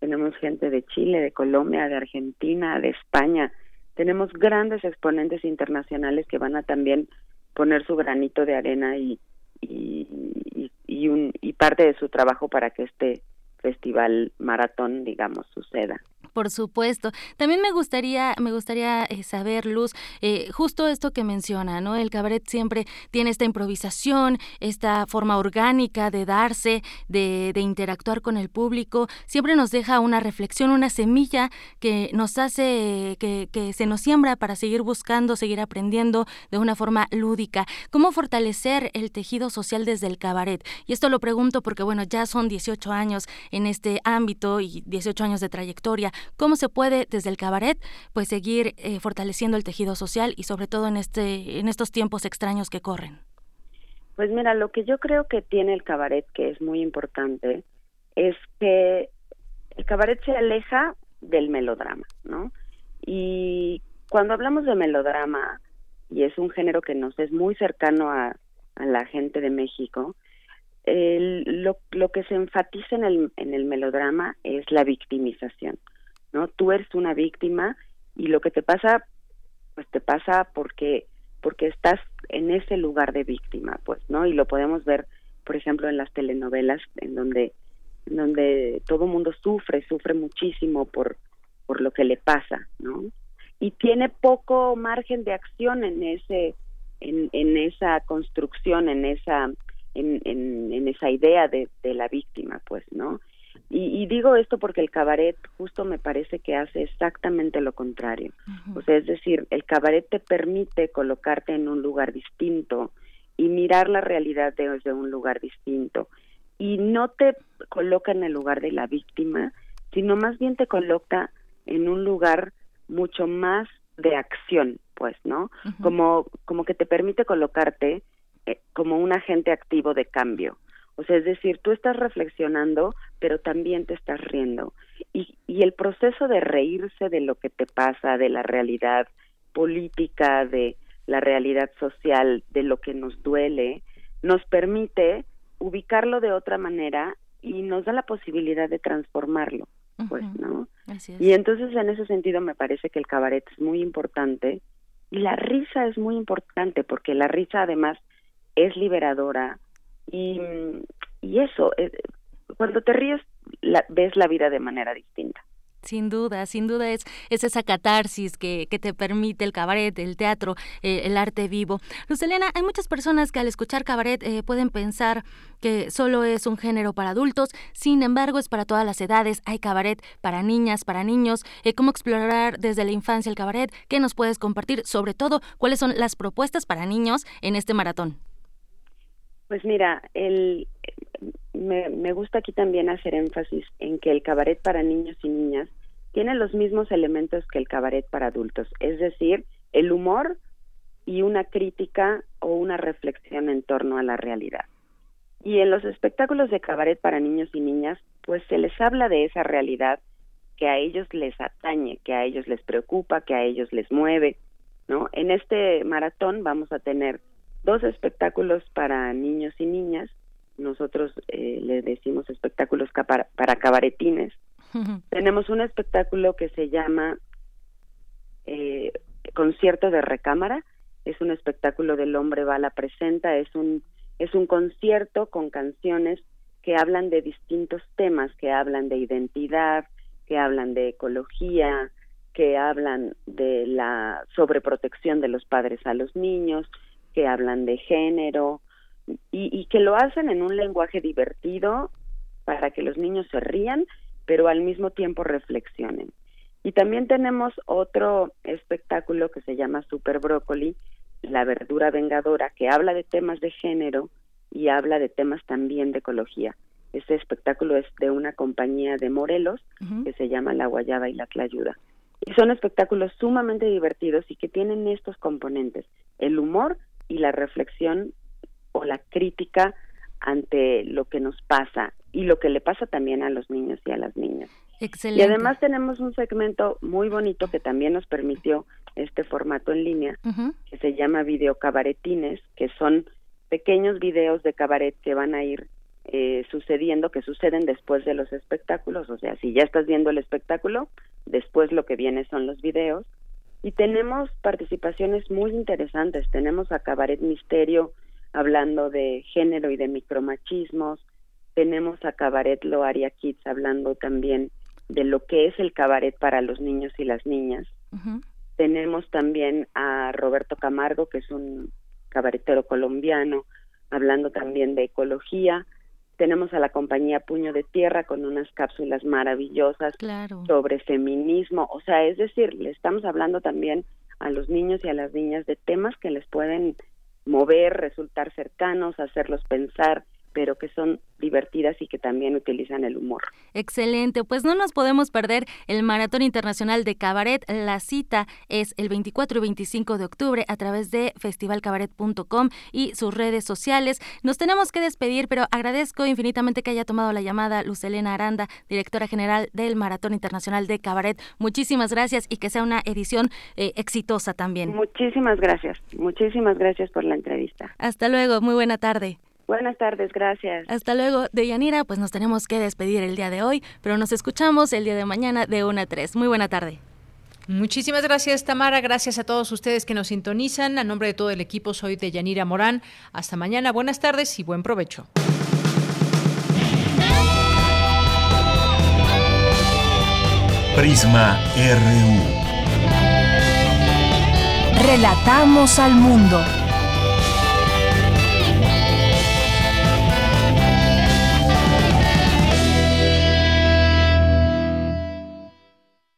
Tenemos gente de Chile, de Colombia, de Argentina, de España. Tenemos grandes exponentes internacionales que van a también poner su granito de arena y, y, y, un, y parte de su trabajo para que este festival maratón, digamos, suceda. Por supuesto. También me gustaría, me gustaría eh, saber, Luz, eh, justo esto que menciona, ¿no? El cabaret siempre tiene esta improvisación, esta forma orgánica de darse, de, de interactuar con el público. Siempre nos deja una reflexión, una semilla que nos hace, que, que se nos siembra para seguir buscando, seguir aprendiendo de una forma lúdica. ¿Cómo fortalecer el tejido social desde el cabaret? Y esto lo pregunto porque, bueno, ya son 18 años en este ámbito y 18 años de trayectoria cómo se puede desde el cabaret pues seguir eh, fortaleciendo el tejido social y sobre todo en este en estos tiempos extraños que corren. Pues mira, lo que yo creo que tiene el cabaret que es muy importante es que el cabaret se aleja del melodrama, ¿no? Y cuando hablamos de melodrama, y es un género que nos es muy cercano a, la gente de México, lo, lo que se enfatiza en el, en el melodrama es la victimización. ¿No? Tú eres una víctima y lo que te pasa, pues te pasa porque porque estás en ese lugar de víctima, pues, ¿no? Y lo podemos ver, por ejemplo, en las telenovelas, en donde, en donde todo mundo sufre, sufre muchísimo por, por lo que le pasa, ¿no? Y tiene poco margen de acción en ese, en, en esa construcción, en esa, en, en, esa idea de, de la víctima, pues, ¿no? Y, digo esto porque el cabaret justo me parece que hace exactamente lo contrario. O sea, es decir, el cabaret te permite colocarte en un lugar distinto y mirar la realidad desde un lugar distinto. Y no te coloca en el lugar de la víctima, sino más bien te coloca en un lugar mucho más de acción, pues, ¿no? Como como que te permite colocarte eh, como un agente activo de cambio. O sea, es decir, tú estás reflexionando, pero también te estás riendo. Y, y el proceso de reírse de lo que te pasa, de la realidad política, de la realidad social, de lo que nos duele, nos permite ubicarlo de otra manera y nos da la posibilidad de transformarlo, pues, ¿no? Y entonces en ese sentido me parece que el cabaret es muy importante y la risa es muy importante porque la risa además es liberadora, y, y eso, eh, cuando te ríes, ves la vida de manera distinta. Sin duda, sin duda es, es esa catarsis que, que, te permite el cabaret, el teatro, eh, el arte vivo. Luz Elena, hay muchas personas que al escuchar cabaret eh, pueden pensar que solo es un género para adultos, sin embargo es para todas las edades, hay cabaret para niñas, para niños, cómo explorar desde la infancia el cabaret, qué nos puedes compartir, sobre todo cuáles son las propuestas para niños en este maratón. Pues mira, el, me, me gusta aquí también hacer énfasis en que el cabaret para niños y niñas tiene los mismos elementos que el cabaret para adultos, es decir, el humor y una crítica o una reflexión en torno a la realidad. Y en los espectáculos de cabaret para niños y niñas, pues se les habla de esa realidad que a ellos les atañe, que a ellos les preocupa, que a ellos les mueve, ¿no? En este maratón vamos a tener dos espectáculos para niños y niñas. Nosotros eh, le decimos espectáculos para, para cabaretines. Tenemos un espectáculo que se llama eh, Concierto de Recámara. Es un espectáculo del Hombre Bala Presenta. Es un, es un concierto con canciones que hablan de distintos temas, que hablan de identidad, que hablan de ecología, que hablan de la sobreprotección de los padres a los niños, que hablan de género y, que lo hacen en un lenguaje divertido para que los niños se rían, pero al mismo tiempo reflexionen. Y también tenemos otro espectáculo que se llama Super Brócoli, la verdura vengadora, que habla de temas de género y habla de temas también de ecología. Este espectáculo es de una compañía de Morelos que se llama La Guayaba y la Tlayuda. Y son espectáculos sumamente divertidos y que tienen estos componentes, el humor y la reflexión o la crítica ante lo que nos pasa y lo que le pasa también a los niños y a las niñas. Excelente. Y además tenemos un segmento muy bonito que también nos permitió este formato en línea, que se llama Video Cabaretines, que son pequeños videos de cabaret que van a ir eh, sucediendo, que suceden después de los espectáculos. O sea, si ya estás viendo el espectáculo, después lo que viene son los videos y tenemos participaciones muy interesantes. Tenemos a Cabaret Misterio hablando de género y de micromachismos. Tenemos a Cabaret Loaria Kids hablando también de lo que es el cabaret para los niños y las niñas. Tenemos también a Roberto Camargo, que es un cabaretero colombiano, hablando también de ecología. Tenemos a la compañía Puño de Tierra con unas cápsulas maravillosas sobre feminismo. O sea, es decir, le estamos hablando también a los niños y a las niñas de temas que les pueden mover, resultar cercanos, hacerlos pensar, pero que son divertidas y que también utilizan el humor. Excelente, pues no nos podemos perder el Maratón Internacional de Cabaret. La cita es el 24 y 25 de octubre a través de festivalcabaret.com y sus redes sociales. Nos tenemos que despedir, pero agradezco infinitamente que haya tomado la llamada Lucelena Aranda, directora general del Maratón Internacional de Cabaret. Muchísimas gracias y que sea una edición eh, exitosa también. Muchísimas gracias, muchísimas gracias por la entrevista. Hasta luego, muy buena tarde. Buenas tardes, gracias. Hasta luego. De Yanira, pues nos tenemos que despedir el día de hoy, pero nos escuchamos el día de mañana de 1 a 3. Muy buena tarde. Muchísimas gracias, Tamara. Gracias a todos ustedes que nos sintonizan. A nombre de todo el equipo, soy de Yanira Morán. Hasta mañana. Buenas tardes y buen provecho. Prisma RU. Relatamos al mundo.